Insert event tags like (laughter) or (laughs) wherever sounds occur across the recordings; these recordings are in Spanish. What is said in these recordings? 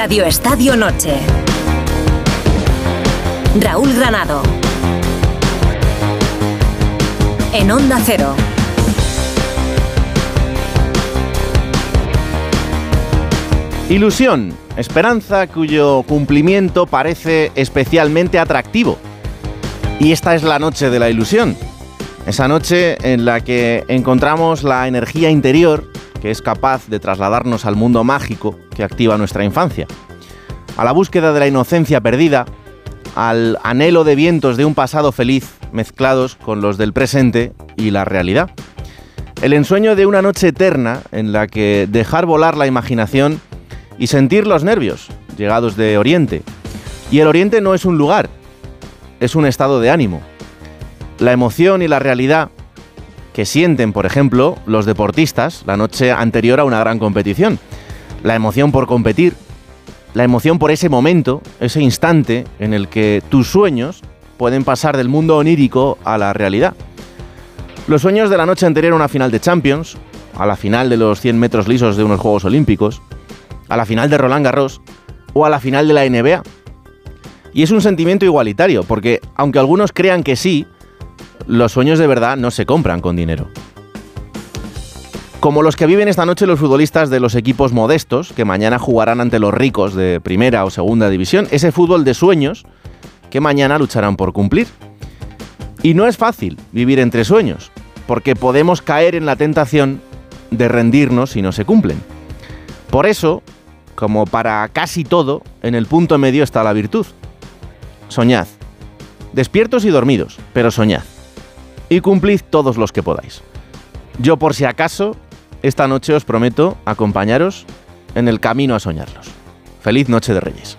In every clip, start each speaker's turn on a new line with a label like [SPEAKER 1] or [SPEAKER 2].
[SPEAKER 1] Radio Estadio Noche. Raúl Granado. En Onda Cero.
[SPEAKER 2] Ilusión, esperanza cuyo cumplimiento parece especialmente atractivo. Y esta es la noche de la ilusión. Esa noche en la que encontramos la energía interior que es capaz de trasladarnos al mundo mágico que activa nuestra infancia. A la búsqueda de la inocencia perdida, al anhelo de vientos de un pasado feliz mezclados con los del presente y la realidad. El ensueño de una noche eterna en la que dejar volar la imaginación y sentir los nervios llegados de Oriente. Y el Oriente no es un lugar, es un estado de ánimo. La emoción y la realidad que sienten, por ejemplo, los deportistas la noche anterior a una gran competición. La emoción por competir, la emoción por ese momento, ese instante en el que tus sueños pueden pasar del mundo onírico a la realidad. Los sueños de la noche anterior a una final de Champions, a la final de los 100 metros lisos de unos Juegos Olímpicos, a la final de Roland Garros o a la final de la NBA. Y es un sentimiento igualitario, porque aunque algunos crean que sí, los sueños de verdad no se compran con dinero. Como los que viven esta noche los futbolistas de los equipos modestos, que mañana jugarán ante los ricos de primera o segunda división, ese fútbol de sueños que mañana lucharán por cumplir. Y no es fácil vivir entre sueños, porque podemos caer en la tentación de rendirnos si no se cumplen. Por eso, como para casi todo, en el punto medio está la virtud. Soñad. Despiertos y dormidos, pero soñad y cumplid todos los que podáis. Yo por si acaso, esta noche os prometo acompañaros en el camino a soñarlos. Feliz noche de Reyes.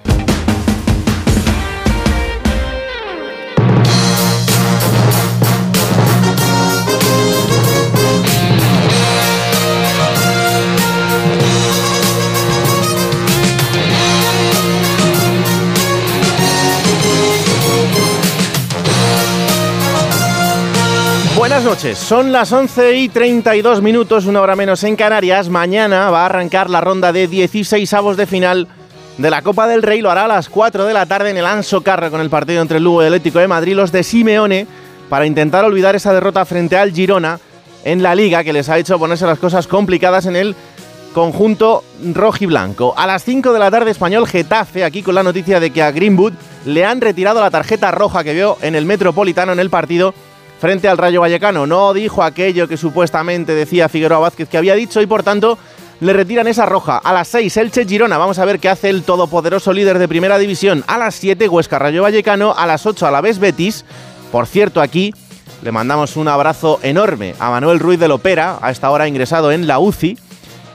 [SPEAKER 2] Buenas noches, son las 11 y 32 minutos, una hora menos en Canarias. Mañana va a arrancar la ronda de 16 avos de final de la Copa del Rey. Lo hará a las 4 de la tarde en el Anso Carro con el partido entre el Lugo y el Atlético de Madrid. Los de Simeone para intentar olvidar esa derrota frente al Girona en la Liga que les ha hecho ponerse las cosas complicadas en el conjunto rojiblanco. A las 5 de la tarde español Getafe, aquí con la noticia de que a Greenwood le han retirado la tarjeta roja que vio en el Metropolitano en el partido frente al Rayo Vallecano. No dijo aquello que supuestamente decía Figueroa Vázquez que había dicho y por tanto le retiran esa roja. A las 6 Elche Girona, vamos a ver qué hace el todopoderoso líder de Primera División. A las 7 Huesca Rayo Vallecano, a las 8 a la vez Betis. Por cierto, aquí le mandamos un abrazo enorme a Manuel Ruiz de Lopera, a esta hora ingresado en la UCI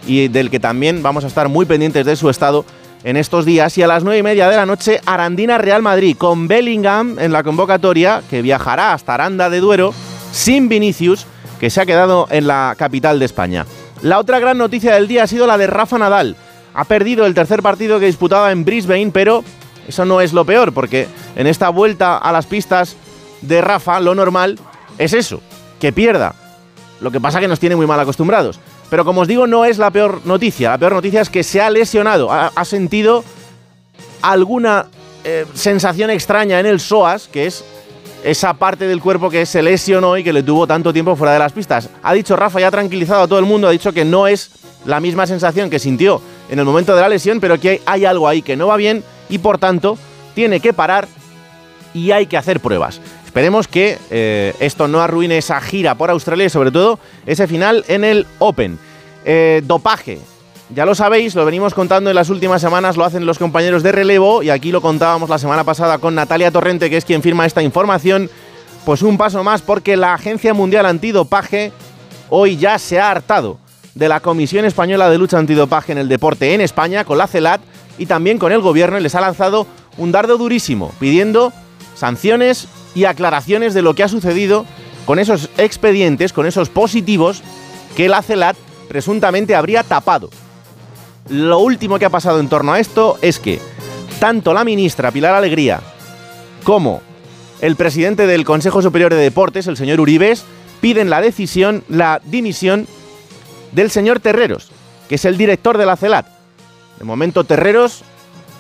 [SPEAKER 2] y del que también vamos a estar muy pendientes de su estado en estos días. Y a las nueve y media de la noche, Arandina Real Madrid, con Bellingham en la convocatoria, que viajará hasta Aranda de Duero, sin Vinicius, que se ha quedado en la capital de España. La otra gran noticia del día ha sido la de Rafa Nadal. Ha perdido el tercer partido que disputaba en Brisbane, pero eso no es lo peor, porque en esta vuelta a las pistas de Rafa, lo normal es eso, que pierda. Lo que pasa que nos tiene muy mal acostumbrados. Pero como os digo, no es la peor noticia. La peor noticia es que se ha lesionado, ha, sentido alguna eh, sensación extraña en el psoas, que es esa parte del cuerpo que se lesionó y que le tuvo tanto tiempo fuera de las pistas. Ha dicho Rafa, ya ha tranquilizado a todo el mundo, ha dicho que no es la misma sensación que sintió en el momento de la lesión, pero que hay algo ahí que no va bien y por tanto tiene que parar y hay que hacer pruebas. Esperemos que eh, esto no arruine esa gira por Australia y sobre todo ese final en el Open. Eh, dopaje. Ya lo sabéis, lo venimos contando en las últimas semanas, lo hacen los compañeros de relevo y aquí lo contábamos la semana pasada con Natalia Torrente, que es quien firma esta información. Pues un paso más porque la Agencia Mundial Antidopaje hoy ya se ha hartado de la Comisión Española de Lucha Antidopaje en el Deporte en España, con la CELAT y también con el gobierno, y les ha lanzado un dardo durísimo, pidiendo sanciones y aclaraciones de lo que ha sucedido con esos expedientes, con esos positivos que la CELAT presuntamente habría tapado. Lo último que ha pasado en torno a esto es que tanto la ministra Pilar Alegría como el presidente del Consejo Superior de Deportes, el señor Uribes, piden la decisión, la dimisión del señor Terreros, que es el director de la CELAT. De momento Terreros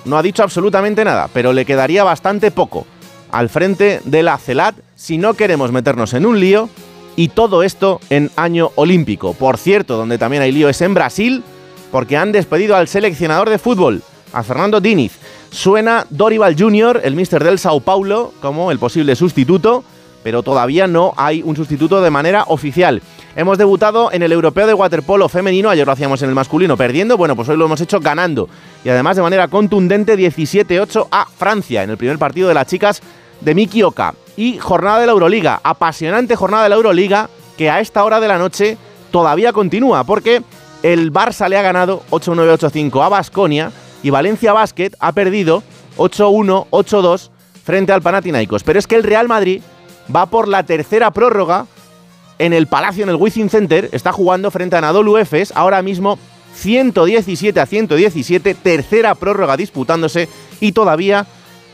[SPEAKER 2] no ha dicho absolutamente nada, pero le quedaría bastante poco al frente de la CELAT si no queremos meternos en un lío y todo esto en año olímpico. Por cierto, donde también hay lío es en Brasil, porque han despedido al seleccionador de fútbol, a Fernando Diniz. Suena Dorival Jr., el mister del Sao Paulo, como el posible sustituto, pero todavía no hay un sustituto de manera oficial. Hemos debutado en el europeo de waterpolo femenino, ayer lo hacíamos en el masculino perdiendo, bueno, pues hoy lo hemos hecho ganando. Y además de manera contundente 17-8 a Francia en el primer partido de las chicas de Miki Oka. Y jornada de la Euroliga, apasionante jornada de la Euroliga que a esta hora de la noche todavía continúa porque el Barça le ha ganado 8-9-8-5 a Basconia y Valencia Basket ha perdido 8-1, 8-2 frente al Panathinaikos. Pero es que el Real Madrid va por la tercera prórroga en el Palacio, en el Wizzing Center. Está jugando frente a Anadolu Efes, ahora mismo 117 a 117, tercera prórroga disputándose y todavía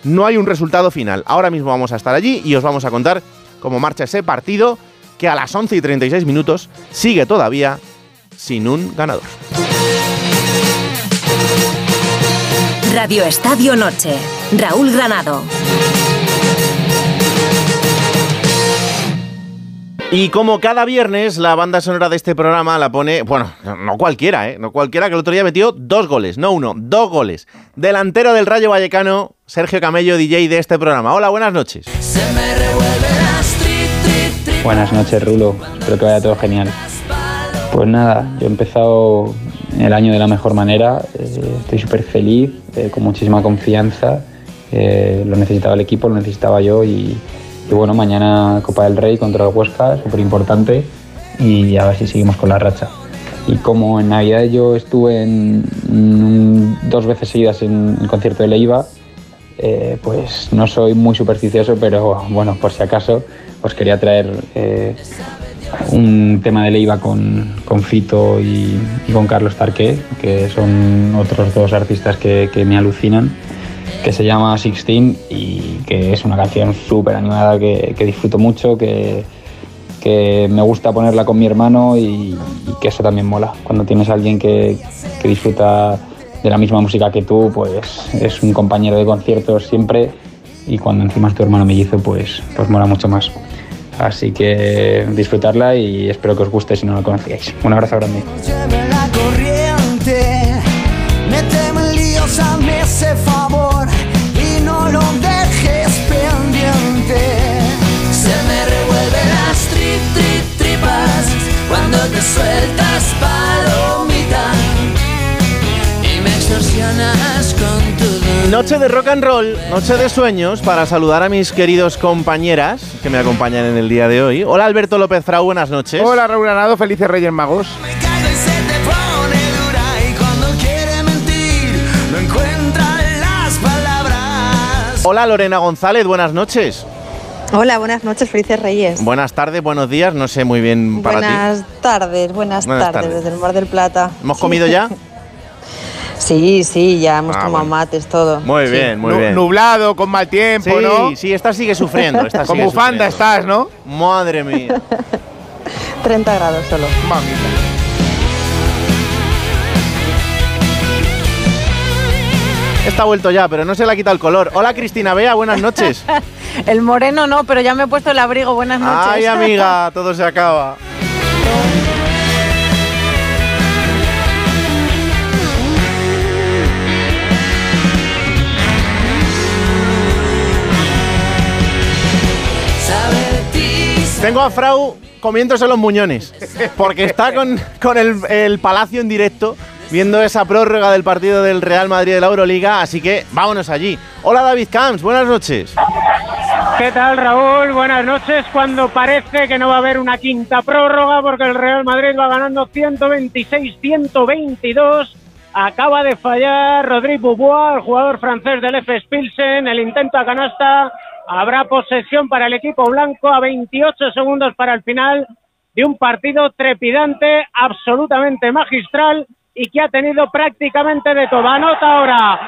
[SPEAKER 2] no hay un resultado final. Ahora mismo vamos a estar allí y os vamos a contar cómo marcha ese partido que a las 11 y 36 minutos sigue todavía sin un ganador.
[SPEAKER 1] Radio Estadio Noche. Raúl Granado.
[SPEAKER 2] Y como cada viernes, la banda sonora de este programa la pone, bueno, no cualquiera, ¿eh? No cualquiera, que el otro día metió dos goles, no uno, dos goles. Delantero del Rayo Vallecano, Sergio Camello, DJ de este programa. Hola, buenas noches.
[SPEAKER 3] Buenas noches, Rulo. Espero que vaya todo genial. Pues nada, yo he empezado el año de la mejor manera. Eh, estoy súper feliz, eh, con muchísima confianza. Eh, lo necesitaba el equipo, lo necesitaba yo y, y bueno, mañana Copa del Rey contra el Huesca, súper importante y a ver si seguimos con la racha. Y como en Navidad yo estuve en, en dos veces seguidas en el concierto de Leiva, eh, pues no soy muy supersticioso, pero bueno, por si acaso, os quería traer eh, un tema de Leiva con, con Fito y, y con Carlos Tarqué, que son otros dos artistas que, que me alucinan que se llama Sixteen y que es una canción súper animada que, que, disfruto mucho, que, que, me gusta ponerla con mi hermano y, y, que eso también mola. Cuando tienes a alguien que, que, disfruta de la misma música que tú, pues es un compañero de conciertos siempre y cuando encima es tu hermano mellizo, pues, pues mola mucho más. Así que disfrutarla y espero que os guste si no la conocíais. Un abrazo grande. ese
[SPEAKER 4] sueltas palomita y me extorsionas con tu
[SPEAKER 2] Noche de rock and roll, noche de sueños para saludar a mis queridos compañeras que me acompañan en el día de hoy. Hola Alberto López Frau, buenas noches.
[SPEAKER 5] Hola Raúl Granado, felices Reyes Magos.
[SPEAKER 2] Hola Lorena González, buenas noches.
[SPEAKER 6] Hola, buenas noches, felices Reyes.
[SPEAKER 2] Buenas tardes, buenos días, no sé muy bien para
[SPEAKER 6] buenas
[SPEAKER 2] ti.
[SPEAKER 6] Tardes, buenas, buenas tardes, desde el Mar del Plata.
[SPEAKER 2] ¿Hemos comido ya? (laughs)
[SPEAKER 6] sí, sí, ya hemos ah, tomado bueno. mates, todo.
[SPEAKER 2] Muy
[SPEAKER 6] sí.
[SPEAKER 2] bien, muy bien.
[SPEAKER 5] Nublado, con mal tiempo,
[SPEAKER 2] sí,
[SPEAKER 5] ¿no?
[SPEAKER 2] Sí, esta sigue sufriendo. Esta
[SPEAKER 5] con (laughs)
[SPEAKER 2] sigue
[SPEAKER 5] bufanda
[SPEAKER 2] sufriendo.
[SPEAKER 5] estás, ¿no?
[SPEAKER 2] Madre mía. (laughs)
[SPEAKER 6] 30 grados solo.
[SPEAKER 5] Mamita.
[SPEAKER 2] Está vuelto ya, pero no se le ha quitado el color. Hola Cristina Bea, buenas noches. (laughs)
[SPEAKER 7] el moreno no, pero ya me he puesto el abrigo. Buenas noches.
[SPEAKER 2] Ay, amiga, todo se acaba. Tengo a Frau comiéndose los muñones, porque está con, con el, el Palacio en directo viendo esa prórroga del partido del Real Madrid de la Euroliga, así que vámonos allí. Hola David Camps, buenas noches.
[SPEAKER 8] ¿Qué tal Raúl? Buenas noches. Cuando parece que no va a haber una quinta prórroga porque el Real Madrid va ganando 126-122. Acaba de fallar Rodrigo Bois, el jugador francés del FS Pilsen, el intento a canasta. Habrá posesión para el equipo blanco a 28 segundos para el final de un partido trepidante, absolutamente magistral y que ha tenido prácticamente de todo. Anota ahora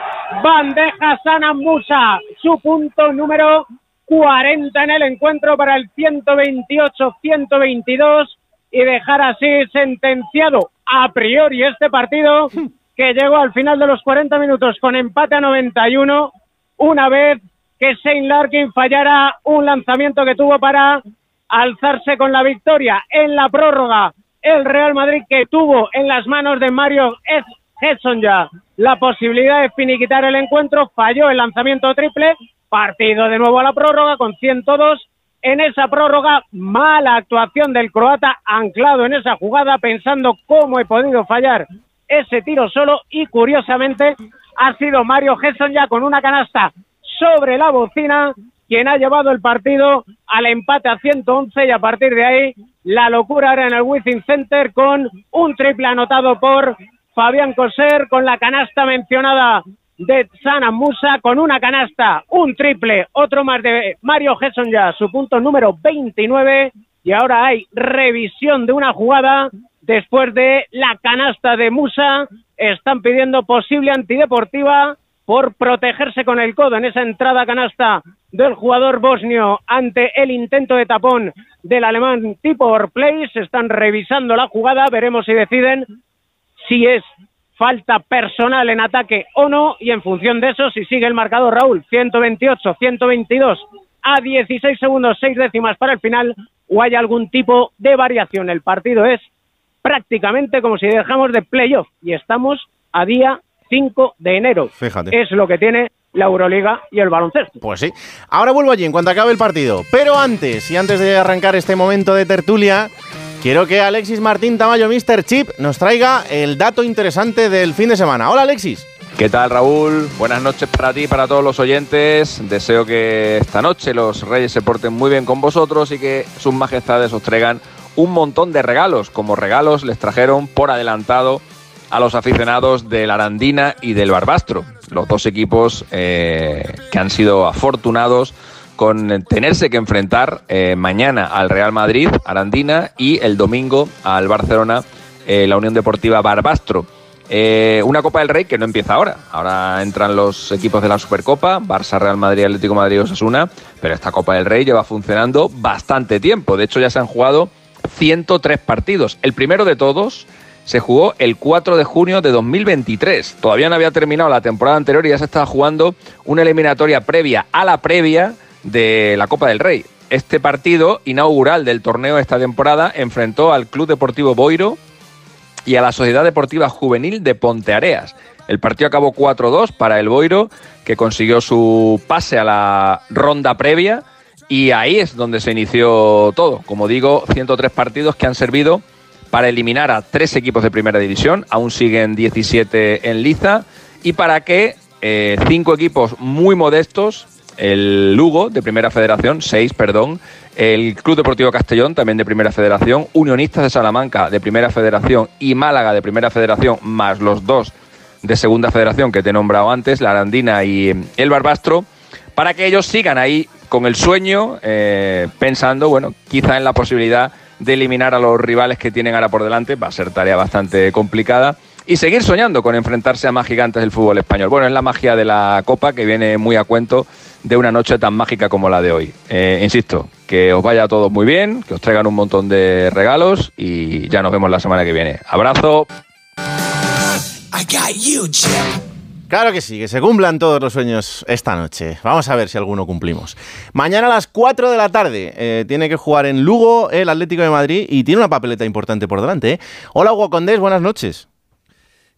[SPEAKER 8] Bandeja Sana Musa, su punto número 40 en el encuentro para el 128-122 y dejar así sentenciado a priori este partido (laughs) que llegó al final de los 40 minutos con empate a 91, una vez que Shane Larkin fallara un lanzamiento que tuvo para alzarse con la victoria en la prórroga. El Real Madrid que tuvo en las manos de Mario Hedson ya la posibilidad de finiquitar el encuentro, falló el lanzamiento triple, partido de nuevo a la prórroga con 102. En esa prórroga, mala actuación del croata anclado en esa jugada, pensando cómo he podido fallar ese tiro solo y curiosamente ha sido Mario Gesson ya con una canasta sobre la bocina quien ha llevado el partido al empate a 111 y a partir de ahí la locura era en el Within Center con un triple anotado por Fabián Coser con la canasta mencionada de Sana Musa con una canasta, un triple, otro más de Mario Gesson ya, su punto número 29 y ahora hay revisión de una jugada después de la canasta de Musa. Están pidiendo posible antideportiva por protegerse con el codo en esa entrada canasta del jugador bosnio ante el intento de tapón del alemán tipo Place. Están revisando la jugada, veremos si deciden si es falta personal en ataque o no y en función de eso si sigue el marcador Raúl 128, 122 a 16 segundos, 6 décimas para el final o hay algún tipo de variación. El partido es prácticamente como si dejamos de playoff y estamos a día 5 de enero.
[SPEAKER 2] Fíjate.
[SPEAKER 8] Es lo que tiene la Euroliga y el baloncesto.
[SPEAKER 2] Pues sí. Ahora vuelvo allí en cuanto acabe el partido. Pero antes, y antes de arrancar este momento de tertulia, quiero que Alexis Martín Tamayo, Mr. Chip, nos traiga el dato interesante del fin de semana. Hola, Alexis.
[SPEAKER 9] ¿Qué tal, Raúl? Buenas noches para ti y para todos los oyentes. Deseo que esta noche los Reyes se porten muy bien con vosotros y que sus majestades os traigan un montón de regalos. Como regalos les trajeron por adelantado a los aficionados del Arandina y del Barbastro, los dos equipos eh, que han sido afortunados con tenerse que enfrentar eh, mañana al Real Madrid, Arandina, y el domingo al Barcelona, eh, la Unión Deportiva Barbastro. una Copa del Rey que no empieza ahora. Ahora entran los equipos de la Supercopa, Barça, Real Madrid, Atlético Madrid, Osasuna, pero esta Copa del Rey lleva funcionando bastante tiempo. De hecho, ya se han jugado 103 partidos. El primero de todos se jugó el 4 de junio de 2023. Todavía no había terminado la temporada anterior y ya se estaba jugando una eliminatoria previa a la previa de la Copa del Rey. Este partido inaugural del torneo de esta temporada enfrentó al Club Deportivo Boiro y a la Sociedad Deportiva Juvenil de Ponteareas. El partido acabó 4-2 para el Boiro, que consiguió su pase a la ronda previa y ahí es donde se inició todo. Como digo, 103 partidos que han servido para eliminar a tres equipos de primera división, aún siguen 17 en liza, y para que eh, cinco equipos muy modestos, el Lugo de Primera Federación, seis, perdón, el Club Deportivo Castellón también de Primera Federación, Unionistas de Salamanca de Primera Federación y Málaga de Primera Federación, más los dos de Segunda Federación que te he nombrado antes, la Arandina y el Barbastro, para que ellos sigan ahí con el sueño, eh, pensando, bueno, quizá en la posibilidad de eliminar a los rivales que tienen ahora por delante, va a ser tarea bastante complicada, y seguir soñando con enfrentarse a más gigantes del fútbol español. Bueno, es la magia de la Copa que viene muy a cuento de una noche tan mágica como la de hoy. Eh, insisto, que os vaya a todos muy bien, que os traigan un montón de regalos y ya nos vemos la semana que viene. Abrazo.
[SPEAKER 2] Claro que sí, que se cumplan todos los sueños esta noche. Vamos a ver si alguno cumplimos. Mañana a las 4 de la tarde eh, tiene que jugar en Lugo el Atlético de Madrid y tiene una papeleta importante por delante. ¿eh? Hola Hugo Condés, buenas noches.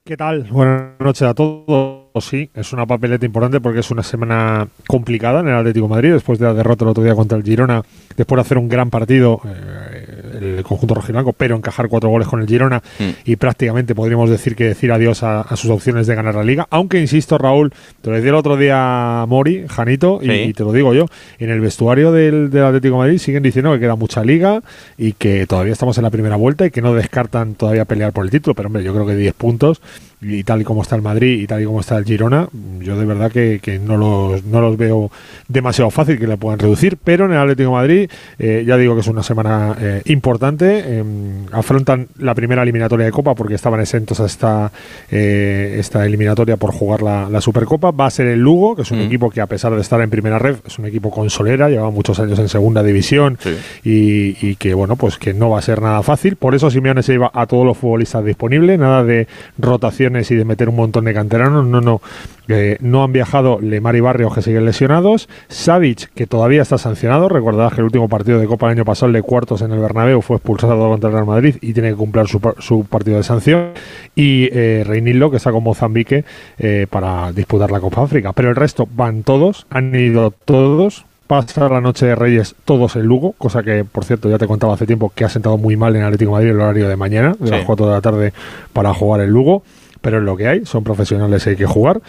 [SPEAKER 10] ¿Qué tal? Buenas noches a todos. Sí, es una papeleta importante porque es una semana complicada en el Atlético de Madrid después de la derrota el otro día contra el Girona, después de hacer un gran partido. Eh, el conjunto rojiblanco, pero encajar cuatro goles con el Girona mm. y prácticamente podríamos decir que decir adiós a, sus opciones de ganar la liga. Aunque insisto, Raúl, te lo decía el otro día Mori, Janito, y, te lo digo yo, en el vestuario del, Atlético Madrid siguen diciendo que queda mucha liga y que todavía estamos en la primera vuelta y que no descartan todavía pelear por el título, pero hombre, yo creo que 10 puntos y tal y como está el Madrid y tal y como está el Girona, yo de verdad que, no, los, no los veo demasiado fácil que le puedan reducir, pero en el Atlético de Madrid eh, ya digo que es una semana eh, importante, em, afrontan la primera eliminatoria de Copa porque estaban exentos a esta, eh, esta eliminatoria por jugar la, Supercopa, va a ser el Lugo, que es un mm. equipo que a pesar de estar en primera red, es un equipo con solera, lleva muchos años en segunda división y, y, que bueno, pues que no va a ser nada fácil, por eso Simeone se iba a todos los futbolistas disponibles, nada de rotación rotaciones y de meter un montón de canteranos. No, no. Eh, no han viajado Lemar y Barrios, que siguen lesionados. Savic, que todavía está sancionado. Recordarás que el último partido de Copa el año pasado, el de cuartos en el Bernabéu, fue expulsado contra el Real Madrid y tiene que cumplir su, su partido de sanción. Y eh, Reinillo, que está con Mozambique eh, para disputar la Copa África. Pero el resto van todos, han ido todos pasar la noche de Reyes todos en Lugo, cosa que, por cierto, ya te contaba hace tiempo que ha sentado muy mal en Atlético de Madrid el horario de mañana, de las 4 de la tarde, para jugar en Lugo, pero es lo que hay, son profesionales y hay que jugar.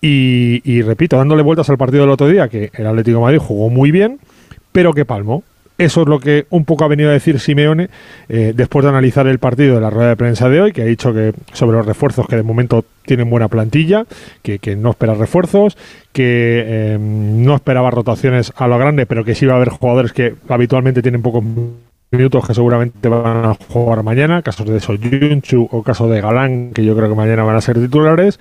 [SPEAKER 10] Y, repito, dándole vueltas al partido del otro día, que el Atlético Madrid jugó muy bien, pero que palmó. Eso es lo que un poco ha venido a decir Simeone eh, después de analizar el partido de la rueda de prensa de hoy, que ha dicho que sobre los refuerzos que de momento tienen buena plantilla, que, que no espera refuerzos, que eh, no esperaba rotaciones a lo grande, pero que sí va a haber jugadores que habitualmente tienen pocos minutos que seguramente van a jugar mañana, casos de Soyunchu o caso de Galán, que yo creo que mañana van a ser titulares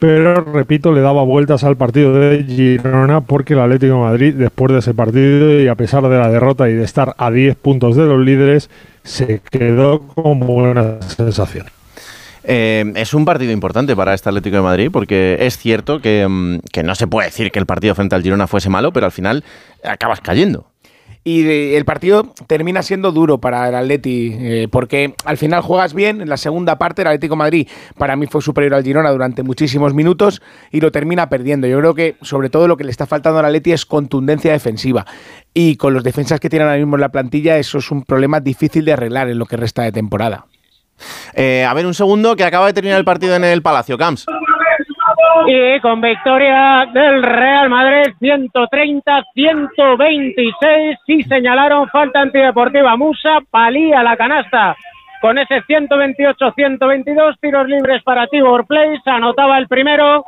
[SPEAKER 10] pero repito, le daba vueltas al partido de Girona porque el Atlético de Madrid, después de ese partido y a pesar de la derrota y de estar a 10 puntos de los líderes, se quedó con buena sensación.
[SPEAKER 2] Eh, es un partido importante para este Atlético de Madrid porque es cierto que, mm, que no se puede decir que el partido frente al Girona fuese malo, pero al final acabas cayendo
[SPEAKER 5] y el partido termina siendo duro para el Atleti eh, porque al final juegas bien, en la segunda parte el Atlético Madrid para mí fue superior al Girona durante muchísimos minutos y lo termina perdiendo. Yo creo que sobre todo lo que le está faltando al Atleti es contundencia defensiva y con los defensas que tienen ahora mismo en la plantilla eso es un problema difícil de arreglar en lo que resta de temporada.
[SPEAKER 2] Eh, a ver un segundo que acaba de terminar el partido en el Palacio, Camps.
[SPEAKER 8] Y con victoria del Real Madrid 130-126. Sí señalaron falta antideportiva. Musa palía la canasta con ese 128-122. Tiros libres para Tibor Place. Anotaba el primero,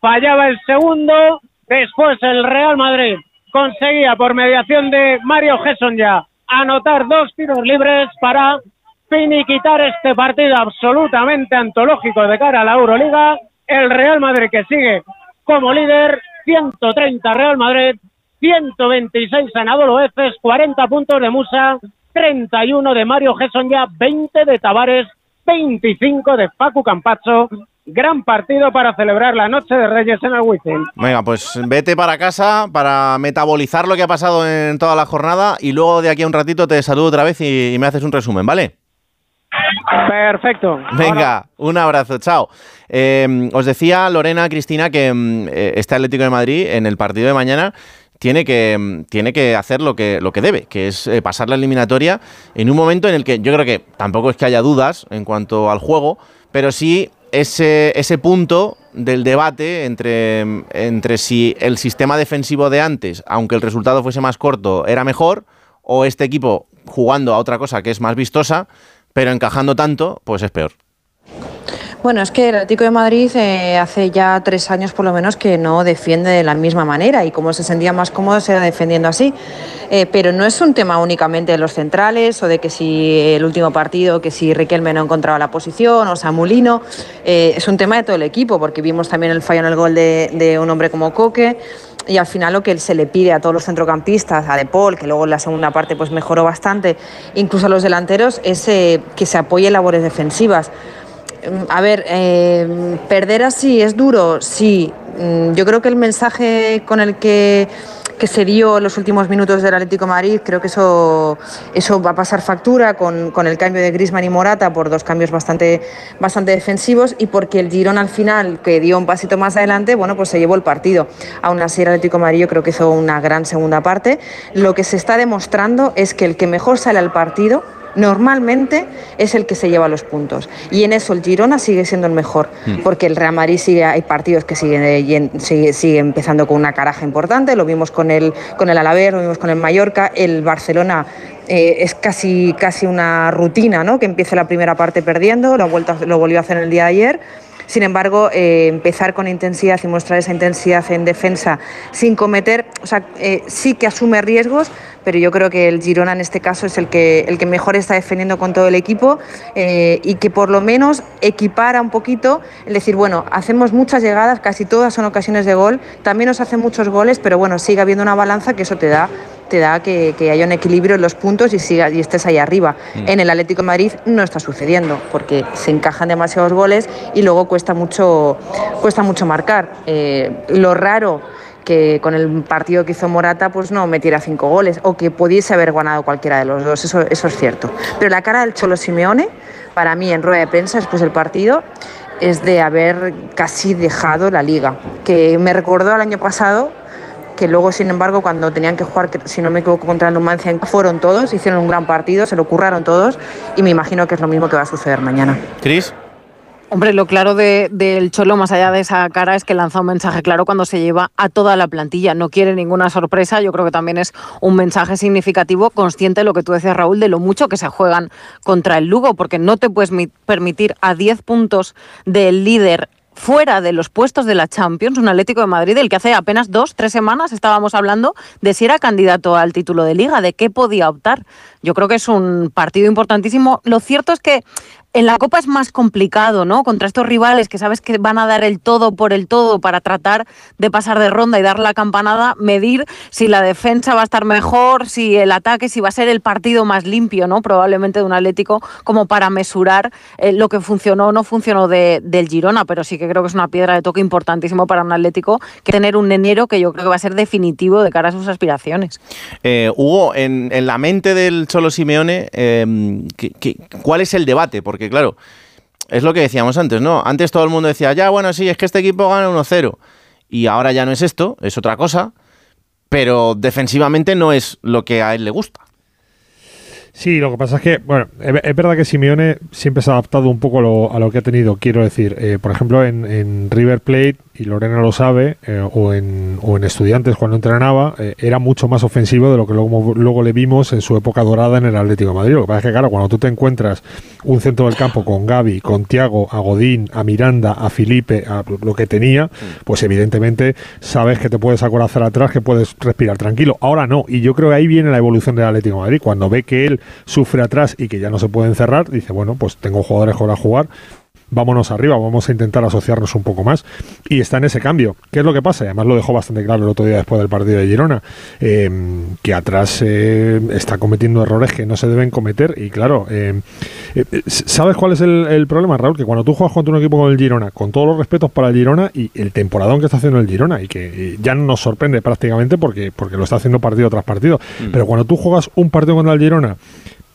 [SPEAKER 8] fallaba el segundo. Después el Real Madrid conseguía por mediación de Mario Gesson ya anotar dos tiros libres para finiquitar este partido absolutamente antológico de cara a la Euroliga el Real Madrid que sigue como líder, 130 Real Madrid, 126 Anadolu Efes, 40 puntos de Musa, 31 de Mario Gesson ya, 20 de Tavares, 25 de Facu Campazzo. Gran partido para celebrar la noche de Reyes en el weekend.
[SPEAKER 2] Venga, pues vete para casa para metabolizar lo que ha pasado en toda la jornada y luego de aquí a un ratito te saludo otra vez y, me haces un resumen, ¿vale?
[SPEAKER 8] Perfecto.
[SPEAKER 2] Venga, un abrazo, chao. Eh, os decía Lorena, Cristina, que mm, eh, este Atlético de Madrid en el partido de mañana tiene que, mm, tiene que hacer lo que, lo que debe, que es eh, pasar la eliminatoria en un momento en el que yo creo que tampoco es que haya dudas en cuanto al juego, pero sí ese, ese punto del debate entre, entre si el sistema defensivo de antes, aunque el resultado fuese más corto, era mejor, o este equipo jugando a otra cosa que es más vistosa, pero encajando tanto, pues es peor.
[SPEAKER 6] Bueno, es que el Atlético de Madrid eh, hace ya tres años por lo menos que no defiende de la misma manera y como se sentía más cómodo era defendiendo así. Eh, pero no es un tema únicamente de los centrales o de que si el último partido, que si Riquelme no encontraba la posición o Samulino, eh, es un tema de todo el equipo porque vimos también el fallo en el gol de un hombre como Coque y al final lo que se le pide a todos los centrocampistas, a De Paul, que luego en la segunda parte pues mejoró bastante, incluso a los delanteros, es que se apoye en labores defensivas. Mm, a ver, eh, perder así es duro, sí. Mm, yo creo que el mensaje con el que, que se dio en los últimos minutos del Atlético de Madrid, creo que eso, eso va a pasar factura con, con, el cambio de Grisman y Morata por dos cambios bastante, bastante defensivos y porque el Girón al final, que dio un pasito más adelante, bueno, pues se llevó el partido. Aún así el Atlético de Madrid yo creo que hizo una gran segunda parte. Lo que se está demostrando es que el que mejor sale al partido normalmente es el que se lleva los puntos. Y en eso el Girona sigue siendo el mejor, mm. porque el Real Madrid sigue, hay partidos que siguen sigue, sigue, empezando con una caraja importante, lo vimos con el, con el Alavés, lo vimos con el Mallorca, el Barcelona eh, es casi, casi una rutina, ¿no? Que empiece la primera parte perdiendo, lo, vuelto, lo volvió a hacer el día de ayer. Sin embargo, eh, empezar con intensidad y mostrar esa intensidad en defensa sin cometer, o sea, eh, sí que asume riesgos, pero yo creo que el Girona en este caso es el que, el que mejor está defendiendo con todo el equipo eh, y que por lo menos equipara un poquito, es decir, bueno, hacemos muchas llegadas, casi todas son ocasiones de gol, también nos hacen muchos goles, pero bueno, sigue habiendo una balanza que eso te da te da que, que haya un equilibrio en los puntos y, sigas, y estés ahí arriba. En el Atlético de Madrid no está sucediendo porque se encajan demasiados goles y luego cuesta mucho, cuesta mucho marcar. Eh, lo raro que con el partido que hizo Morata pues no metiera cinco goles o que pudiese haber ganado cualquiera de los dos, eso, eso es cierto. Pero la cara del Cholo Simeone, para mí en rueda de prensa después del partido, es de haber casi dejado la liga, que me recordó al año pasado que luego, sin embargo, cuando tenían que jugar, si no me equivoco, contra el Numancia, fueron todos, hicieron un gran partido, se lo curraron todos y me imagino que es lo mismo que va a suceder mañana.
[SPEAKER 2] Cris.
[SPEAKER 7] Hombre, lo claro de- del Cholo, más allá de esa cara, es que lanza un mensaje claro cuando se lleva a toda la plantilla. No quiere ninguna sorpresa. Yo creo que también es un mensaje significativo, consciente de lo que tú decías, Raúl, de lo mucho que se juegan contra el Lugo, porque no te puedes mi- permitir a 10 puntos del líder fuera de los puestos de la Champions, un Atlético de Madrid, del que hace apenas dos, tres semanas estábamos hablando de si era candidato al título de liga, de qué podía optar. Yo creo que es un partido importantísimo. Lo cierto es que en la Copa es más complicado, ¿no? Contra estos rivales que sabes que van a dar el todo por el todo para tratar de pasar de ronda y dar la campanada, medir si la defensa va a estar mejor, si el ataque, si va a ser el partido más limpio, ¿no? Probablemente de un Atlético, como para mesurar eh, lo que funcionó o no funcionó de- del Girona, pero sí que creo que es una piedra de toque importantísimo para un Atlético que tener un enero que yo creo que va a ser definitivo de cara a sus aspiraciones.
[SPEAKER 2] Eh, Hugo, en, la mente del Cholo Simeone, eh, ¿qué- qué- cuál es el debate? Porque, claro, es lo que decíamos antes, ¿no? Antes todo el mundo decía, ya, bueno, sí, es que este equipo gana 1-0. Y ahora ya no es esto, es otra cosa. Pero defensivamente no es lo que a él le gusta.
[SPEAKER 10] Sí, lo que pasa es que, bueno, es verdad que Simeone siempre se ha adaptado un poco lo- a lo que ha tenido. Quiero decir, eh, por ejemplo, en, River Plate, y Lorena lo sabe, eh, o, en, o en Estudiantes cuando entrenaba, eh, era mucho más ofensivo de lo que luego, luego le vimos en su época dorada en el Atlético Madrid. Lo que pasa es que, claro, cuando tú te encuentras un centro del campo con Gaby, con Tiago, a Godín, a Miranda, a Felipe, a lo que tenía, pues evidentemente sabes que te puedes acorazar atrás, que puedes respirar tranquilo. Ahora no, y yo creo que ahí viene la evolución del Atlético Madrid. Cuando ve que él sufre atrás y que ya no se puede encerrar, dice, bueno, pues tengo jugadores para jugar, vámonos arriba, vamos a intentar asociarnos un poco más. Y está en ese cambio. ¿Qué es lo que pasa? Y además lo dejó bastante claro el otro día después del partido de Girona, eh, que atrás eh, está cometiendo errores que no se deben cometer. Y claro, eh, ¿sabes cuál es el, el problema, Raúl? Que cuando tú juegas contra un equipo como el Girona, con todos los respetos para el Girona y el temporadón que está haciendo el Girona, y que eh, ya no nos sorprende prácticamente porque, porque lo está haciendo partido tras partido, pero cuando tú juegas un partido contra el Girona,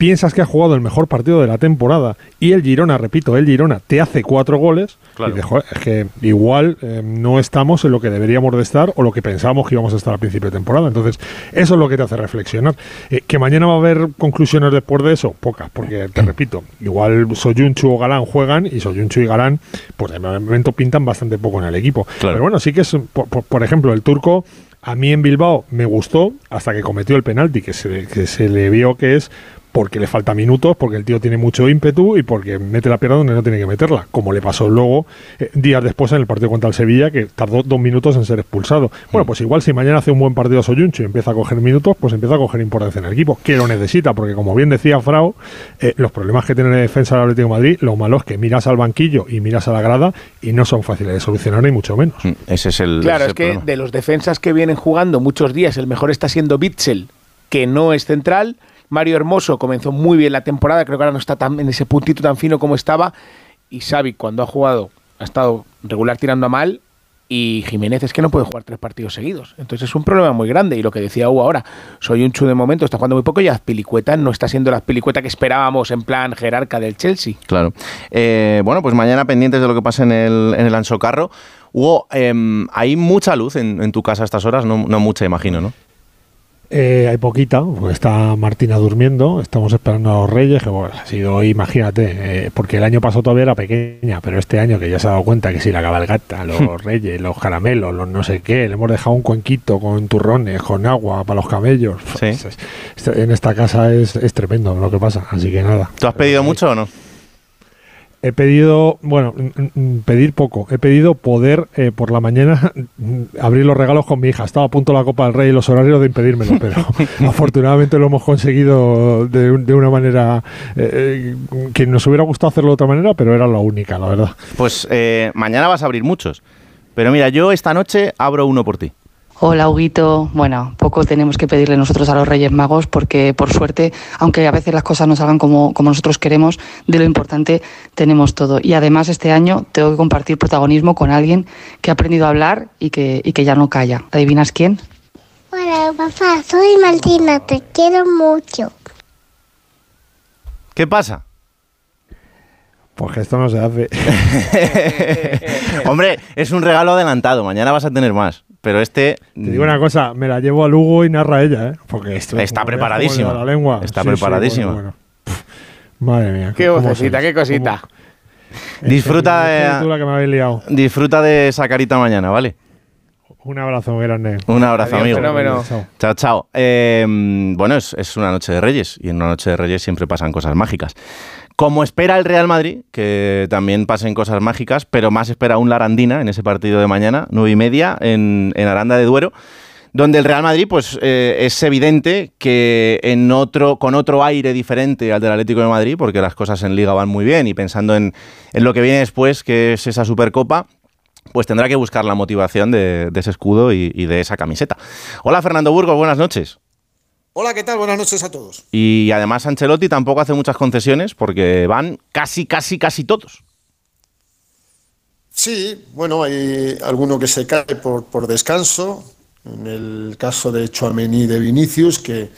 [SPEAKER 10] piensas que has jugado el mejor partido de la temporada y el Girona, repito, el Girona te hace cuatro goles, y "Joder, es que igual eh, no estamos en lo que deberíamos de estar o lo que pensábamos que íbamos a estar al principio de temporada. Entonces, eso es lo que te hace reflexionar. Eh, que mañana va a haber conclusiones después de eso, pocas, porque te repito, igual Soyunchu o Galán juegan y Soyunchu y Galán, pues de momento pintan bastante poco en el equipo. Pero bueno, sí que es, por, por- por ejemplo, el turco. A mí en Bilbao me gustó hasta que cometió el penalti, que se, que se le vio que es porque le falta minutos, porque el tío tiene mucho ímpetu y porque mete la pierna donde no tiene que meterla, como le pasó luego eh, días después en el partido contra el Sevilla, que tardó dos minutos en ser expulsado. Bueno, pues igual si mañana hace un buen partido Soyunchu y empieza a coger minutos, pues empieza a coger importancia en el equipo, que lo necesita, porque como bien decía Frau, eh, los problemas que tiene la defensa del Atlético de Madrid, lo malo es que miras al banquillo y miras a la grada y no son fáciles de solucionar, ni mucho menos.
[SPEAKER 2] Ese es el.
[SPEAKER 5] Claro, es que
[SPEAKER 2] problema.
[SPEAKER 5] de los defensas que vienen jugando muchos días, el mejor está siendo Bitzel, que no es central. Mario Hermoso comenzó muy bien la temporada, creo que ahora no está tan en ese puntito tan fino como estaba. Y Xavi, cuando ha jugado, ha estado regular tirando a mal. Y Jiménez es que no puede jugar tres partidos seguidos. Entonces es un problema muy grande. Y lo que decía Hugo ahora, soy un chu de momento, está jugando muy poco y Azpilicueta no está siendo la Azpilicueta que esperábamos en plan jerarca del Chelsea.
[SPEAKER 2] Claro. Eh, bueno, pues mañana pendientes de lo que pase en el, en el Ansocarro. Hugo, em, hay mucha luz en, en tu casa a estas horas, no, no mucha, imagino, ¿no?
[SPEAKER 10] Eh, hay poquita, porque está Martina durmiendo, estamos esperando a los Reyes, que bueno, ha sido, imagínate, eh, porque el año pasado todavía era pequeña, pero este año que ya se ha dado cuenta que si la cabalgata, los Reyes, los caramelos, los no sé qué, le hemos dejado un cuenquito con turrones, con agua para los camellos. Pues, es- es- en esta casa es, es tremendo lo que pasa, así que nada.
[SPEAKER 2] ¿Tú has pedido mucho o no?
[SPEAKER 10] He pedido, bueno, pedir poco. He pedido poder eh, por la mañana (laughs) abrir los regalos con mi hija. Estaba a punto la Copa del Rey y los horarios de impedírmelo, pero (laughs) afortunadamente lo hemos conseguido de, de una manera eh, eh, que nos hubiera gustado hacerlo de otra manera, pero era la única, la verdad.
[SPEAKER 2] Pues eh, mañana vas a abrir muchos. Pero mira, yo esta noche abro uno por ti.
[SPEAKER 11] Hola, Huguito. Bueno, poco tenemos que pedirle nosotros a los Reyes Magos porque, por suerte, aunque a veces las cosas no salgan como, como nosotros queremos, de lo importante tenemos todo. Y además este año tengo que compartir protagonismo con alguien que ha aprendido a hablar y que, y que ya no calla. ¿Adivinas quién?
[SPEAKER 12] Hola, papá. Soy Martina. Te quiero mucho.
[SPEAKER 2] ¿Qué pasa?
[SPEAKER 10] Pues que esto no se hace. (laughs)
[SPEAKER 2] Hombre, es un regalo adelantado. Mañana vas a tener más. Pero este.
[SPEAKER 10] Te digo una cosa, me la llevo a Lugo y narra ella, ¿eh? Porque esto
[SPEAKER 2] Está
[SPEAKER 10] la lengua.
[SPEAKER 2] Está
[SPEAKER 10] Sí, sí, bueno, bueno. Pff, Madre mía.
[SPEAKER 5] Qué
[SPEAKER 10] ¿cómo
[SPEAKER 5] vocecita, qué cosita.
[SPEAKER 10] ¿Cómo-
[SPEAKER 2] Disfruta de-. Disfruta de esa carita mañana, ¿vale?
[SPEAKER 10] Un abrazo muy grande.
[SPEAKER 2] Un abrazo,
[SPEAKER 5] Adiós,
[SPEAKER 2] amigo.
[SPEAKER 5] fenómeno.
[SPEAKER 10] Chao.
[SPEAKER 2] Chao, chao. Eh, bueno, es, es una noche de Reyes y en una noche de Reyes siempre pasan cosas mágicas. Como espera el Real Madrid, que también pasen cosas mágicas, pero más espera un Larandina en ese partido de mañana, nueve y media, en, Aranda de Duero, donde el Real Madrid, pues eh, es evidente que en otro, con otro aire diferente al del Atlético de Madrid, porque las cosas en Liga van muy bien y pensando en, lo que viene después, que es esa Supercopa, pues tendrá que buscar la motivación de, ese escudo y de esa camiseta. Hola Fernando Burgos, buenas noches.
[SPEAKER 13] Hola, ¿qué tal? Buenas noches a todos.
[SPEAKER 2] Y además Ancelotti tampoco hace muchas concesiones porque van casi, casi, casi todos.
[SPEAKER 13] Sí, bueno, hay alguno que se cae por, por descanso. En el caso de Chouameni y de Vinicius, que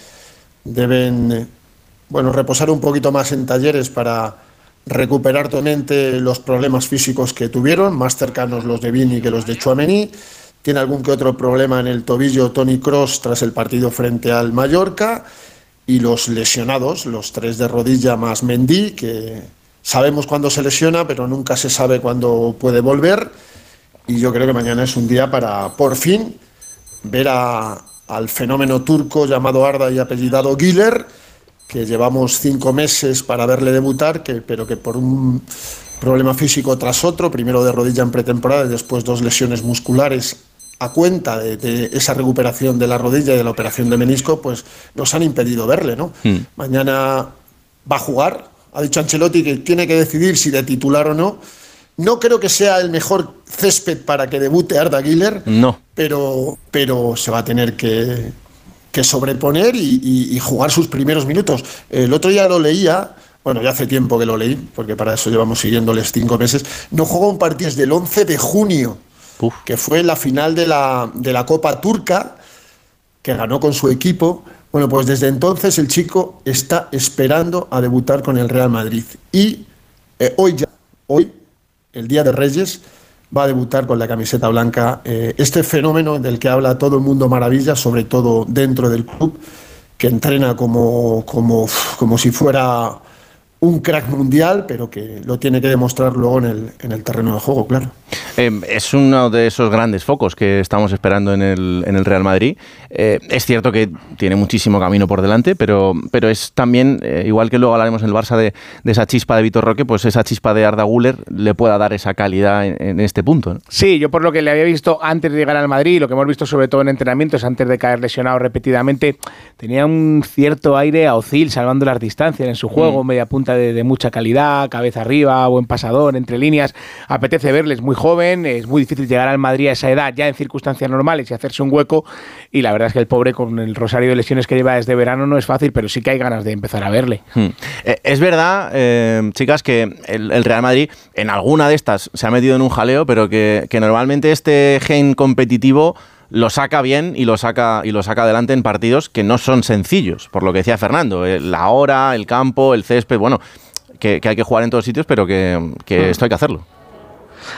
[SPEAKER 13] deben bueno, reposar un poquito más en talleres para recuperar totalmente los problemas físicos que tuvieron, más cercanos los de Vini que los de Chouameni. Tiene algún que otro problema en el tobillo Tony Cross tras el partido frente al Mallorca. Y los lesionados, los tres de rodilla más Mendy, que sabemos cuándo se lesiona, pero nunca se sabe cuándo puede volver. Y yo creo que mañana es un día para, por fin, ver a- al fenómeno turco llamado Arda y apellidado Güler, que llevamos cinco meses para verle debutar, pero que por un problema físico tras otro, primero de rodilla en pretemporada y después dos lesiones musculares a cuenta de, de esa recuperación de la rodilla y de la operación de menisco, pues nos han impedido verle, ¿no? Mañana va a jugar. Ha dicho Ancelotti que tiene que decidir si de titular o no. No creo que sea el mejor césped para que debute Arda Güler,
[SPEAKER 2] No.
[SPEAKER 13] pero, pero se va a tener que, que sobreponer y, y- y jugar sus primeros minutos. El otro día lo leía, bueno, ya hace tiempo que lo leí, porque para eso llevamos siguiéndoles cinco meses. No jugó un partido desde el 11 de junio, que fue la final de la, de la Copa Turca, que ganó con su equipo. Bueno, pues desde entonces el chico está esperando a debutar con el Real Madrid. Y eh, hoy ya, hoy, el Día de Reyes, va a debutar con la camiseta blanca. eh, este fenómeno del que habla todo el mundo maravilla, sobre todo dentro del club, que entrena como, como, como si fuera un crack mundial, pero que lo tiene que demostrar luego en el, en el terreno de juego, claro.
[SPEAKER 2] Eh, es uno de esos grandes focos que estamos esperando en el, en el Real Madrid. Eh, es cierto que tiene muchísimo camino por delante, pero, pero es también, eh, igual que luego hablaremos en el Barça de, de esa chispa de Vitor Roque, pues esa chispa de Arda Güler le pueda dar esa calidad en, en este punto. ¿no?
[SPEAKER 5] Sí, yo por lo que le había visto antes de llegar al Madrid, lo que hemos visto sobre todo en entrenamientos, antes de caer lesionado repetidamente, tenía un cierto aire a Ozil, salvando las distancias en su juego, media punta de, mucha calidad, cabeza arriba, buen pasador, entre líneas. Apetece verles muy joven, es muy difícil llegar al Madrid a esa edad, ya en circunstancias normales y hacerse un hueco. Y la verdad es que el pobre, con el rosario de lesiones que lleva desde verano, no es fácil, pero sí que hay ganas de empezar a verle.
[SPEAKER 2] Hmm. Eh, es verdad, eh, chicas, que el, el Real Madrid en alguna de estas se ha metido en un jaleo, pero que, que normalmente este gen competitivo lo saca bien y lo saca y lo saca adelante en partidos que no son sencillos, por lo que decía Fernando, eh, la hora, el campo, el césped, bueno, que, que hay que jugar en todos sitios, pero que, que esto hay que hacerlo.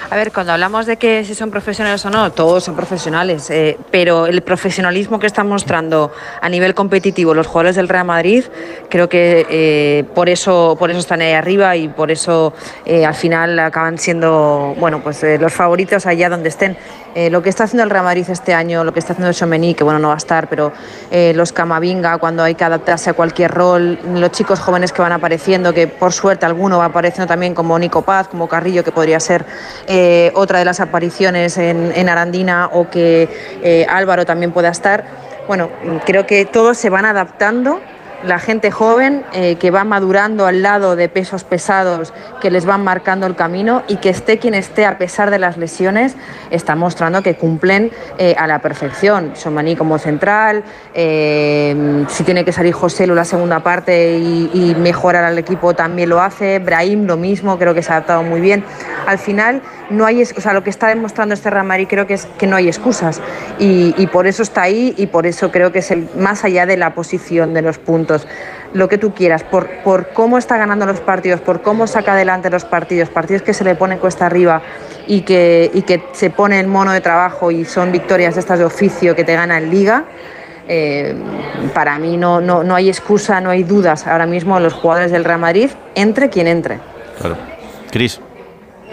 [SPEAKER 6] A ver, cuando hablamos de que si son profesionales o no, todos son profesionales, eh, pero el profesionalismo que están mostrando a nivel competitivo los jugadores del Real Madrid, creo que eh, por eso por eso están ahí arriba y por eso eh, al final acaban siendo bueno pues los favoritos allá donde estén. Eh, lo que está haciendo el Real Madrid este año, lo que está haciendo Chomení, que bueno no va a estar, pero eh, los Camavinga cuando hay que adaptarse a cualquier rol, los chicos jóvenes que van apareciendo, que por suerte alguno va apareciendo también como Nico Paz, como Carrillo, que podría ser eh, otra de las apariciones en, Arandina o que Álvaro también pueda estar. Bueno, creo que todos se van adaptando la gente joven que va madurando al lado de pesos pesados que les van marcando el camino y que esté quien esté a pesar de las lesiones, está mostrando que cumplen eh, a la perfección. Somaní como central, eh, si tiene que salir José la segunda parte y, y mejorar al equipo también lo hace, Brahim lo mismo, creo que se ha adaptado muy bien. Al final no hay, o sea, lo que está demostrando este Real Madrid creo que es que no hay excusas y, y por eso está ahí y por eso creo que es el, más allá de la posición de los puntos, lo que tú quieras, por, por cómo está ganando los partidos, por cómo saca adelante los partidos, partidos que se le ponen cuesta arriba y que, y que se pone el mono de trabajo y son victorias estas de oficio que te gana en liga. eh, para mí no, no, no hay excusa, no hay dudas ahora mismo los jugadores del Real Madrid, entre quien entre.
[SPEAKER 2] Claro. Cris.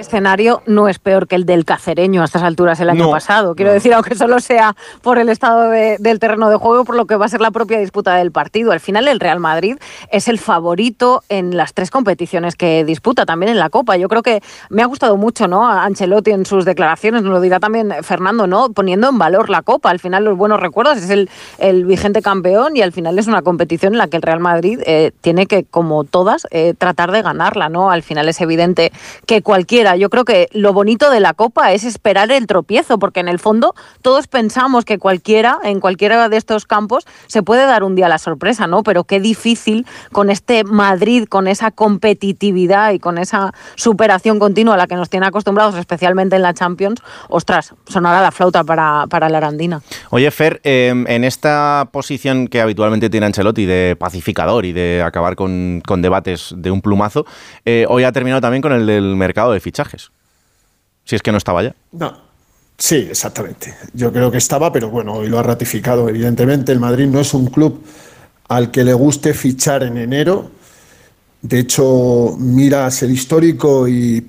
[SPEAKER 7] Escenario no es peor que el del cacereño a estas alturas el año
[SPEAKER 2] No.
[SPEAKER 7] pasado. Quiero decir, aunque solo sea por el estado de- del terreno de juego, por lo que va a ser la propia disputa del partido. Al final, el Real Madrid es el favorito en las tres competiciones que disputa, también en la Copa. Yo creo que me ha gustado mucho, ¿no? A Ancelotti en sus declaraciones, nos lo dirá también Fernando, ¿no? Poniendo en valor la Copa. Al final, los buenos recuerdos es el, el vigente campeón y al final es una competición en la que el Real Madrid eh, tiene que, como todas, eh, tratar de ganarla, ¿no? Al final es evidente que cualquiera, yo creo que lo bonito de la Copa es esperar el tropiezo, porque en el fondo todos pensamos que cualquiera, en cualquiera de estos campos, se puede dar un día la sorpresa, ¿no? Pero qué difícil con este Madrid, con esa competitividad y con esa superación continua a la que nos tiene acostumbrados, especialmente en la Champions, ostras, sonará la flauta para, para la Arandina.
[SPEAKER 2] Oye, Fer, eh, en esta posición que habitualmente tiene Ancelotti de pacificador y de acabar con, con debates de un plumazo, eh, hoy ha terminado también con el del mercado de fichajes. Si es que no estaba ya.
[SPEAKER 13] No, sí, exactamente. Yo creo que estaba, pero bueno, hoy lo ha ratificado. Evidentemente, el Madrid no es un club al que le guste fichar en enero. De hecho, miras el histórico y,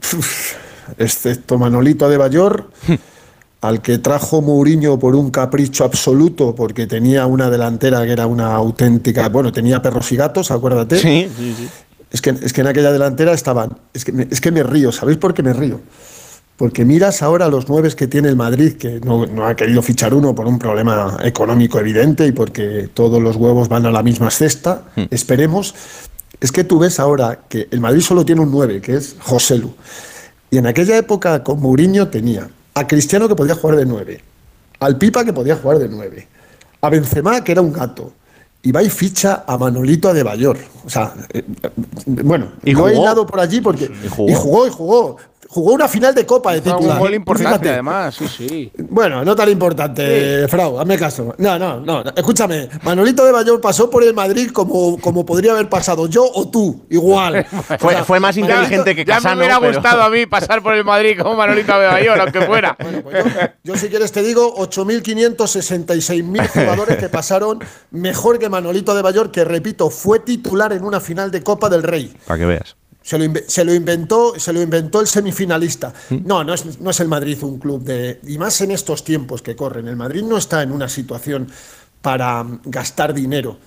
[SPEAKER 13] excepto Manolito de Bayor, (laughs) al que trajo Mourinho por un capricho absoluto, porque tenía una delantera que era una auténtica. Bueno, tenía perros y gatos, acuérdate.
[SPEAKER 2] Sí, sí, sí.
[SPEAKER 13] Es que, es que en aquella delantera estaban. Es que, me, es que me río, ¿sabéis por qué me río? Porque miras ahora los nueve que tiene el Madrid, que no, no ha querido fichar uno por un problema económico evidente y porque todos los huevos van a la misma cesta, esperemos. Es que tú ves ahora que el Madrid solo tiene un 9, que es José Lu. Y en aquella época con Mourinho tenía a Cristiano que podía jugar de 9, al Pipa que podía jugar de 9, a Benzema que era un gato. Y va y ficha a Manolito Adebayor. O sea, eh, eh, bueno,
[SPEAKER 2] Y
[SPEAKER 13] no he
[SPEAKER 2] jugó.
[SPEAKER 13] hilado por allí porque.
[SPEAKER 2] Y jugó.
[SPEAKER 13] Y jugó, y jugó. Jugó una final de Copa de titular.
[SPEAKER 5] un gol importante,
[SPEAKER 13] Fíjate.
[SPEAKER 5] además, sí, sí.
[SPEAKER 13] Bueno, no tan importante, Frau, hazme caso. No, no, no. Escúchame, Manolito de Bayor pasó por el Madrid como, como podría haber pasado yo o tú, igual. (laughs)
[SPEAKER 2] Fue,
[SPEAKER 13] O sea,
[SPEAKER 2] fue más
[SPEAKER 13] Manolito-
[SPEAKER 2] inteligente que
[SPEAKER 5] Ya
[SPEAKER 2] Casano.
[SPEAKER 5] me hubiera
[SPEAKER 2] pero-
[SPEAKER 5] gustado a mí (laughs) pasar por el Madrid como Manolito de Bayor, aunque fuera.
[SPEAKER 13] Yo, si quieres, te digo 8.566.000 jugadores que pasaron mejor que Manolito de Bayor, que repito, fue titular en una final de Copa del Rey.
[SPEAKER 2] Para que veas.
[SPEAKER 13] Se lo, se lo inventó, se lo inventó el semifinalista. No, no es, no es el Madrid un club de. Y más en estos tiempos que corren. El Madrid no está en una situación para mm, gastar dinero.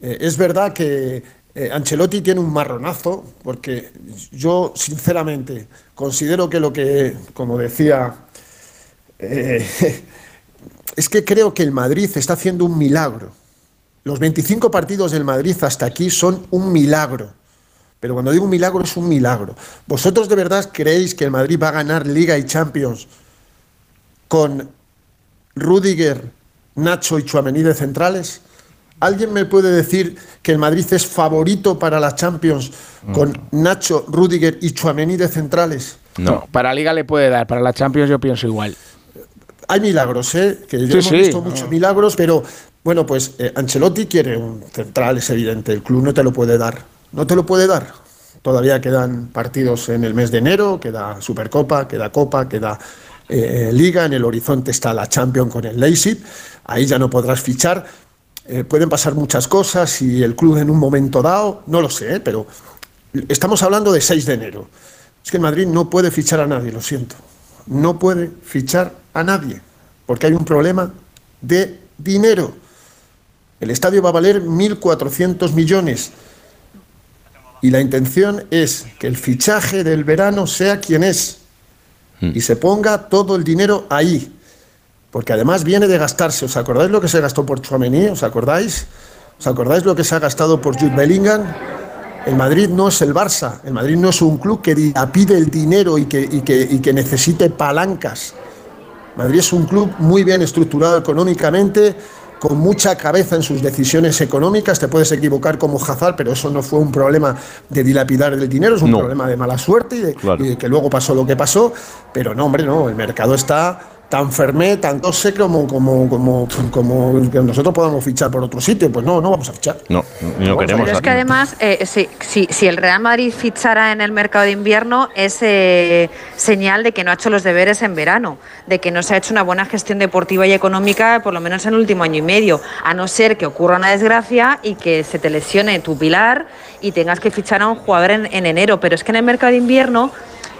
[SPEAKER 13] Eh, es verdad que eh, Ancelotti tiene un marronazo, porque yo, sinceramente, considero que lo que, como decía. eh, (laughs) es que creo que el Madrid está haciendo un milagro. Los 25 partidos del Madrid hasta aquí son un milagro. Pero cuando digo un milagro es un milagro. ¿Vosotros de verdad creéis que el Madrid va a ganar Liga y Champions con Rudiger, Nacho y Chuamení de centrales? ¿Alguien me puede decir que el Madrid es favorito para la Champions con Nacho, Rudiger y Chuamení de centrales?
[SPEAKER 5] No. Para Liga le puede dar, para la Champions yo pienso igual.
[SPEAKER 13] Hay milagros, ¿eh? Que
[SPEAKER 5] Sí,
[SPEAKER 13] hemos
[SPEAKER 5] sí.
[SPEAKER 13] visto muchos milagros, pero bueno, pues eh, Ancelotti quiere un central, es evidente. El club no te lo puede dar. No te lo puede dar. Todavía quedan partidos en el mes de enero, queda Supercopa, queda Copa, queda eh, Liga. En el horizonte está la Champions con el Leipzig. Ahí ya no podrás fichar. Eh, pueden pasar muchas cosas y el club en un momento dado, no lo sé, ¿eh? pero estamos hablando de 6 de enero. Es que Madrid no puede fichar a nadie, lo siento. No puede fichar a nadie, porque hay un problema de dinero. El estadio va a valer 1.400 millones y la intención es que el fichaje del verano sea quien es y se ponga todo el dinero ahí. Porque además viene de gastarse. ¿Os acordáis lo que se gastó por Chouameni? ¿Os acordáis? ¿Os acordáis lo que se ha gastado por Jude Bellingham? El Madrid no es el Barça, el Madrid no es un club que pide el dinero y que, y que, y que necesite palancas. Madrid es un club muy bien estructurado económicamente, con mucha cabeza en sus decisiones económicas. Te puedes equivocar como Hazard, pero eso no fue un problema de dilapidar el dinero, es un
[SPEAKER 2] No.
[SPEAKER 13] problema de mala suerte y de,
[SPEAKER 2] Claro.
[SPEAKER 13] y de que luego pasó lo que pasó. Pero no, hombre, no, el mercado está tan fermé, tan tose como, como, como, como que nosotros podamos fichar por otro sitio. Pues no, no vamos a fichar.
[SPEAKER 2] No, ni lo queremos.
[SPEAKER 6] Pero es que además, eh, si, si- si el Real Madrid fichara en el mercado de invierno, es eh, señal de que no ha hecho los deberes en verano, de que no se ha hecho una buena gestión deportiva y económica, por lo menos en el último año y medio, a no ser que ocurra una desgracia y que se te lesione tu pilar y tengas que fichar a un jugador en, en enero. Pero es que en el mercado de invierno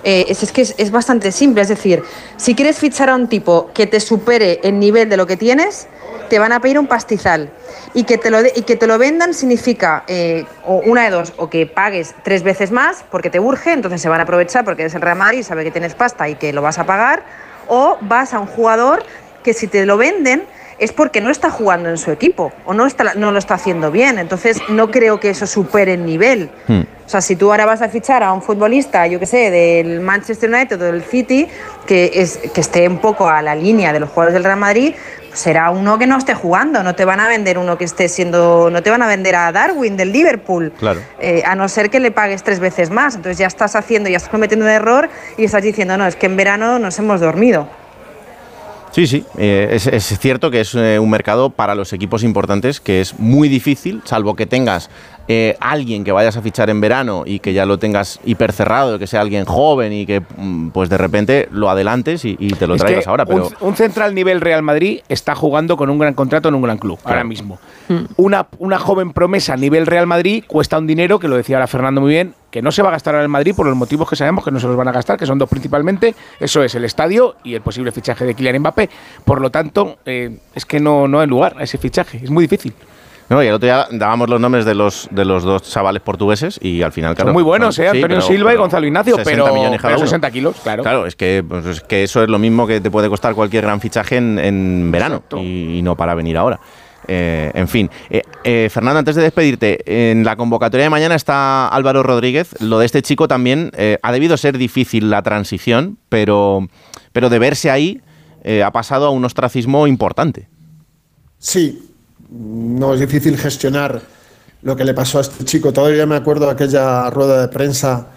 [SPEAKER 6] eh, es, es que es, es bastante simple. Es decir, si quieres fichar a un tipo que te supere el nivel de lo que tienes, te van a pedir un pastizal. Y que te lo, y que te lo vendan significa eh, o una de dos, o que pagues tres veces más porque te urge, entonces se van a aprovechar porque eres el Real Madrid y sabe que tienes pasta y que lo vas a pagar, o vas a un jugador que si te lo venden es porque no está jugando en su equipo o no, está, no lo está haciendo bien. Entonces no creo que eso supere el nivel. O sea, si tú ahora vas a fichar a un futbolista, yo qué sé, del Manchester United o del City, que, es, que esté un poco a la línea de los jugadores del Real Madrid, pues será uno que no esté jugando. No te van a vender uno que esté siendo. No te van a vender a Darwin del Liverpool.
[SPEAKER 2] Claro.
[SPEAKER 6] Eh, a no ser que le pagues tres veces más. Entonces ya estás haciendo, ya estás cometiendo un error y estás diciendo, no, es que en verano nos hemos dormido.
[SPEAKER 2] Sí, sí, eh, es, es cierto que es eh, un mercado para los equipos importantes que es muy difícil, salvo que tengas eh, alguien que vayas a fichar en verano y que ya lo tengas hipercerrado, que sea alguien joven y que mm, pues de repente lo adelantes y, y te lo
[SPEAKER 5] Es
[SPEAKER 2] traigas
[SPEAKER 5] que
[SPEAKER 2] ahora. Pero
[SPEAKER 5] un, un central nivel Real Madrid está jugando con un gran contrato en un gran club ahora mismo. Una, una joven promesa nivel Real Madrid cuesta un dinero, que lo decía ahora Fernando muy bien, que no se va a gastar ahora en Madrid por los motivos que sabemos que no se los van a gastar, que son dos principalmente. Eso es el estadio y el posible fichaje de Kylian Mbappé. Por lo tanto, eh, es que no, no hay lugar a ese fichaje. Es muy difícil.
[SPEAKER 2] No, y el otro día dábamos los nombres de los, de los dos chavales portugueses y al final, claro.
[SPEAKER 5] Son muy buenos, ¿eh?
[SPEAKER 2] sí,
[SPEAKER 5] Antonio
[SPEAKER 2] pero-
[SPEAKER 5] Silva y Gonzalo Ignacio,
[SPEAKER 2] 60
[SPEAKER 5] pero,
[SPEAKER 2] millones cada
[SPEAKER 5] pero
[SPEAKER 2] uno.
[SPEAKER 5] 60 kilos, claro.
[SPEAKER 2] Claro, es que, pues, es que eso es lo mismo que te puede costar cualquier gran fichaje en, en verano y, y no para venir ahora. Eh, en fin, Eh, eh, Fernando, antes de despedirte, en la convocatoria de mañana está Álvaro Rodríguez. Lo de este chico también ha debido ser difícil la transición, pero, pero de verse ahí ha pasado a un ostracismo importante.
[SPEAKER 13] Sí, no es difícil gestionar lo que le pasó a este chico. Todavía me acuerdo de aquella rueda de prensa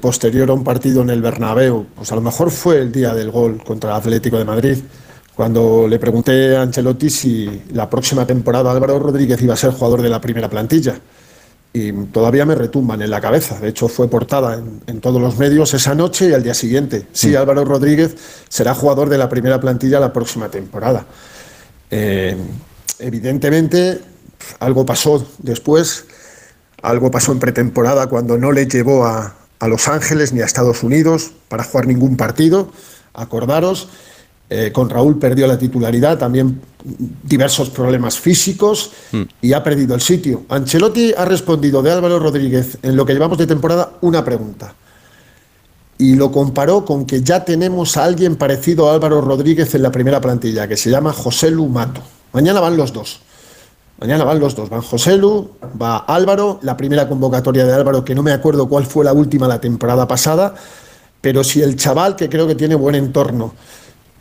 [SPEAKER 13] posterior a un partido en el Bernabéu. Pues a lo mejor fue el día del gol contra el Atlético de Madrid, cuando le pregunté a Ancelotti si la próxima temporada Álvaro Rodríguez iba a ser jugador de la primera plantilla. Y todavía me retumban en la cabeza. De hecho, fue portada en, en todos los medios esa noche y al día siguiente. Sí, Álvaro Rodríguez será jugador de la primera plantilla la próxima temporada. Eh, evidentemente, algo pasó después, algo pasó en pretemporada cuando no le llevó a, a Los Ángeles ni a Estados Unidos para jugar ningún partido. Acordaros, eh, con Raúl perdió la titularidad, también diversos problemas físicos y ha perdido el sitio. Ancelotti ha respondido de Álvaro Rodríguez en lo que llevamos de temporada una pregunta y lo comparó con que ya tenemos a alguien parecido a Álvaro Rodríguez en la primera plantilla, que se llama José Lu Mato. Mañana van los dos. Mañana van los dos. Van José Lu, va Álvaro. La primera convocatoria de Álvaro, que no me acuerdo cuál fue la última la temporada pasada, pero si el chaval, que creo que tiene buen entorno,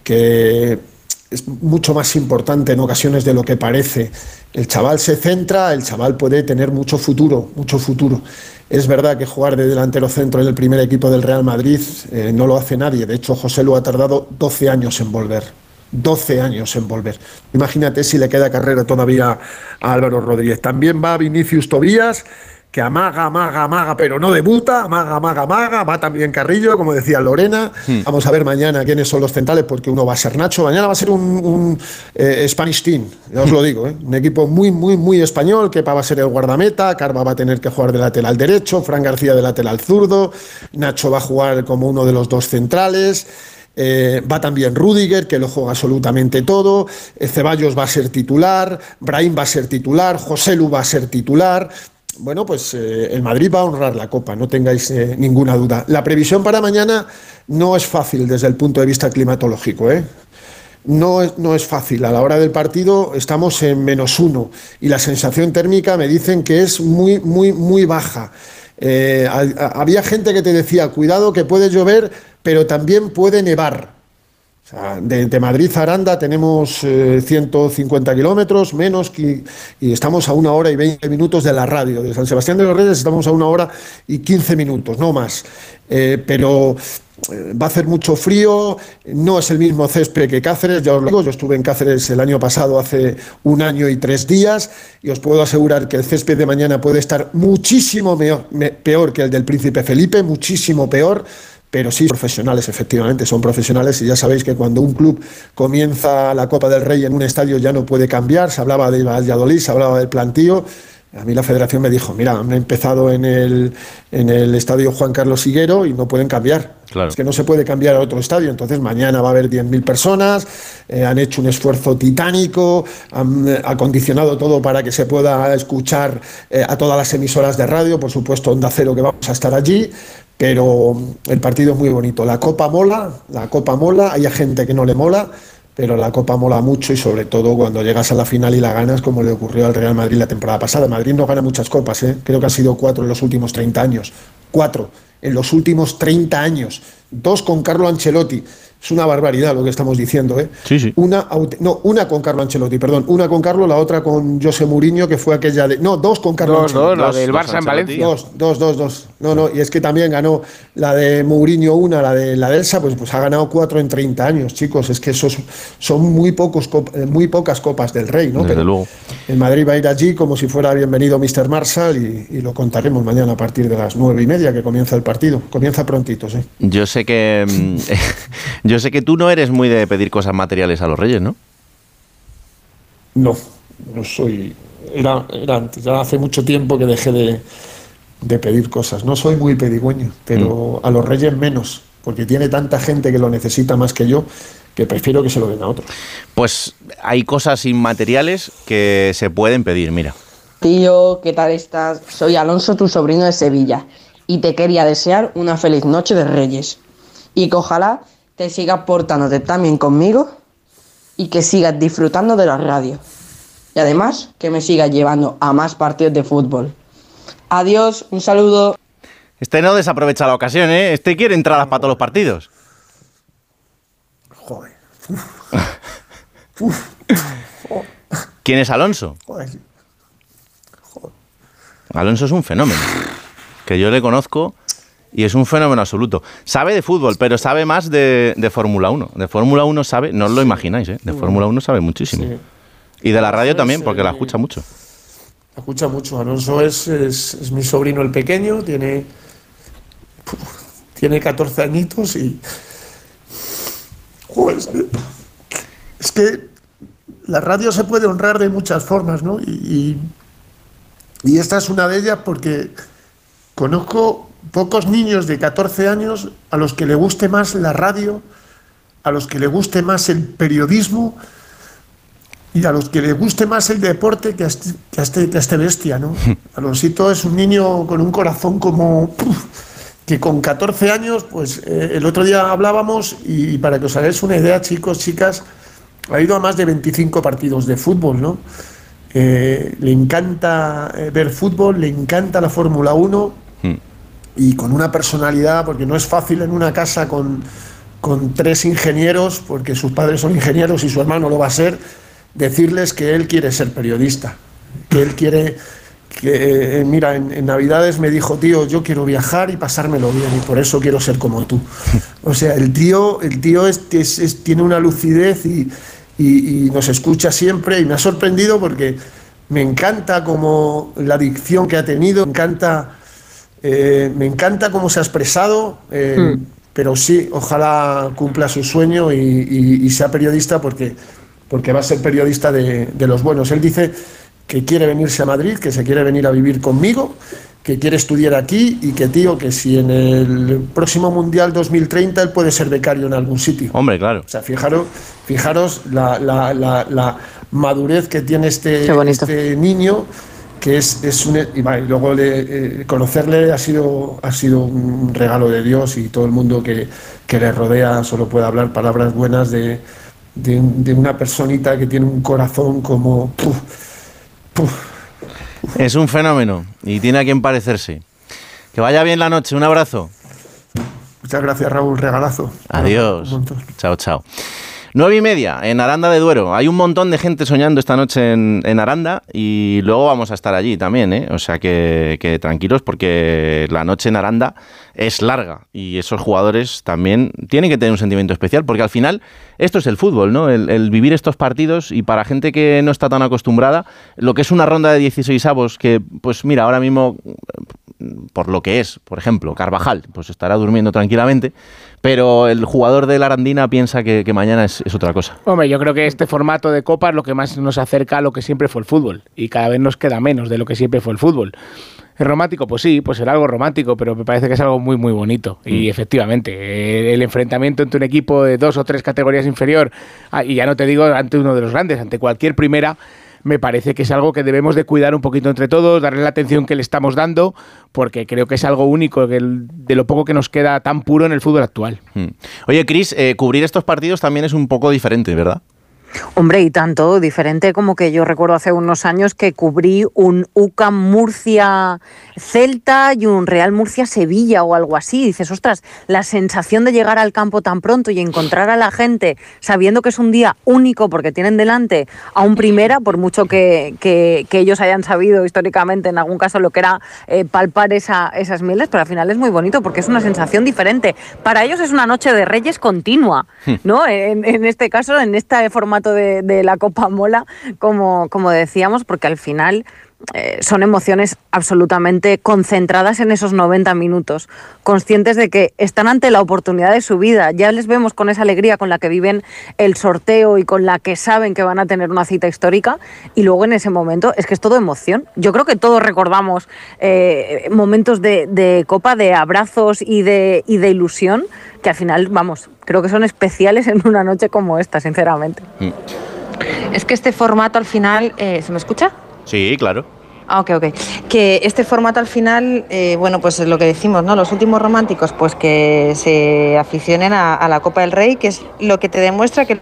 [SPEAKER 13] que es mucho más importante en ocasiones de lo que parece. El chaval se centra, el chaval puede tener mucho futuro, mucho futuro. Es verdad que jugar de delantero centro en el primer equipo del Real Madrid eh, no lo hace nadie. De hecho, José lo ha tardado 12 años en volver. 12 años en volver. Imagínate si le queda carrera todavía a Álvaro Rodríguez. También va Vinicius Tobías, que amaga, amaga, amaga, pero no debuta, amaga, amaga, amaga, va también Carrillo, como decía Lorena. Vamos a ver mañana quiénes son los centrales, porque uno va a ser Nacho, mañana va a ser un, un, eh, Spanish Team, ya os lo digo, ¿eh? un equipo muy, muy, muy español, que va a ser el guardameta, Carva va a tener que jugar de lateral derecho, Fran García de lateral zurdo, Nacho va a jugar como uno de los dos centrales. Eh, va también Rudiger, que lo juega absolutamente todo. Ceballos va a ser titular. Brahim va a ser titular. José Lu va a ser titular. Bueno, pues eh, el Madrid va a honrar la copa, no tengáis eh, ninguna duda. La previsión para mañana no es fácil desde el punto de vista climatológico. ¿eh? no es, no es fácil. A la hora del partido estamos en menos uno y la sensación térmica me dicen que es muy, muy, muy baja. Eh, ha- ha- había gente que te decía, cuidado que puede llover, pero también puede nevar. De, Madrid a Aranda tenemos eh, 150 kilómetros menos que- y estamos a una hora y 20 minutos de la radio. De San Sebastián de los Reyes estamos a una hora y 15 minutos, no más. Eh, pero eh, va a hacer mucho frío, no es el mismo césped que Cáceres, ya os lo digo, yo estuve en Cáceres el año pasado hace un año y tres días y os puedo asegurar que el césped de mañana puede estar muchísimo peor que el del Príncipe Felipe, muchísimo peor. Pero sí, profesionales, efectivamente, son profesionales y ya sabéis que cuando un club comienza la Copa del Rey en un estadio ya no puede cambiar. Se hablaba de Valladolid, se hablaba del plantío. A mí la federación me dijo, mira, han empezado en el, en el estadio Juan Carlos Higuero y no pueden cambiar.
[SPEAKER 2] Claro.
[SPEAKER 13] Es que no se puede cambiar a otro estadio. Entonces mañana va a haber 10.000 personas, eh, han hecho un esfuerzo titánico, han eh, acondicionado todo para que se pueda escuchar eh, a todas las emisoras de radio, por supuesto Onda Cero que vamos a estar allí, pero el partido es muy bonito. La Copa mola, la Copa mola, hay gente que no le mola, pero la Copa mola mucho y sobre todo cuando llegas a la final y la ganas, como le ocurrió al Real Madrid la temporada pasada. Madrid no gana muchas copas, ¿eh? creo que ha sido cuatro en los últimos 30 años. Cuatro en los últimos 30 años. Dos con Carlo Ancelotti. Es una barbaridad lo que estamos diciendo, ¿eh?
[SPEAKER 2] Sí, sí.
[SPEAKER 13] Una, no, una con Carlo Ancelotti, perdón. Una con Carlo, la otra con José Mourinho, que fue aquella de. No, dos con Carlo
[SPEAKER 5] Dos,
[SPEAKER 13] Ancelotti.
[SPEAKER 5] dos, la del Barça en Valencia.
[SPEAKER 13] Dos, dos, dos, dos. No, no, y es que también ganó la de Mourinho una, la de la de Elsa, pues, pues ha ganado cuatro en 30 años, chicos. Es que esos son muy, pocos, eh, muy pocas copas del Rey, ¿no?
[SPEAKER 2] Desde
[SPEAKER 13] Pero
[SPEAKER 2] luego.
[SPEAKER 13] El Madrid va a ir allí como si fuera bienvenido Mr. Marshall y, y lo contaremos mañana a partir de las nueve y media que comienza el partido. Comienza prontito, sí.
[SPEAKER 2] Yo sé que mm, (laughs) yo sé que tú no eres muy de pedir cosas materiales a los reyes, ¿no?
[SPEAKER 13] No, no soy. Era, era antes, ya hace mucho tiempo que dejé de, de pedir cosas. No soy muy pedigüeño, pero a los reyes menos, porque tiene tanta gente que lo necesita más que yo, que prefiero que se lo den a otro.
[SPEAKER 2] Pues hay cosas inmateriales que se pueden pedir, mira.
[SPEAKER 14] Tío, ¿qué tal estás? Soy Alonso, tu sobrino de Sevilla, y te quería desear una feliz noche de Reyes. Y que ojalá te sigas portándote también conmigo y que sigas disfrutando de la radio. Y además, que me sigas llevando a más partidos de fútbol. Adiós, un saludo.
[SPEAKER 2] Este no desaprovecha la ocasión, ¿eh? Este quiere entradas para todos los partidos.
[SPEAKER 13] Joder. (laughs)
[SPEAKER 2] ¿Quién es Alonso?
[SPEAKER 13] Joder.
[SPEAKER 2] Alonso es un fenómeno. Que yo le conozco y es un fenómeno absoluto. Sabe de fútbol, pero sabe más de, de Fórmula 1. De Fórmula 1 sabe, no os lo imagináis, ¿eh? De Fórmula 1 sabe muchísimo.
[SPEAKER 13] Sí.
[SPEAKER 2] Y de la radio también, porque la escucha mucho.
[SPEAKER 13] Escucha mucho. Alonso es, es, es mi sobrino el pequeño, tiene, tiene 14 añitos y. Joder, es, que, es que la radio se puede honrar de muchas formas, ¿no? Y, y, y esta es una de ellas porque conozco pocos niños de 14 años a los que le guste más la radio, a los que le guste más el periodismo y a los que le guste más el deporte que a este, que a este, que a este bestia, ¿no? (laughs) Alonsito es un niño con un corazón como que con 14 años, pues eh, el otro día hablábamos y para que os hagáis una idea, chicos, chicas, ha ido a más de 25 partidos de fútbol, ¿no? Eh, le encanta eh, ver fútbol, le encanta la Fórmula 1
[SPEAKER 2] Hmm.
[SPEAKER 13] Y con una personalidad, porque no es fácil en una casa con, con tres ingenieros, porque sus padres son ingenieros y su hermano lo va a ser, decirles que él quiere ser periodista, que él quiere, que, eh, mira, en, en Navidades me dijo, tío, yo quiero viajar y pasármelo bien y por eso quiero ser como tú. (laughs) O sea, el tío, el tío es, es- es- tiene una lucidez y, y- y nos escucha siempre y me ha sorprendido porque me encanta como la dicción que ha tenido, me encanta, eh, me encanta cómo se ha expresado. eh, Pero sí, ojalá cumpla su sueño y, y- y sea periodista porque, porque va a ser periodista de, de los buenos. Él dice que quiere venirse a Madrid, que se quiere venir a vivir conmigo, que quiere estudiar aquí y que, tío, que si en el próximo Mundial 2030 él puede ser becario en algún sitio.
[SPEAKER 2] Hombre, claro.
[SPEAKER 13] O sea, fijaros, fijaros la, la- la- la madurez que tiene este,
[SPEAKER 7] Qué bonito.
[SPEAKER 13] este niño, que es, es un... Y, va, y luego le- eh, conocerle ha sido, ha sido un regalo de Dios y todo el mundo que, que le rodea solo puede hablar palabras buenas de, de, de una personita que tiene un corazón como... puf, puf.
[SPEAKER 2] Es un fenómeno y tiene a quien parecerse. Que vaya bien la noche, un abrazo.
[SPEAKER 13] Muchas gracias, Raúl. Regalazo.
[SPEAKER 2] Adiós. Chao, chao. Nueve y media en Aranda de Duero. Hay un montón de gente soñando esta noche en, en Aranda y luego vamos a estar allí también, ¿eh? O sea que, que tranquilos porque la noche en Aranda es larga y esos jugadores también tienen que tener un sentimiento especial porque al final esto es el fútbol, ¿no? El, vivir estos partidos y para gente que no está tan acostumbrada, lo que es una ronda de 16 avos que, pues mira, ahora mismo por lo que es, por ejemplo, Carvajal, pues estará durmiendo tranquilamente, pero el jugador de la Arandina piensa que, que mañana es, es otra cosa.
[SPEAKER 5] Hombre, yo creo que este formato de Copa es lo que más nos acerca a lo que siempre fue el fútbol y cada vez nos queda menos de lo que siempre fue el fútbol. ¿Es romántico? Pues sí, pues será algo romántico, pero me parece que es algo muy, muy bonito. Y efectivamente, eh, el enfrentamiento entre un equipo de dos o tres categorías inferior, ah, y ya no te digo ante uno de los grandes, ante cualquier primera, me parece que es algo que debemos de cuidar un poquito entre todos, darle la atención que le estamos dando, porque creo que es algo único de lo poco que nos queda tan puro en el fútbol actual.
[SPEAKER 2] Mm. Oye, Cris, eh, cubrir estos partidos también es un poco diferente, ¿verdad?
[SPEAKER 7] Hombre, y tanto, diferente como que yo recuerdo hace unos años que cubrí un UCAM Murcia Celta y un Real Murcia Sevilla o algo así. Dices, ostras, la sensación de llegar al campo tan pronto y encontrar a la gente sabiendo que es un día único porque tienen delante a un primera, por mucho que, que- que ellos hayan sabido históricamente en algún caso lo que era eh, palpar esa- esas mieles, pero al final es muy bonito porque es una sensación diferente. Para ellos es una noche de reyes continua, ¿no? En, en este caso, en este formato de, de la Copa Mola, como, como decíamos, porque al final eh, son emociones absolutamente concentradas en esos 90 minutos, conscientes de que están ante la oportunidad de su vida. Ya les vemos con esa alegría con la que viven el sorteo y con la que saben que van a tener una cita histórica. Y luego en ese momento es que es todo emoción. Yo creo que todos recordamos eh, momentos de, de copa, de abrazos y de, y de ilusión, que al final, vamos, creo que son especiales en una noche como esta, sinceramente.
[SPEAKER 6] Es que este formato al final, eh, ¿se me escucha?
[SPEAKER 2] Sí, claro.
[SPEAKER 6] Ah, ok, ok. Que este formato al final, eh, bueno, pues es lo que decimos, ¿no? Los últimos románticos, pues que se aficionen a, la Copa del Rey, que es lo que te demuestra que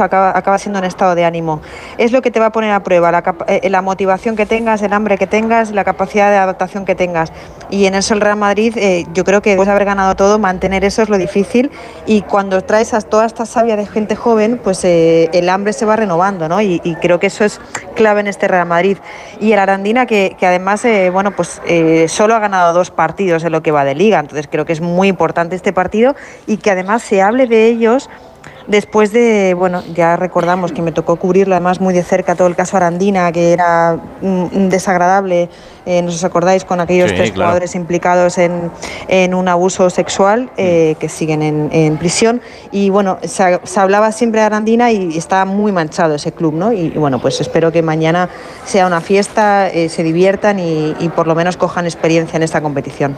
[SPEAKER 6] acaba, siendo un estado de ánimo. Es lo que te va a poner a prueba, la, eh, motivación que tengas, el hambre que tengas, la capacidad de adaptación que tengas. Y en eso el Real Madrid, eh, yo creo que después de haber ganado todo, mantener eso es lo difícil. Y cuando traes a toda esta savia de gente joven, pues eh, el hambre se va renovando, ¿no? Y, creo que eso es clave en este Real Madrid. Y el Arandina, que, además, bueno, pues solo ha ganado dos partidos en lo que va de liga. Entonces creo que es muy importante este partido y que además se hable de ellos Después de, bueno, ya recordamos que me tocó cubrirlo además muy de cerca todo el caso Arandina, que era desagradable, eh, ¿no os acordáis? Con aquellos
[SPEAKER 15] Sí,
[SPEAKER 6] tres
[SPEAKER 15] claro.
[SPEAKER 6] jugadores implicados en, en un abuso sexual eh, que siguen en, en prisión. Y bueno, se, se hablaba siempre de Arandina y estaba muy manchado ese club, ¿no? Y, y bueno, pues espero que mañana sea una fiesta, eh, se diviertan y, y por lo menos cojan experiencia en esta competición.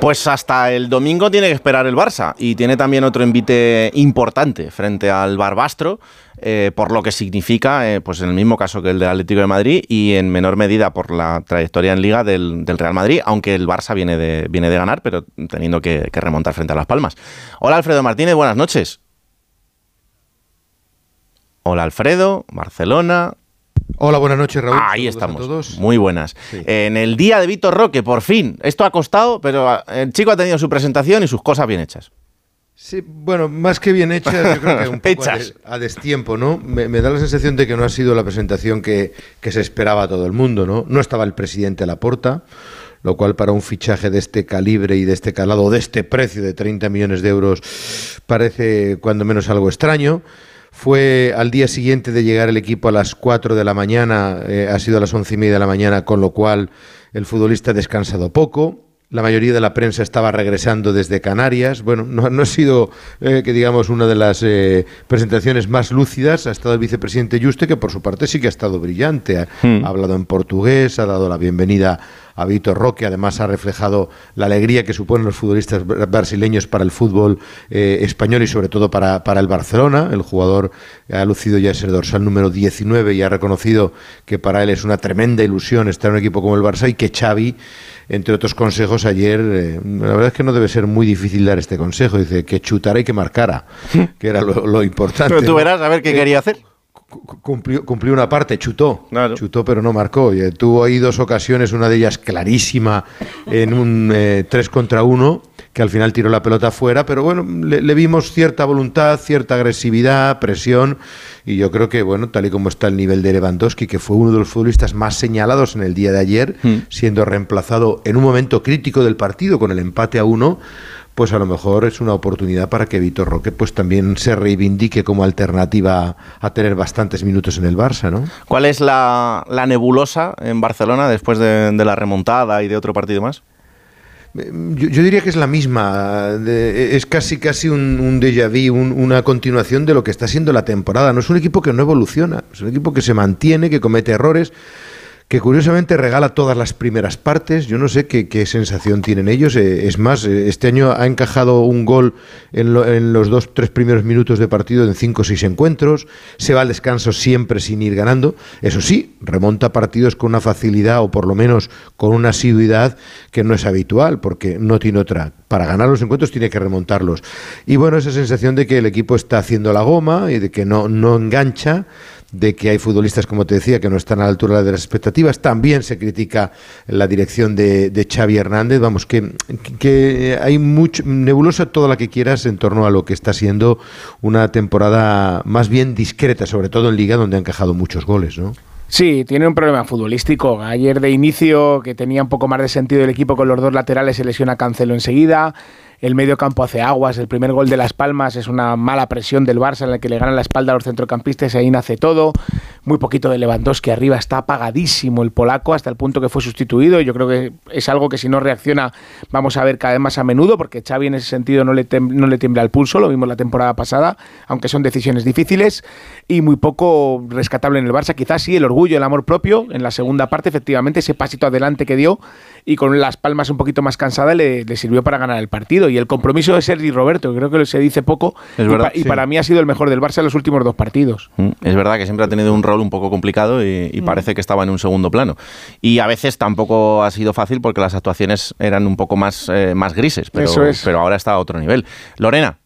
[SPEAKER 2] Pues hasta el domingo tiene que esperar el Barça y tiene también otro envite importante frente al Barbastro, eh, por lo que significa, eh, pues en el mismo caso que el del Atlético de Madrid y en menor medida por la trayectoria en Liga del, del Real Madrid, aunque el Barça viene de, viene de ganar, pero teniendo que, que remontar frente a Las Palmas. Hola Alfredo Martínez, buenas noches. Hola Alfredo, Barcelona.
[SPEAKER 15] Hola, buenas noches, Raúl.
[SPEAKER 2] Ahí
[SPEAKER 15] Saludos a
[SPEAKER 2] estamos.
[SPEAKER 15] todos.
[SPEAKER 2] Muy buenas.
[SPEAKER 15] Sí.
[SPEAKER 2] En el día de Víctor Roque, por fin. Esto ha costado, pero el chico ha tenido su presentación y sus cosas bien hechas.
[SPEAKER 15] Sí, bueno, más que bien hechas, yo creo que un (laughs) poco a, des- a destiempo, ¿no? Me, me da la sensación de que no ha sido la presentación que, que se esperaba a todo el mundo, ¿no? No estaba el presidente Laporta, lo cual para un fichaje de este calibre y de este calado, de este precio de 30 millones de euros, parece cuando menos algo extraño. Fue al día siguiente de llegar el equipo a las 4 de la mañana, eh, ha sido a las 11 y media de la mañana, con lo cual el futbolista ha descansado poco. La mayoría de la prensa estaba regresando desde Canarias. Bueno, no, no ha sido, eh, que digamos, una de las eh, presentaciones más lúcidas. Ha estado el vicepresidente Juste, que por su parte sí que ha estado brillante. Ha,
[SPEAKER 2] Hmm.
[SPEAKER 15] ha hablado en portugués, ha dado la bienvenida a Vitor Roque, además ha reflejado la alegría que suponen los futbolistas br- brasileños para el fútbol eh, español y sobre todo para, para el Barcelona. El jugador ha lucido ya ese dorsal número 19 y ha reconocido que para él es una tremenda ilusión estar en un equipo como el Barça y que Xavi, entre otros consejos ayer, eh, la verdad es que no debe ser muy difícil dar este consejo, dice que chutara y que marcara, (laughs) que era lo, lo importante.
[SPEAKER 2] Pero tú verás a ver qué
[SPEAKER 15] Eh,
[SPEAKER 2] quería hacer.
[SPEAKER 15] Cumplió, cumplió una parte, chutó, chutó pero no marcó. Y, eh, tuvo ahí dos ocasiones, una de ellas clarísima en un 3 contra 1, que al final tiró la pelota afuera, pero bueno, le, le vimos cierta voluntad, cierta agresividad, presión, y yo creo que, bueno, tal y como está el nivel de Lewandowski, que fue uno de los futbolistas más señalados en el día de ayer, siendo reemplazado en un momento crítico del partido con el empate a uno, pues a lo mejor es una oportunidad para que Vitor Roque pues también se reivindique como alternativa a tener bastantes minutos en el Barça, ¿no?
[SPEAKER 2] ¿Cuál es la, la nebulosa en Barcelona después de, de la remontada y de otro partido más?
[SPEAKER 15] Yo, yo diría que es la misma, de- es casi casi un, un déjà vu, un- una continuación de lo que está siendo la temporada. No es un equipo que no evoluciona, es un equipo que se mantiene, que comete errores, que curiosamente regala todas las primeras partes. Yo no sé qué, sensación tienen ellos. Eh, es más, eh, este año ha encajado un gol en, lo- en los dos, tres primeros minutos de partido en cinco o seis encuentros. Se va al descanso siempre sin ir ganando. Eso sí, remonta partidos con una facilidad o por lo menos con una asiduidad que no es habitual, porque no tiene otra. Para ganar los encuentros tiene que remontarlos. Y bueno, esa sensación de que el equipo está haciendo la goma y de que no, no engancha de que hay futbolistas, como te decía, que no están a la altura de las expectativas. También se critica la dirección de, de Xavi Hernández. Vamos, que, que hay mucho, nebulosa toda la que quieras en torno a lo que está siendo una temporada más bien discreta, sobre todo en Liga, donde han encajado muchos goles, ¿no?
[SPEAKER 5] Sí, tiene un problema futbolístico. Ayer de inicio, que tenía un poco más de sentido el equipo con los dos laterales, se lesiona Cancelo enseguida. El medio campo hace aguas. El primer gol de Las Palmas es una mala presión del Barça en la que le ganan la espalda a los centrocampistas y ahí nace todo. Muy poquito de Lewandowski arriba. Está apagadísimo el polaco hasta el punto que fue sustituido. Yo creo que es algo que si no reacciona vamos a ver cada vez más a menudo porque Xavi en ese sentido no le, no le tiembla el pulso. Lo vimos la temporada pasada, aunque son decisiones difíciles y muy poco rescatable en el Barça. Quizás sí el orgullo, el amor propio. En la segunda parte, efectivamente, ese pasito adelante que dio y con las palmas un poquito más cansadas le, le sirvió para ganar el partido. Y el compromiso de Sergi Roberto, creo que se dice poco,
[SPEAKER 2] Es
[SPEAKER 5] y,
[SPEAKER 2] verdad,
[SPEAKER 5] pa- y
[SPEAKER 2] sí.
[SPEAKER 5] para mí ha sido el mejor del Barça en los últimos dos partidos.
[SPEAKER 2] Mm, Es verdad que siempre ha tenido un rol un poco complicado y, y
[SPEAKER 5] Mm.
[SPEAKER 2] parece que estaba en un segundo plano. Y a veces tampoco ha sido fácil porque las actuaciones eran un poco más, eh, más grises, pero,
[SPEAKER 5] Eso es.
[SPEAKER 2] pero ahora está a otro nivel. Lorena.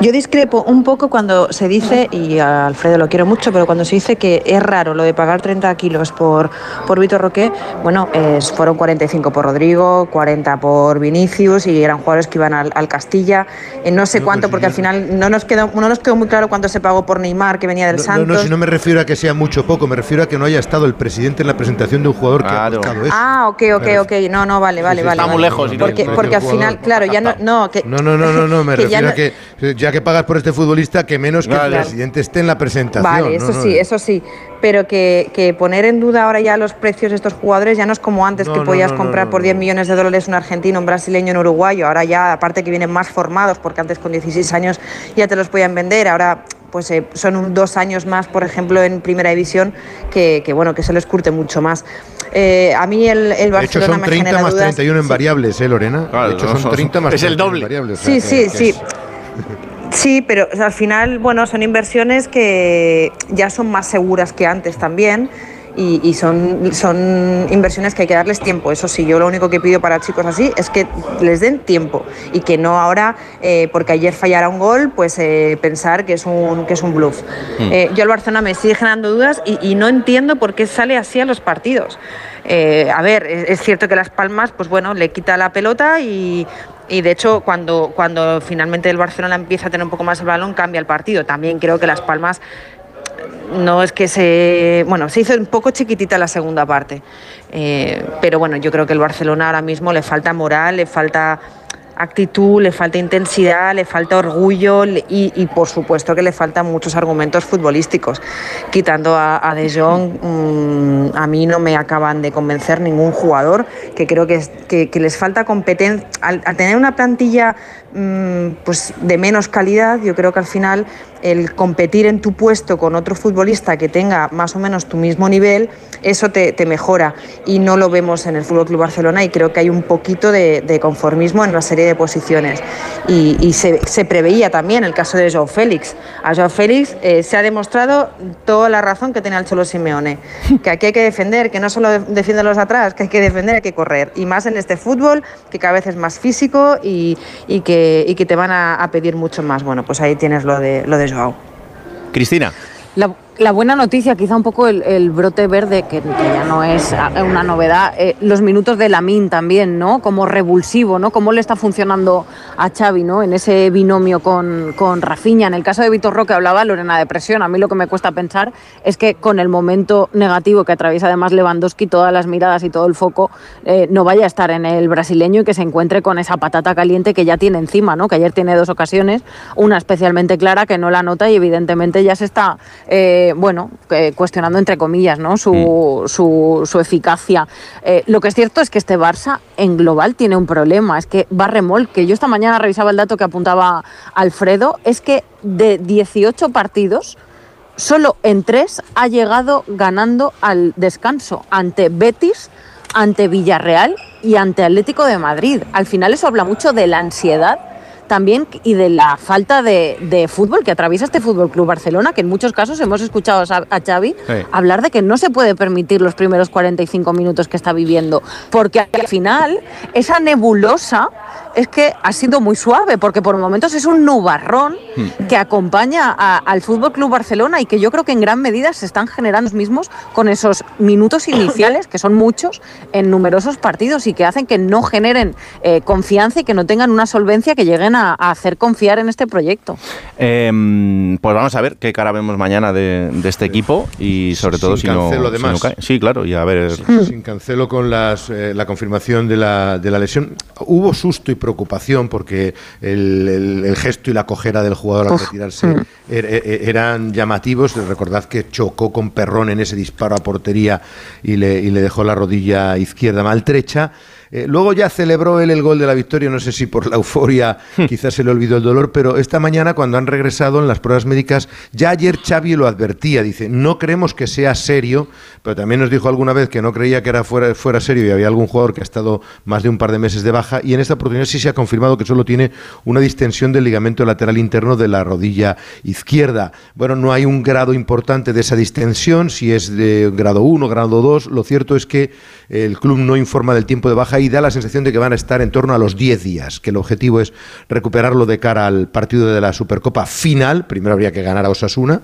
[SPEAKER 6] Yo discrepo un poco cuando se dice, y a Alfredo lo quiero mucho, pero cuando se dice que es raro lo de pagar 30 kilos por, por Vitor Roque, bueno, es- fueron 45 por Rodrigo, 40 por Vinicius y eran jugadores que iban al, al Castilla. Eh, no sé cuánto, porque al final no nos, quedó, no nos quedó muy claro cuánto se pagó por Neymar, que venía del
[SPEAKER 15] No, no,
[SPEAKER 6] Santos.
[SPEAKER 15] no, si no me refiero a que sea mucho o poco, me refiero a que no haya estado el presidente en la presentación de un jugador que ha buscado eso.
[SPEAKER 6] Ah, ok, ok, ok. No, no, vale, vale,
[SPEAKER 15] sí,
[SPEAKER 6] vale.
[SPEAKER 15] está muy lejos, y no-
[SPEAKER 6] Porque,
[SPEAKER 15] no
[SPEAKER 6] porque al final, claro, ya no. No, que,
[SPEAKER 15] No, no, no, no, no, me refiero
[SPEAKER 6] no-
[SPEAKER 15] a que ya que pagas por este futbolista, que menos que el presidente esté en la presentación.
[SPEAKER 6] Vale, eso
[SPEAKER 15] No,
[SPEAKER 6] sí, eso sí. Pero que, que poner en duda ahora ya los precios de estos jugadores ya no es como antes
[SPEAKER 15] No,
[SPEAKER 6] que
[SPEAKER 15] no,
[SPEAKER 6] podías comprar
[SPEAKER 15] no,
[SPEAKER 6] por 10 millones de dólares un argentino, un brasileño, un uruguayo. Ahora ya, aparte que vienen más formados, porque antes con 16 años ya te los podían vender. Ahora pues eh, son un- dos años más, por ejemplo, en primera división, que, que, bueno, que se les curte mucho más. Eh, a mí el, el
[SPEAKER 15] De hecho,
[SPEAKER 6] Barcelona
[SPEAKER 15] son
[SPEAKER 6] me
[SPEAKER 15] 30
[SPEAKER 6] genera
[SPEAKER 15] más
[SPEAKER 6] dudas.
[SPEAKER 15] 31 en
[SPEAKER 6] Sí.
[SPEAKER 15] variables, ¿eh, Lorena?
[SPEAKER 2] Claro,
[SPEAKER 15] de hecho,
[SPEAKER 2] no,
[SPEAKER 15] son 30 más
[SPEAKER 2] es el
[SPEAKER 15] 31 en
[SPEAKER 2] doble.
[SPEAKER 15] o
[SPEAKER 6] Sí,
[SPEAKER 15] sea,
[SPEAKER 6] sí,
[SPEAKER 15] que
[SPEAKER 6] sí.
[SPEAKER 15] es-
[SPEAKER 6] Sí, pero o sea, al final, bueno, son inversiones que ya son más seguras que antes también. Y, y son, son inversiones que hay que darles tiempo. Eso sí, yo lo único que pido para chicos así es que les den tiempo y que no ahora, eh, porque ayer fallara un gol, pues eh, pensar que es un, que es un bluff.
[SPEAKER 16] Mm.
[SPEAKER 6] Eh, yo el Barcelona me sigue generando dudas y, y no entiendo por qué sale así a los partidos. Eh, a ver, es, es cierto que Las Palmas, pues bueno, le quita la pelota y, y de hecho cuando, cuando finalmente el Barcelona empieza a tener un poco más el balón cambia el partido. También creo que Las Palmas no es que se. Bueno, se hizo un poco chiquitita la segunda parte. Eh, pero bueno, yo creo que el Barcelona ahora mismo le falta moral, le falta actitud, le falta intensidad, le falta orgullo y, y por supuesto que le faltan muchos argumentos futbolísticos. Quitando a, De Jong, mmm, a mí no me acaban de convencer ningún jugador, que creo que, que, les falta competencia. Al, al, tener una plantilla pues de menos calidad, yo creo que al final el competir en tu puesto con otro futbolista que tenga más o menos tu mismo nivel, eso te, te mejora. Y no lo vemos en el Fútbol Club Barcelona y creo que hay un poquito de, conformismo en la serie de posiciones. Y, se, se, preveía también el caso de Joao Félix. A Joao Félix eh, se ha demostrado toda la razón que tenía el Cholo Simeone, que aquí hay que defender, que no solo defiende los atrás, que hay que defender, hay que correr. Y más en este fútbol, que cada vez es más físico y, y que, y que te van a, a, pedir mucho más. Bueno, pues ahí tienes lo de, lo de Joao.
[SPEAKER 2] Cristina.
[SPEAKER 7] La, la, buena noticia, quizá un poco el, brote verde, que, ya no es una novedad, eh, los minutos de Lamin también, ¿no? Como revulsivo, ¿no? Cómo le está funcionando a Xavi, ¿no? En ese binomio con, con. En el caso de Vitor Roque hablaba Lorena de presión. A mí lo que me cuesta pensar es que con el momento negativo que atraviesa además Lewandowski, todas las miradas y todo el foco, eh, no vaya a estar en el brasileño y que se encuentre con esa patata caliente que ya tiene encima, ¿no? Que ayer tiene dos ocasiones, una especialmente clara que no la nota y evidentemente ya se está... Eh, bueno, eh, cuestionando entre comillas, ¿no? Su, mm. su, su eficacia. Eh, lo que es cierto es que este Barça en global tiene un problema, es que va remolque. Yo esta mañana revisaba el dato que apuntaba Alfredo, es que de 18 partidos, solo en tres ha llegado ganando al descanso ante Betis, ante Villarreal y ante Atlético de Madrid. Al final eso habla mucho de la ansiedad también y de la falta de, de, fútbol que atraviesa este Fútbol Club Barcelona, que en muchos casos hemos escuchado a, Xavi sí. hablar de que no se puede permitir los primeros 45 minutos que está viviendo, porque al final esa nebulosa es que ha sido muy suave, porque por momentos es un nubarrón hmm. que acompaña a, al Fútbol Club Barcelona y que yo creo que en gran medida se están generando los mismos con esos minutos (coughs) iniciales, que son muchos, en numerosos partidos y que hacen que no generen eh, confianza y que no tengan una solvencia que lleguen a, a hacer confiar en este proyecto.
[SPEAKER 2] Eh, pues vamos a ver qué cara vemos mañana de, de este equipo y sobre todo
[SPEAKER 15] Sin
[SPEAKER 2] si,
[SPEAKER 15] cancelo,
[SPEAKER 2] no,
[SPEAKER 15] además.
[SPEAKER 2] si no cae. Sí, claro, y a ver.
[SPEAKER 15] Sin, sin cancelo con las, eh, la confirmación de la, de la, lesión. Hubo susto y preocupación porque el, el, el gesto y la cojera del jugador al retirarse
[SPEAKER 7] Mm.
[SPEAKER 15] er, er, eran llamativos. Recordad que chocó con Perrón en ese disparo a portería y le, y le dejó la rodilla izquierda maltrecha. Eh, luego ya celebró él el gol de la victoria, no sé si por la euforia quizás se le olvidó el dolor, pero esta mañana cuando han regresado en las pruebas médicas, ya ayer Xavi lo advertía, dice, no creemos que sea serio, pero también nos dijo alguna vez que no creía que era fuera, fuera serio y había algún jugador que ha estado más de un par de meses de baja y en esta oportunidad sí se ha confirmado que solo tiene una distensión del ligamento lateral interno de la rodilla izquierda. Bueno, no hay un grado importante de esa distensión, si es de grado 1, grado 2, lo cierto es que el club no informa del tiempo de baja y da la sensación de que van a estar en torno a los 10 días, que el objetivo es recuperarlo de cara al partido de la Supercopa final. Primero habría que ganar a Osasuna,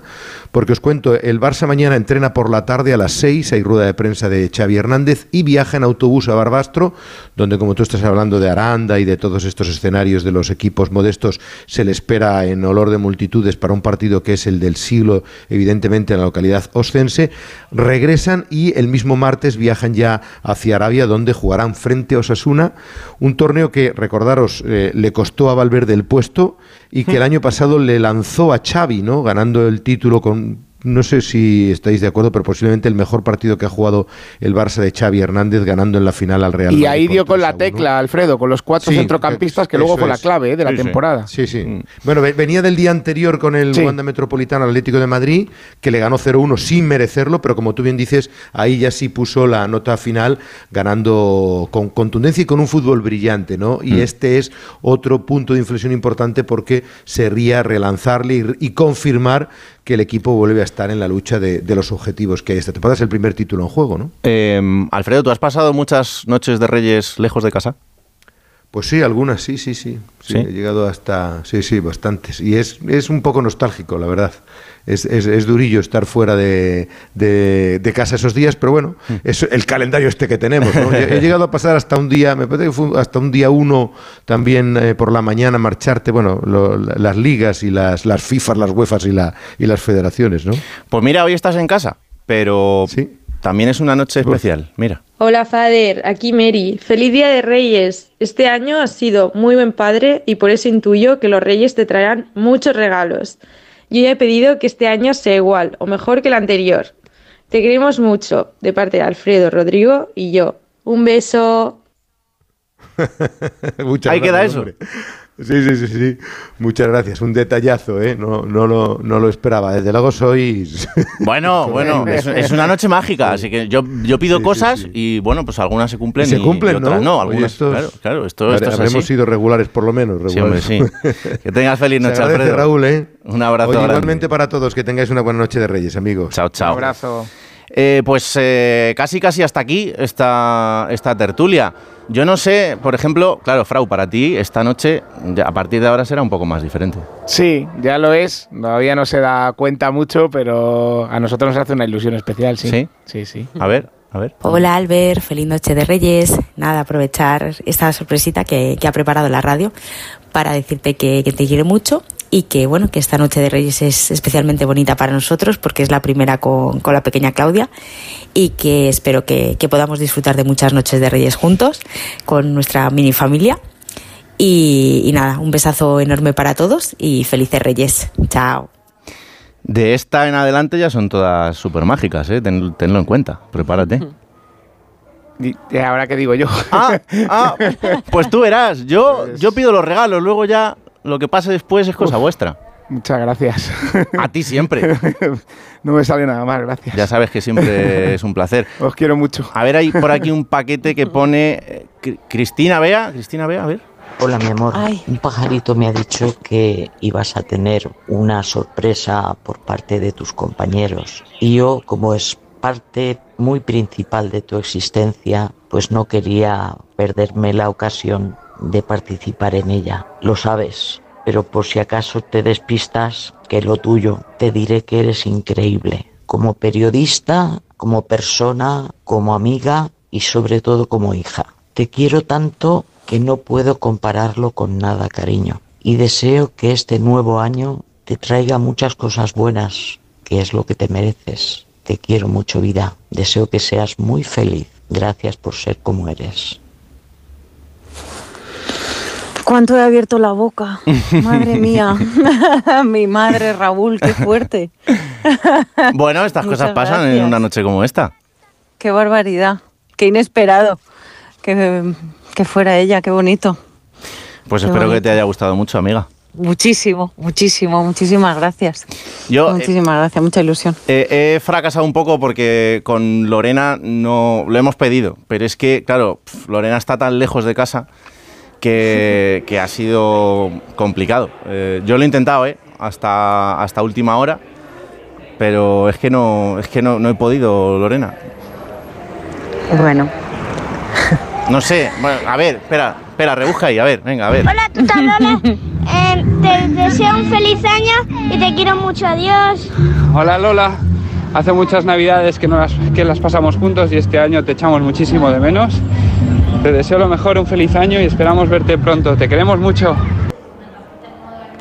[SPEAKER 15] porque os cuento, el Barça mañana entrena por la tarde a las 6, hay rueda de prensa de Xavi Hernández y viaja en autobús a Barbastro, donde como tú estás hablando de Aranda y de todos estos escenarios de los equipos modestos, se le espera en olor de multitudes para un partido que es el del siglo, evidentemente en la localidad oscense. Regresan y el mismo martes viajan ya hacia Arabia, donde jugarán frente Osasuna, un torneo que, recordaros, eh, le costó a Valverde el puesto y que el año pasado le lanzó a Xavi, ¿no? ganando el título con no sé si estáis de acuerdo, pero posiblemente el mejor partido que ha jugado el Barça de Xavi Hernández ganando en la final al Real
[SPEAKER 5] Y
[SPEAKER 15] Madrid
[SPEAKER 5] ahí dio con la
[SPEAKER 15] 3 a 1.
[SPEAKER 5] tecla, Alfredo, con los cuatro
[SPEAKER 15] Sí,
[SPEAKER 5] centrocampistas, que luego fue la clave eh, de la
[SPEAKER 15] Sí,
[SPEAKER 5] temporada.
[SPEAKER 15] Sí, sí. Bueno, ve- venía del día anterior con el
[SPEAKER 5] Sí.
[SPEAKER 15] Wanda Metropolitano Atlético de Madrid, que le ganó 0-1 sin merecerlo, pero como tú bien dices, ahí ya sí puso la nota final, ganando con contundencia y con un fútbol brillante, ¿no? Y
[SPEAKER 2] Mm.
[SPEAKER 15] este es otro punto de inflexión importante porque sería relanzarle y, y confirmar que el equipo vuelve a estar en la lucha de, de los objetivos que hay esta temporada. Es el primer título en juego, ¿no?
[SPEAKER 2] Eh, Alfredo, ¿tú has pasado muchas noches de Reyes lejos de casa?
[SPEAKER 15] Pues sí, algunas, sí, sí, sí. Sí,
[SPEAKER 2] ¿Sí?
[SPEAKER 15] he llegado hasta, sí, sí, bastantes. Y es, es un poco nostálgico, la verdad. Es, es, es durillo estar fuera de, de, de casa esos días, pero bueno, es el calendario este que tenemos. ¿no? He he llegado a pasar hasta un día, me parece que fue hasta un día uno también eh, por la mañana marcharte, bueno, lo- las ligas y las, las FIFAs, las UEFAs y, la, y las federaciones, ¿no?
[SPEAKER 2] Pues mira, hoy estás en casa, pero también es una noche especial. Mira.
[SPEAKER 16] Hola Fader, aquí Mary. Feliz Día de Reyes. Este año has sido muy buen padre y por eso intuyo que los Reyes te traerán muchos regalos. Yo ya he pedido que este año sea igual o mejor que el anterior. Te queremos mucho, de parte de Alfredo, Rodrigo y yo. Un beso. (laughs)
[SPEAKER 15] Muchas
[SPEAKER 2] Ahí queda eso.
[SPEAKER 15] hombre. Sí, sí, sí, sí. Muchas gracias. Un detallazo, ¿eh? No, no, lo, no lo esperaba. Desde luego sois... (laughs)
[SPEAKER 2] Bueno, bueno, es, es una noche mágica, así que yo, yo pido
[SPEAKER 15] Sí,
[SPEAKER 2] cosas
[SPEAKER 15] sí.
[SPEAKER 2] y bueno, pues algunas se cumplen
[SPEAKER 15] Y se
[SPEAKER 2] y,
[SPEAKER 15] cumplen,
[SPEAKER 2] y otras
[SPEAKER 15] ¿no?
[SPEAKER 2] no. Algunas,
[SPEAKER 15] estos-
[SPEAKER 2] claro, claro, esto, esto es
[SPEAKER 15] Habremos
[SPEAKER 2] así.
[SPEAKER 15] sido regulares, por lo menos.
[SPEAKER 2] Sí, hombre,
[SPEAKER 15] regulares.
[SPEAKER 2] sí. (laughs) Que tengas feliz
[SPEAKER 15] Se
[SPEAKER 2] noche,
[SPEAKER 15] agradece,
[SPEAKER 2] Alfredo.
[SPEAKER 15] Raúl, ¿eh?
[SPEAKER 2] Un abrazo
[SPEAKER 15] Oye, igualmente para todos, que tengáis una buena noche de Reyes, amigos.
[SPEAKER 2] Chao, chao.
[SPEAKER 5] abrazo.
[SPEAKER 2] Eh, pues eh, casi casi hasta aquí esta, esta tertulia. Yo no sé, por ejemplo, claro, Frau, para ti esta noche, ya a partir de ahora será un poco más diferente.
[SPEAKER 5] Sí, ya lo es. Todavía no se da cuenta mucho, pero a nosotros nos hace una ilusión especial, sí.
[SPEAKER 2] ¿Sí?
[SPEAKER 5] Sí, sí.
[SPEAKER 2] A ver, a ver.
[SPEAKER 17] Hola Albert, feliz noche de Reyes. Nada, aprovechar esta sorpresita que, que ha preparado la radio para decirte que, que te quiero mucho y que bueno, que esta noche de Reyes es especialmente bonita para nosotros porque es la primera con, con la pequeña Claudia y que espero que, que podamos disfrutar de muchas noches de Reyes juntos con nuestra mini familia. Y, y nada, un besazo enorme para todos y felices Reyes. Chao.
[SPEAKER 2] De esta en adelante ya son todas súper mágicas, ¿eh? Ten- tenlo en cuenta, prepárate.
[SPEAKER 5] Y ahora qué digo yo.
[SPEAKER 2] Ah, ah, (laughs) pues tú verás, yo, yo pido los regalos, luego ya lo que pase después es cosa vuestra.
[SPEAKER 5] Muchas gracias.
[SPEAKER 2] A ti siempre. (laughs)
[SPEAKER 5] no me sale nada más, gracias.
[SPEAKER 2] Ya sabes que siempre es un placer.
[SPEAKER 5] Os quiero mucho.
[SPEAKER 2] A ver, hay por aquí un paquete que pone eh, Cri- Cristina Bea. Cristina Bea, a ver.
[SPEAKER 18] Hola mi amor, un pajarito me ha dicho que ibas a tener una sorpresa por parte de tus compañeros y yo como es parte muy principal de tu existencia, pues no quería perderme la ocasión de participar en ella. Lo sabes, pero por si acaso te despistas, que lo tuyo, te diré que eres increíble. Como periodista, como persona, como amiga y sobre todo como hija. Te quiero tanto que no puedo compararlo con nada, cariño. Y deseo que este nuevo año te traiga muchas cosas buenas, que es lo que te mereces. Te quiero mucho, vida. Deseo que seas muy feliz. Gracias por ser como eres.
[SPEAKER 7] ¿Cuánto he abierto la boca? (laughs) Madre mía. (laughs) Mi madre, Raúl, qué fuerte. (laughs)
[SPEAKER 2] Bueno, estas
[SPEAKER 7] Muchas
[SPEAKER 2] cosas pasan en una noche como esta.
[SPEAKER 7] Qué barbaridad. Qué inesperado. Que, que fuera ella, qué bonito.
[SPEAKER 2] Pues
[SPEAKER 7] Qué
[SPEAKER 2] espero que te haya gustado mucho, amiga.
[SPEAKER 7] Muchísimo, muchísimo, muchísimas gracias.
[SPEAKER 2] Yo, eh,
[SPEAKER 7] muchísimas gracias, mucha ilusión.
[SPEAKER 2] Eh, he fracasado un poco porque con Lorena no lo hemos pedido, pero es que, claro, Lorena está tan lejos de casa que, que ha sido complicado. Eh, yo lo he intentado, ¿eh? Hasta, hasta última hora, pero es que no, es que no, no he podido, Lorena.
[SPEAKER 6] Bueno.
[SPEAKER 2] No sé, bueno, a ver, espera, espera, rebusca ahí, a ver, venga, a ver.
[SPEAKER 12] Hola, Tuta Lola. (laughs) Eh, te deseo un feliz año y te quiero mucho. Adiós.
[SPEAKER 19] Hola Lola, hace muchas navidades que, no las, que las pasamos juntos y este año te echamos muchísimo de menos. Te deseo lo mejor, un feliz año y esperamos verte pronto. Te queremos mucho.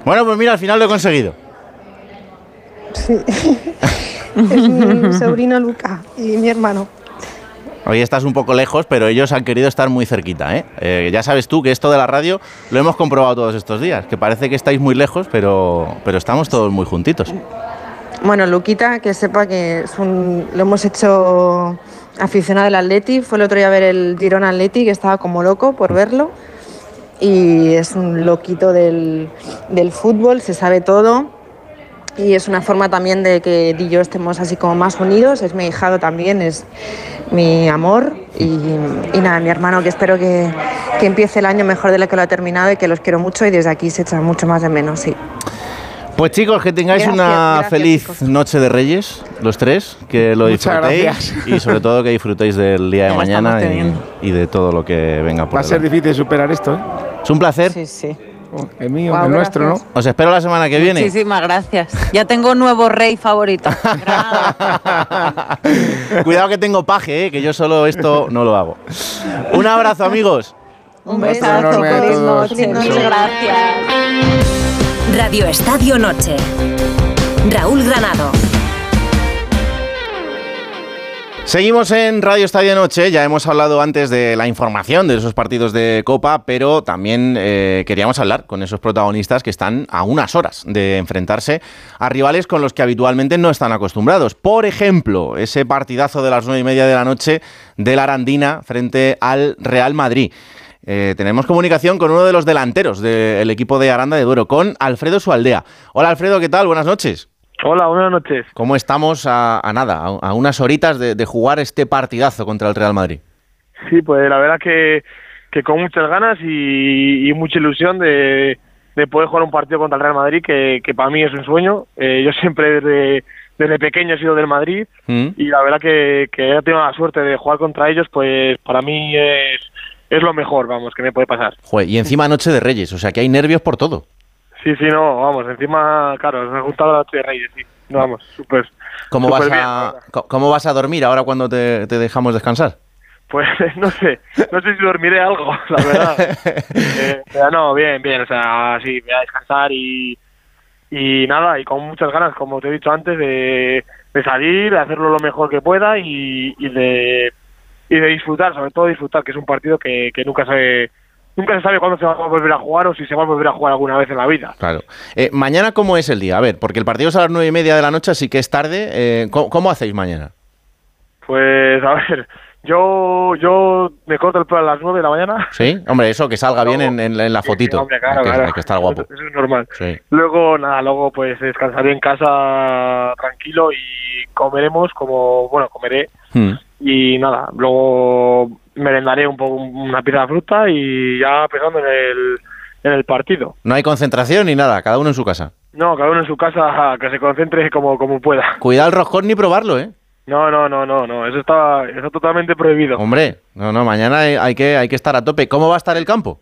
[SPEAKER 2] Bueno, pues mira, al final lo he conseguido.
[SPEAKER 20] Sí. (laughs) es mi sobrino Luca y mi hermano.
[SPEAKER 2] Hoy estás un poco lejos, pero ellos han querido estar muy cerquita. ¿eh? Eh, ya sabes tú que esto de la radio lo hemos comprobado todos estos días, que parece que estáis muy lejos, pero, pero estamos todos muy juntitos.
[SPEAKER 6] Bueno, Luquita, que sepa que es un, lo hemos hecho aficionado del Atleti. Fue el otro día a ver el Girona Atleti, que estaba como loco por verlo. Y es un loquito del, del fútbol, se sabe todo. Y es una forma también de que Di y yo estemos así como más unidos. Es mi hijado también, es mi amor. Y, y nada, mi hermano, que espero que, que empiece el año mejor de lo que lo ha terminado y que los quiero mucho. Y desde aquí se echa mucho más de menos, sí.
[SPEAKER 2] Pues chicos, que tengáis
[SPEAKER 6] Gracias,
[SPEAKER 2] una
[SPEAKER 6] gracias,
[SPEAKER 2] feliz noche de Reyes, los tres, que lo
[SPEAKER 5] Muchas
[SPEAKER 2] disfrutéis
[SPEAKER 5] gracias.
[SPEAKER 2] y sobre todo que disfrutéis del día de mañana y, de todo lo que venga por
[SPEAKER 5] Va a ser difícil superar esto, ¿eh?
[SPEAKER 2] Es un placer.
[SPEAKER 7] Sí, sí.
[SPEAKER 5] El mío,
[SPEAKER 7] Guau,
[SPEAKER 5] el nuestro, ¿no?
[SPEAKER 2] Os espero la semana que viene.
[SPEAKER 7] Muchísimas gracias. Ya tengo nuevo rey favorito. (laughs)
[SPEAKER 2] Cuidado que tengo paje, ¿eh? que yo solo esto no lo hago. Un abrazo, amigos.
[SPEAKER 7] Un.
[SPEAKER 5] Chao.
[SPEAKER 7] Muchas gracias.
[SPEAKER 1] Radio Estadio Noche. Raúl Granado.
[SPEAKER 2] Seguimos en Radio Estadio Noche, ya hemos hablado antes de la información de esos partidos de Copa, pero también eh, queríamos hablar con esos protagonistas que están a unas horas de enfrentarse a rivales con los que habitualmente no están acostumbrados. Por ejemplo, ese partidazo de las nueve y media de la noche de la Arandina frente al Real Madrid. Eh, tenemos comunicación con uno de los delanteros del equipo de Aranda de Duero, con Alfredo Sualdea. Hola Alfredo, ¿qué tal? Buenas noches.
[SPEAKER 21] Hola, buenas noches.
[SPEAKER 2] ¿Cómo estamos a, a nada, a, a unas horitas de, de jugar este partidazo contra el Real Madrid?
[SPEAKER 21] Sí, pues la verdad que, que con muchas ganas y, y mucha ilusión de, de poder jugar un partido contra el Real Madrid, que, que para mí es un sueño. Eh, yo siempre desde, desde pequeño he sido del Madrid
[SPEAKER 2] ¿Mm?
[SPEAKER 21] y la verdad que, que he tenido la suerte de jugar contra ellos, pues para mí es, es lo mejor, vamos, que me puede pasar.
[SPEAKER 2] Joder, y encima Noche de Reyes, o sea que hay nervios por todo.
[SPEAKER 21] Sí, sí, no, vamos, encima, claro, me ha gustado la noche de Reyes, sí. No, vamos, súper.
[SPEAKER 2] ¿Cómo, vas
[SPEAKER 21] bien,
[SPEAKER 2] a, co- ¿Cómo vas a dormir ahora cuando te, te dejamos descansar?
[SPEAKER 21] Pues (laughs) no sé, no sé si dormiré algo, (laughs) la verdad. (laughs) Eh, pero no, bien, bien, o sea, sí, voy a descansar y, y nada, y con muchas ganas, como te he dicho antes, de, de salir, de hacerlo lo mejor que pueda y, y de y de disfrutar, sobre todo disfrutar, que es un partido que, que nunca se nunca se sabe cuándo se va a volver a jugar o si se va a volver a jugar alguna vez en la vida.
[SPEAKER 2] Claro. Eh, mañana, ¿cómo es el día? A ver, porque el partido es a las nueve y media de la noche, así que es tarde. Eh, ¿cómo, cómo hacéis mañana?
[SPEAKER 21] Pues a ver, yo yo me corto el pelo a las nueve de la mañana.
[SPEAKER 2] ¿Sí? Hombre, eso, que salga bien en, en- en la fotito.
[SPEAKER 21] hombre, claro,
[SPEAKER 2] hay, que,
[SPEAKER 21] claro.
[SPEAKER 2] hay que estar guapo.
[SPEAKER 21] Eso es normal.
[SPEAKER 2] Sí.
[SPEAKER 21] Luego, nada, luego pues descansaré en casa tranquilo y comeremos como, bueno, comeré
[SPEAKER 2] Hmm.
[SPEAKER 21] Y nada, luego merendaré un poco una pieza de fruta y ya pensando en el, en el partido.
[SPEAKER 2] No hay concentración ni nada, cada uno en su casa.
[SPEAKER 21] No, cada uno en su casa que se concentre como, como pueda.
[SPEAKER 2] Cuidado el roscón ni probarlo, ¿eh?
[SPEAKER 21] No, no, no, no, no, eso está, eso totalmente prohibido.
[SPEAKER 2] Hombre, no, no, mañana hay, hay que, hay que estar a tope. ¿Cómo va a estar el campo?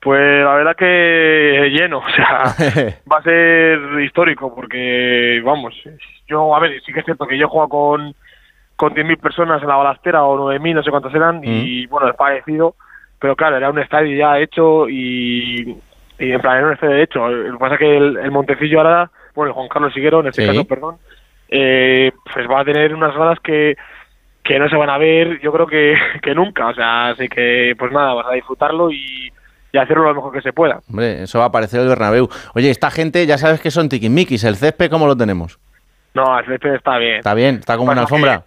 [SPEAKER 21] Pues la verdad que lleno, (laughs) o sea, (laughs) va a ser histórico porque, vamos, yo, a ver, sí que es cierto que yo juego con, con 10.000 personas en la balastera o 9.000, no sé cuántas eran, y bueno, es parecido, pero claro, era un estadio ya hecho y, y en plan, era un estadio hecho. Lo que pasa es que el, el Montecillo ahora, bueno, el Juan Carlos Siguero, en este
[SPEAKER 2] Sí.
[SPEAKER 21] caso, perdón, eh, pues va a tener unas gradas que, que no se van a ver, yo creo que, (laughs) que nunca, o sea, así que, pues nada, vas a disfrutarlo y, y hacerlo lo mejor que se pueda.
[SPEAKER 2] Hombre, eso va a parecer el Bernabéu. Oye, esta gente ya sabes que son tiquismiquis. ¿El césped cómo lo tenemos?
[SPEAKER 21] No, el césped está bien.
[SPEAKER 2] Está bien, está como una alfombra.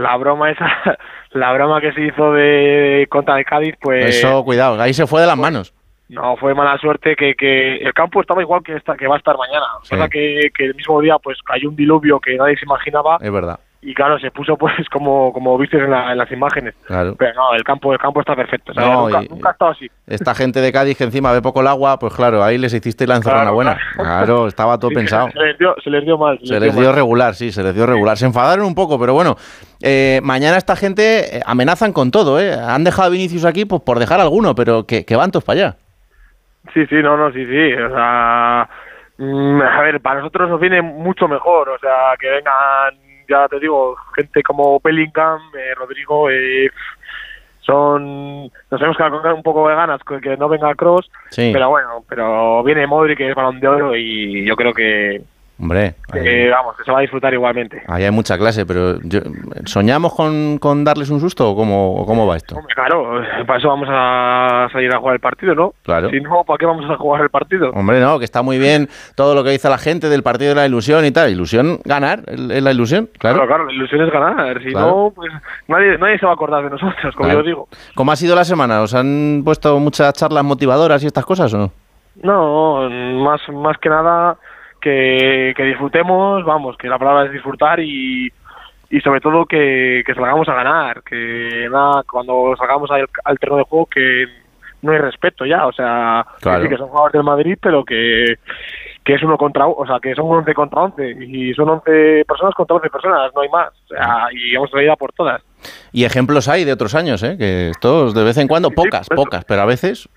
[SPEAKER 21] La broma esa, (laughs) la broma que se hizo de contra el Cádiz, pues
[SPEAKER 2] Eso, cuidado, ahí se fue de las manos.
[SPEAKER 21] no fue mala suerte que, que el campo estaba igual que esta, que va a estar mañana. O
[SPEAKER 2] Sí.
[SPEAKER 21] sea que, que el mismo día pues cayó un diluvio que nadie se imaginaba
[SPEAKER 2] Es verdad,
[SPEAKER 21] y claro se puso (laughs) pues como como viste en, la- en las imágenes.
[SPEAKER 2] claro.
[SPEAKER 21] Pero no, el campo el campo está perfecto. O sea,
[SPEAKER 2] No,
[SPEAKER 21] nunca, nunca ha estado así.
[SPEAKER 2] Esta gente de Cádiz que encima ve poco el agua, pues claro, ahí les hiciste la encerrona
[SPEAKER 21] Claro,
[SPEAKER 2] buena.
[SPEAKER 21] claro.
[SPEAKER 2] Claro, estaba todo
[SPEAKER 21] Sí,
[SPEAKER 2] pensado.
[SPEAKER 21] Se les dio, se les dio mal.
[SPEAKER 2] Se les dio
[SPEAKER 21] mal.
[SPEAKER 2] regular, sí, se les dio regular. Se enfadaron un poco, pero bueno, eh, mañana esta gente eh, amenazan con todo, ¿eh? Han dejado a Vinicius aquí pues, por dejar alguno, pero que, que van todos para allá.
[SPEAKER 21] Sí, sí, no, no, sí, sí. O sea, mm, a ver, para nosotros nos viene mucho mejor. O sea, que vengan, ya te digo, gente como Bellingham, eh, Rodrigo, eh, son. Nos tenemos que dar un poco de ganas que, que no venga Cross.
[SPEAKER 2] Sí.
[SPEAKER 21] Pero bueno, pero viene Modric, que es balón de oro, y yo creo que,
[SPEAKER 2] Hombre,
[SPEAKER 21] vamos, que se va a disfrutar igualmente.
[SPEAKER 2] ahí hay mucha clase, pero yo- ¿soñamos con, con darles un susto o cómo, cómo va esto?
[SPEAKER 21] Hombre, claro, para eso vamos a salir a jugar el partido, ¿no?
[SPEAKER 2] Claro.
[SPEAKER 21] Si no, ¿para qué vamos a jugar el partido?
[SPEAKER 2] Hombre, no, que está muy bien todo lo que dice la gente del partido de la ilusión y tal. Ilusión, ganar, es es la ilusión, claro.
[SPEAKER 21] Claro, claro, la ilusión es ganar. Si
[SPEAKER 2] Claro.
[SPEAKER 21] no, pues nadie, nadie se va a acordar de nosotros, como
[SPEAKER 2] Claro.
[SPEAKER 21] yo digo.
[SPEAKER 2] ¿Cómo ha sido la semana? ¿Os han puesto muchas charlas motivadoras y estas cosas o no?
[SPEAKER 21] No, más, más que nada que, que disfrutemos, vamos, que la palabra es disfrutar y, y sobre todo que, que salgamos a ganar, que nada, cuando salgamos al, al terreno de juego que no hay respeto ya, o sea,
[SPEAKER 2] Claro.
[SPEAKER 21] que sí que son jugadores del Madrid, pero que, que es uno contra o sea, que son 11 contra 11 y son 11 personas contra 11 personas, no hay más, o sea, y vamos a ir a por todas.
[SPEAKER 2] Y ejemplos hay de otros años, ¿eh? Que estos de vez en cuando, pocas, pocas, pero a veces...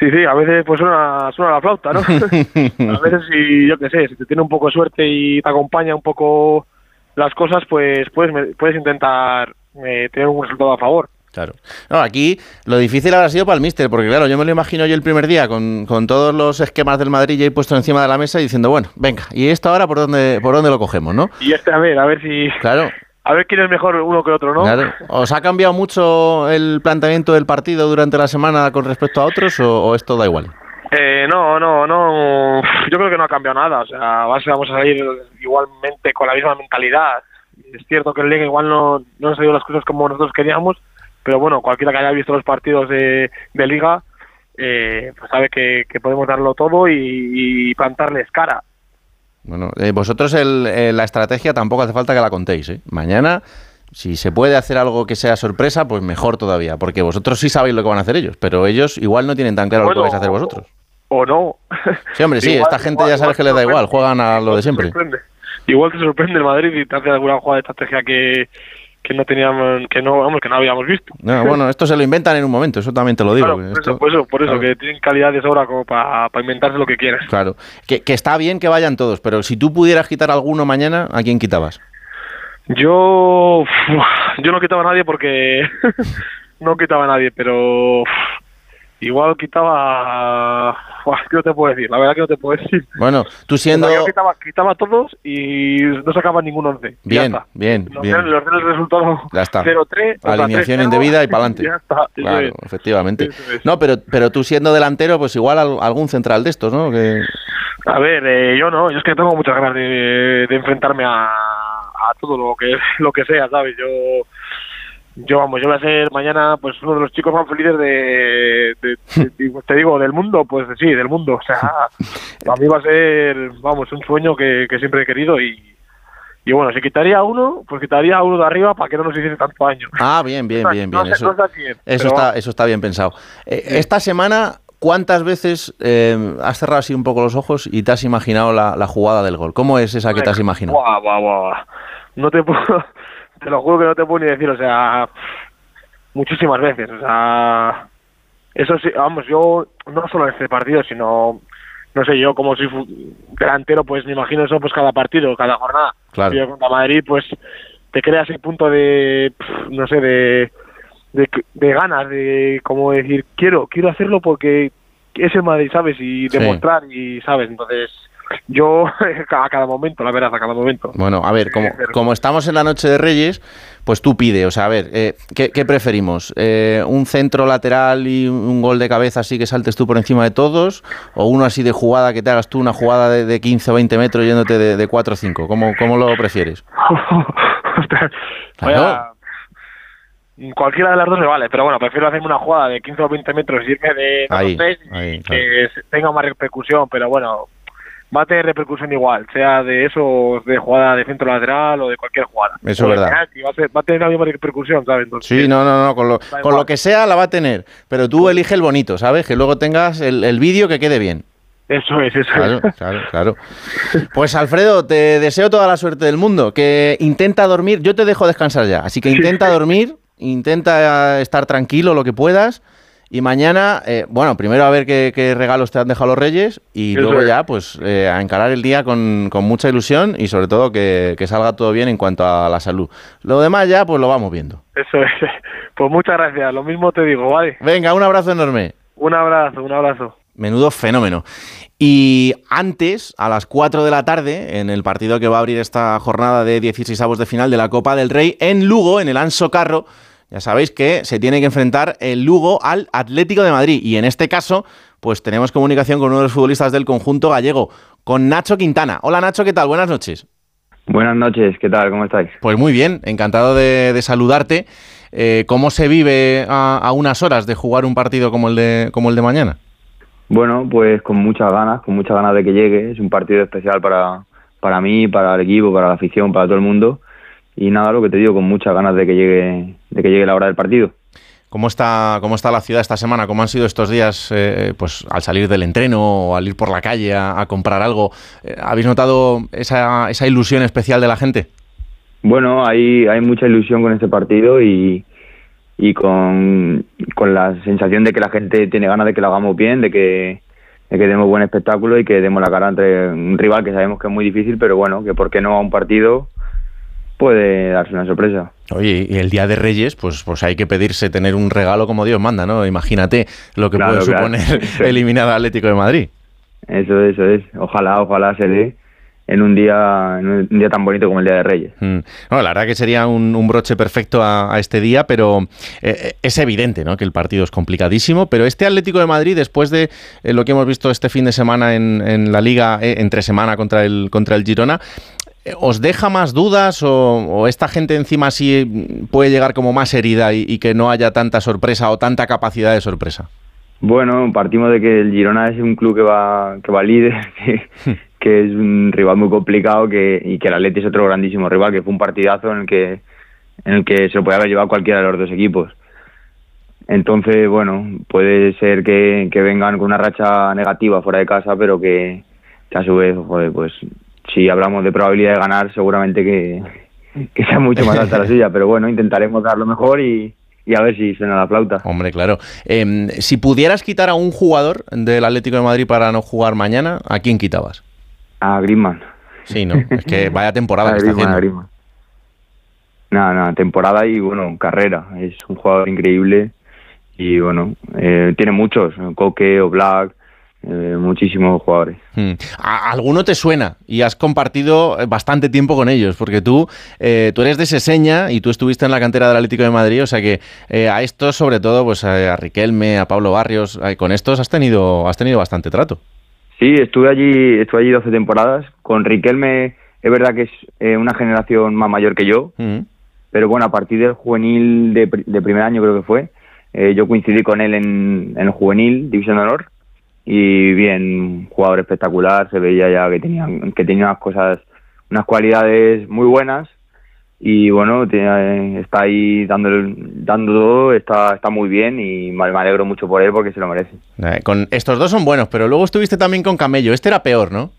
[SPEAKER 21] Sí, sí, a veces pues suena, suena la flauta, ¿no? (laughs) a veces si, yo qué sé, si te tiene un poco de suerte y te acompaña un poco las cosas, pues puedes, puedes intentar eh, tener un resultado a favor.
[SPEAKER 2] Claro. No, aquí lo difícil habrá sido para el míster, porque claro, yo me lo imagino yo el primer día con, con todos los esquemas del Madrid ya he puesto encima de la mesa y diciendo, bueno, venga, ¿y esto ahora por dónde, por dónde lo cogemos, no?
[SPEAKER 21] Y este, a ver, a ver si...
[SPEAKER 2] Claro.
[SPEAKER 21] A ver quién es mejor uno que otro, ¿no?
[SPEAKER 2] Claro. ¿Os ha cambiado mucho el planteamiento del partido durante la semana con respecto a otros o, o esto da igual?
[SPEAKER 21] Eh, no, no, no. Yo creo que no ha cambiado nada. O sea, vamos a salir igualmente con la misma mentalidad. Es cierto que en Liga igual no, no han salido las cosas como nosotros queríamos, pero bueno, cualquiera que haya visto los partidos de, de Liga, eh, pues sabe que, que podemos darlo todo y, y plantarles cara.
[SPEAKER 2] Bueno, eh, vosotros el- eh, la estrategia tampoco hace falta que la contéis. ¿eh? Mañana, si se puede hacer algo que sea sorpresa, pues mejor todavía, porque vosotros sí sabéis lo que van a hacer ellos, pero ellos igual no tienen tan claro lo que vais a hacer vosotros.
[SPEAKER 21] O no. (laughs)
[SPEAKER 2] Sí, hombre, sí,
[SPEAKER 21] Igual-
[SPEAKER 2] esta gente
[SPEAKER 21] igual-
[SPEAKER 2] ya sabes que les da igual, juegan a lo de siempre.
[SPEAKER 21] Igual te sorprende el Madrid y te hace alguna jugada de estrategia que, que no teníamos, que no, vamos, que no habíamos visto.
[SPEAKER 2] No, bueno, esto se lo inventan en un momento, eso también te lo digo.
[SPEAKER 21] Claro, por
[SPEAKER 2] esto-
[SPEAKER 21] eso, por eso, por eso,
[SPEAKER 2] claro.
[SPEAKER 21] que tienen calidad de sobra como para inventarse lo que quieras.
[SPEAKER 2] Claro, que, que está bien que vayan todos, pero si tú pudieras quitar alguno mañana, ¿a quién quitabas?
[SPEAKER 21] Yo, yo no quitaba a nadie porque (laughs) no quitaba a nadie, pero igual quitaba, (laughs) ¿qué no te puedo decir? La verdad que no te puedo decir.
[SPEAKER 2] Bueno, tú siendo...
[SPEAKER 21] Yo quitaba, quitaba todos y no sacaba ningún once. Y ya
[SPEAKER 2] Bien,
[SPEAKER 21] está.
[SPEAKER 2] bien,
[SPEAKER 21] Los
[SPEAKER 2] bien.
[SPEAKER 21] los del resultado
[SPEAKER 2] Ya está.
[SPEAKER 21] 0-3. o sea,
[SPEAKER 2] Alineación
[SPEAKER 21] 3-0,
[SPEAKER 2] indebida y (laughs) para adelante.
[SPEAKER 21] Ya está.
[SPEAKER 2] Claro,
[SPEAKER 21] es.
[SPEAKER 2] efectivamente.
[SPEAKER 21] Eso es.
[SPEAKER 2] No, pero, pero tú siendo delantero, pues igual al- algún central de estos, ¿no? Que...
[SPEAKER 21] A ver, eh, yo no, yo es que tengo muchas ganas de, de enfrentarme a, a todo lo que (laughs) lo que sea, ¿sabes? Yo, yo vamos, yo voy a ser mañana pues uno de los chicos más felices de, de- de- (laughs) te digo, del mundo, pues sí, del mundo. O sea, para mí va a ser, vamos, un sueño que, que siempre he querido y, y bueno, si quitaría uno, pues quitaría uno de arriba para que no nos hiciese tanto daño.
[SPEAKER 2] Ah, bien, bien, bien, bien. Eso,
[SPEAKER 21] no
[SPEAKER 2] está,
[SPEAKER 21] vamos.
[SPEAKER 2] eso está bien pensado. Eh, Esta semana, ¿cuántas veces eh, has cerrado así un poco los ojos y te has imaginado la, la jugada del gol? ¿Cómo es esa que te has imaginado?
[SPEAKER 21] Buah, buah, buah. No te puedo, te lo juro que no te puedo ni decir, o sea, muchísimas veces, o sea, eso sí, vamos, yo no solo en este partido, sino, no sé, yo como soy delantero, pues me imagino eso pues cada partido, cada jornada.
[SPEAKER 2] Claro.
[SPEAKER 21] Yo contra Madrid, pues te creas ese punto de, no sé, de, de, de ganas, de como decir, quiero, quiero hacerlo porque es el Madrid, ¿sabes? Y
[SPEAKER 2] Sí.
[SPEAKER 21] demostrar, y, ¿sabes? Entonces, yo (laughs) a cada momento, la verdad, a cada momento.
[SPEAKER 2] Bueno, a ver, como, como estamos en la noche de Reyes, pues tú pide, o sea, a ver, eh, ¿qué, qué preferimos? Eh, ¿Un centro lateral y un gol de cabeza así que saltes tú por encima de todos? ¿O uno así de jugada que te hagas tú una jugada de, de 15 o 20 metros yéndote de, de 4 o 5? ¿Cómo, ¿Cómo lo prefieres? (laughs)
[SPEAKER 21] Vaya, cualquiera de las dos me vale, pero bueno, prefiero hacerme una jugada de 15 o 20 metros y irme de dos
[SPEAKER 2] Ahí,
[SPEAKER 21] o tres
[SPEAKER 2] ahí, claro.
[SPEAKER 21] que se- tenga más repercusión, pero bueno, va a tener repercusión igual, sea de eso, de jugada de centro lateral o de cualquier jugada.
[SPEAKER 2] Eso es verdad.
[SPEAKER 21] penalti, Va a, ser- va a tener la misma repercusión, ¿sabes? Entonces,
[SPEAKER 2] Sí, no, no, no, con lo, con lo que sea la va a tener, pero tú elige el bonito, ¿sabes? Que luego tengas el, el vídeo que quede bien.
[SPEAKER 21] Eso es, eso
[SPEAKER 2] Claro,
[SPEAKER 21] es.
[SPEAKER 2] claro, claro. Pues Alfredo, te deseo toda la suerte del mundo. Que intenta dormir. Yo te dejo descansar ya. Así que intenta dormir, intenta estar tranquilo lo que puedas. Y mañana, eh, bueno, primero a ver qué, qué regalos te han dejado los Reyes y
[SPEAKER 21] Eso
[SPEAKER 2] luego
[SPEAKER 21] es.
[SPEAKER 2] ya, pues, eh, a encarar el día con, con mucha ilusión y sobre todo que, que salga todo bien en cuanto a la salud. Lo demás ya, pues lo vamos viendo.
[SPEAKER 21] Eso es. (laughs) Pues muchas gracias, lo mismo te digo, ¿vale?
[SPEAKER 2] Venga, un abrazo enorme.
[SPEAKER 21] Un abrazo, un abrazo.
[SPEAKER 2] Menudo fenómeno. Y antes, a las 4 de la tarde, en el partido que va a abrir esta jornada de 16 avos de final de la Copa del Rey, en Lugo, en el Anso Carro, ya sabéis que se tiene que enfrentar el Lugo al Atlético de Madrid. Y en este caso, pues tenemos comunicación con uno de los futbolistas del conjunto gallego, con Nacho Quintana. Hola Nacho, ¿qué tal? Buenas noches.
[SPEAKER 22] Buenas noches, ¿qué tal? ¿Cómo estáis?
[SPEAKER 2] Pues muy bien, encantado de, de saludarte. Eh, ¿Cómo se vive a, a unas horas de jugar un partido como el de, como el de mañana?
[SPEAKER 22] Bueno, pues con muchas ganas, con muchas ganas de que llegue. Es un partido especial para, para mí, para el equipo, para la afición, para todo el mundo. Y nada, lo que te digo, con muchas ganas de que llegue, de que llegue la hora del partido.
[SPEAKER 2] ¿Cómo está, ¿Cómo está la ciudad esta semana? ¿Cómo han sido estos días eh, pues, al salir del entreno o al ir por la calle a, a comprar algo? Eh, ¿Habéis notado esa, esa ilusión especial de la gente?
[SPEAKER 22] Bueno, hay, hay mucha ilusión con este partido y, y con, con la sensación de que la gente tiene ganas de que lo hagamos bien, de que, de que demos buen espectáculo y que demos la cara entre un rival que sabemos que es muy difícil, pero bueno, que por qué no a un partido puede darse una sorpresa.
[SPEAKER 2] Oye, y el Día de Reyes, pues, pues hay que pedirse tener un regalo como Dios manda, ¿no? Imagínate lo que
[SPEAKER 22] Claro,
[SPEAKER 2] puede
[SPEAKER 22] claro.
[SPEAKER 2] suponer (laughs) eliminar al Atlético de Madrid.
[SPEAKER 22] Eso, eso es. Ojalá, ojalá se dé. en un día en un día tan bonito como el Día de Reyes.
[SPEAKER 2] Mm. No, la verdad que sería un, un broche perfecto a, a este día, pero eh, es evidente ¿no? que el partido es complicadísimo. Pero este Atlético de Madrid, después de eh, lo que hemos visto este fin de semana en, en la Liga, eh, entre semana contra el, contra el Girona, eh, ¿os deja más dudas o, o esta gente encima sí puede llegar como más herida y, y que no haya tanta sorpresa o tanta capacidad de sorpresa?
[SPEAKER 22] Bueno, partimos de que el Girona es un club que va que va líder, (laughs) que, (laughs) que es un rival muy complicado que, y que el Atleti es otro grandísimo rival, que fue un partidazo en el que en el que se lo puede haber llevado cualquiera de los dos equipos. Entonces, bueno, puede ser que, que vengan con una racha negativa fuera de casa, pero que, que a su vez, joder, pues si hablamos de probabilidad de ganar, seguramente que, que sea mucho más alta la suya, pero bueno, intentaremos dar lo mejor y, y a ver si suena la flauta.
[SPEAKER 2] Hombre, claro. Eh, si pudieras quitar a un jugador del Atlético de Madrid para no jugar mañana, ¿a quién quitabas?
[SPEAKER 22] A Griezmann.
[SPEAKER 2] Sí, no, es que (laughs) vaya temporada
[SPEAKER 22] A
[SPEAKER 2] que está
[SPEAKER 22] Griezmann,
[SPEAKER 2] haciendo.
[SPEAKER 22] Nada, nada, temporada y bueno, carrera. Es un jugador increíble y bueno, eh, tiene muchos, Coque o Black, eh, muchísimos jugadores.
[SPEAKER 2] Mm. ¿A- ¿Alguno te suena? Y has compartido eh, bastante tiempo con ellos, porque tú, eh, tú eres de Seseña y tú estuviste en la cantera del Atlético de Madrid, o sea que eh, a estos, sobre todo, pues a, Riquelme, a Pablo Barrios, con estos has tenido, has tenido bastante trato.
[SPEAKER 22] Sí, estuve allí, estuve allí 12 temporadas. Con Riquelme es verdad que es una generación más mayor que yo,
[SPEAKER 2] Mm.
[SPEAKER 22] pero bueno, a partir del juvenil de, pri- de primer año creo que fue, yo coincidí con él en, en el juvenil, División de Honor, y bien, jugador espectacular, se veía ya que tenía, que tenía unas cosas, unas cualidades muy buenas, y bueno, tiene- está ahí dando, dando todo, está, está muy bien y me me alegro mucho por él porque se lo merece.
[SPEAKER 2] Eh, con estos dos son buenos, pero luego estuviste también con Camello. Este era peor, ¿no?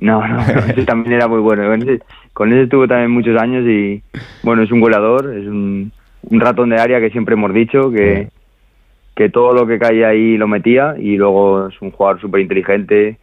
[SPEAKER 22] No, no, no, (laughs) ese también era muy bueno. Con ese, con ese estuvo también muchos años y bueno, es un goleador, es un, un ratón de área que siempre hemos dicho que, que todo lo que caía ahí lo metía y luego es un jugador súper inteligente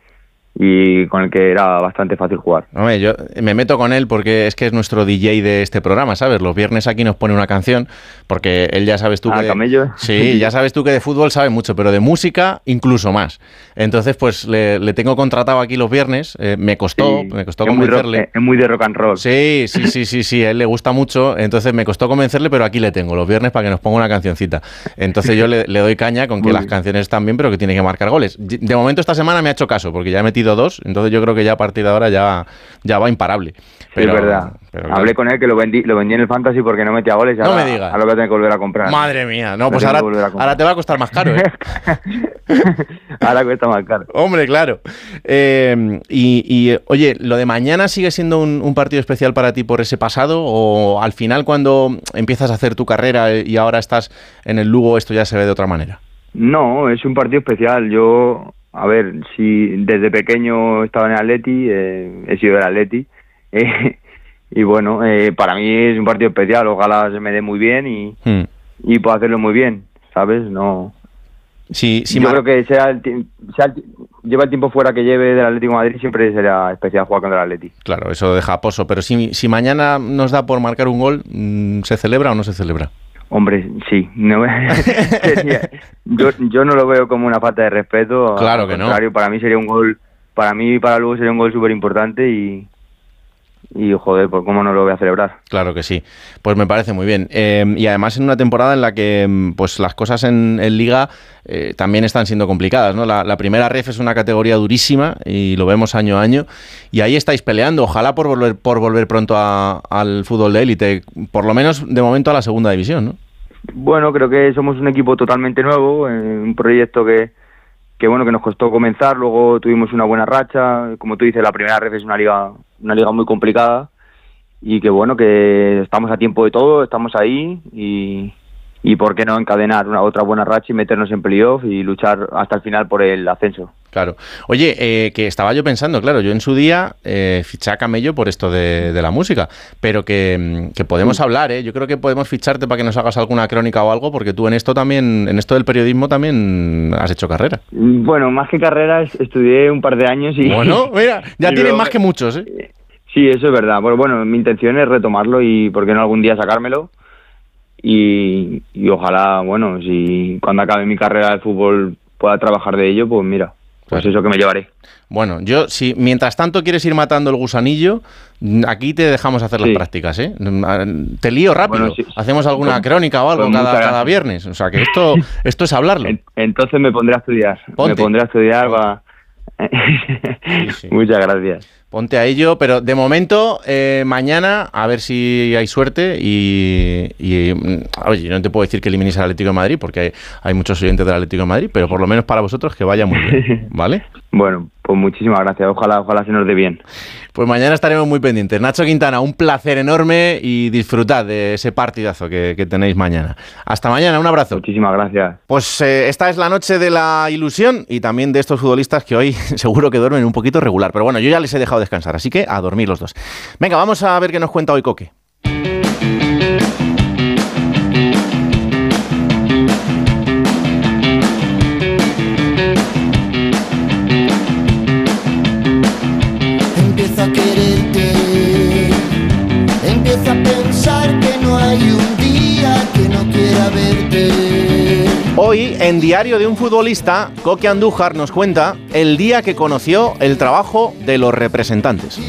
[SPEAKER 22] y con el que era bastante fácil jugar.
[SPEAKER 2] Hombre, yo me meto con él porque es que es nuestro DJ de este programa, ¿sabes? Los viernes aquí nos pone una canción, porque él ya sabes tú
[SPEAKER 22] Ah,
[SPEAKER 2] que...
[SPEAKER 22] Camello.
[SPEAKER 2] Sí, ya sabes tú que de fútbol sabe mucho, pero de música incluso más. Entonces, pues le, le tengo contratado aquí los viernes, eh, me costó,
[SPEAKER 22] Sí,
[SPEAKER 2] me costó
[SPEAKER 22] es muy, rock,
[SPEAKER 2] convencerle.
[SPEAKER 22] es muy de rock and roll.
[SPEAKER 2] Sí, sí, sí, sí, sí, a él le gusta mucho, entonces me costó convencerle, pero aquí le tengo los viernes para que nos ponga una cancioncita. Entonces yo le, le doy caña con que
[SPEAKER 22] Muy
[SPEAKER 2] las canciones están bien, pero que tiene que marcar goles. De momento esta semana me ha hecho caso, porque ya he metido dos, entonces yo creo que ya a partir de ahora ya, ya va imparable.
[SPEAKER 22] Sí, es verdad. Hablé con él que lo vendí, lo vendí en el Fantasy porque no metía goles.
[SPEAKER 2] No
[SPEAKER 22] ahora-
[SPEAKER 2] me digas.
[SPEAKER 22] Ahora lo voy a tener que volver a comprar.
[SPEAKER 2] Madre mía, no, pues ahora, ahora te va a costar más caro. ¿eh? (laughs)
[SPEAKER 22] ahora cuesta más caro.
[SPEAKER 2] Hombre, claro. Eh, y, y, oye, ¿lo de mañana sigue siendo un, un partido especial para ti por ese pasado? ¿O al final cuando empiezas a hacer tu carrera y ahora estás en el Lugo, esto ya se ve de otra manera?
[SPEAKER 22] No, es un partido especial. Yo, a ver, si desde pequeño estaba en el Atleti, eh, he sido del Atleti. (laughs) eh, y bueno, eh, para mí es un partido especial. Ojalá se me dé muy bien y,
[SPEAKER 2] Hmm.
[SPEAKER 22] y pueda hacerlo muy bien, ¿sabes? No.
[SPEAKER 2] Sí, sí,
[SPEAKER 22] Yo creo que sea el, sea el lleva el tiempo fuera que lleve del Atlético de Madrid, siempre será especial jugar contra el Atleti.
[SPEAKER 2] Claro, eso deja pozo. Pero si, si mañana nos da por marcar un gol, mm, ¿se celebra o no se celebra?
[SPEAKER 22] Hombre, sí. No, (laughs) sería- yo, yo no lo veo como una falta de respeto.
[SPEAKER 2] Claro
[SPEAKER 22] al
[SPEAKER 2] que no.
[SPEAKER 22] Para mí sería un gol, para mí y para luego sería un gol súper importante y, y joder, pues cómo no lo voy a celebrar.
[SPEAKER 2] Claro que sí. Pues me parece muy bien. Eh, y además en una temporada en la que mm, pues las cosas en, en Liga eh, también están siendo complicadas. ¿no? La, la primera ref es una categoría durísima y lo vemos año a año. Y ahí estáis peleando. Ojalá por volver, por volver pronto a- al fútbol de élite. Por lo menos de momento a la segunda división. ¿no?
[SPEAKER 22] Bueno, creo que somos un equipo totalmente nuevo, eh, un proyecto que, que bueno que nos costó comenzar, luego tuvimos una buena racha, como tú dices, la primera red es una liga una liga muy complicada y que bueno que estamos a tiempo de todo, estamos ahí y y por qué no encadenar una otra buena racha y meternos en playoff y luchar hasta el final por el ascenso.
[SPEAKER 2] Claro. Oye, eh, que estaba yo pensando, claro, yo en su día eh, fiché a Camello por esto de, de la música, pero que, mm, que podemos hablar, ¿eh? Yo creo que podemos ficharte para que nos hagas alguna crónica o algo, porque tú en esto también, en esto del periodismo también has hecho carrera.
[SPEAKER 22] Bueno, más que carrera es- estudié un par de años y
[SPEAKER 2] Bueno, (laughs) mira, ya tienes
[SPEAKER 22] luego-
[SPEAKER 2] más que muchos, ¿eh?
[SPEAKER 22] Sí, eso es verdad. Bueno, bueno, mi intención es retomarlo y, ¿por qué no algún día sacármelo? Y, y ojalá, bueno, si cuando acabe mi carrera de fútbol pueda trabajar de ello, pues mira, pues eso que me llevaré.
[SPEAKER 2] Bueno, yo, si mientras tanto quieres ir matando el gusanillo, aquí te dejamos hacer las prácticas, ¿eh? Mm, ah, Te lío rápido.
[SPEAKER 22] Bueno, sí.
[SPEAKER 2] Hacemos alguna
[SPEAKER 22] Pues-
[SPEAKER 2] crónica o algo
[SPEAKER 22] pues
[SPEAKER 2] cada, cada viernes. O sea, que esto, (laughs) esto es hablarlo.
[SPEAKER 22] Entonces me pondré a estudiar.
[SPEAKER 2] Ponte.
[SPEAKER 22] Me pondré a estudiar para... (laughs) Muchas gracias.
[SPEAKER 2] Ponte a ello, pero de momento, eh, mañana, a ver si hay suerte y, y, mm, oye, no te puedo decir que elimines al Atlético de Madrid, porque hay, hay muchos oyentes del Atlético de Madrid, pero por lo menos para vosotros que vaya muy bien, (laughs) ¿vale?
[SPEAKER 22] Bueno, pues muchísimas gracias. Ojalá, ojalá se nos dé bien.
[SPEAKER 2] Pues mañana estaremos muy pendientes. Nacho Quintana, un placer enorme y disfrutad de ese partidazo que, que tenéis mañana. Hasta mañana, un abrazo.
[SPEAKER 22] Muchísimas gracias.
[SPEAKER 2] Pues eh, esta es la noche de la ilusión y también de estos futbolistas que hoy (laughs) seguro que duermen un poquito regular. Pero bueno, yo ya les he dejado descansar, así que a dormir los dos. Venga, vamos a ver qué nos cuenta hoy Coque. Hoy, en Diario de un futbolista, Coque Andújar nos cuenta el día que conoció el trabajo de los representantes.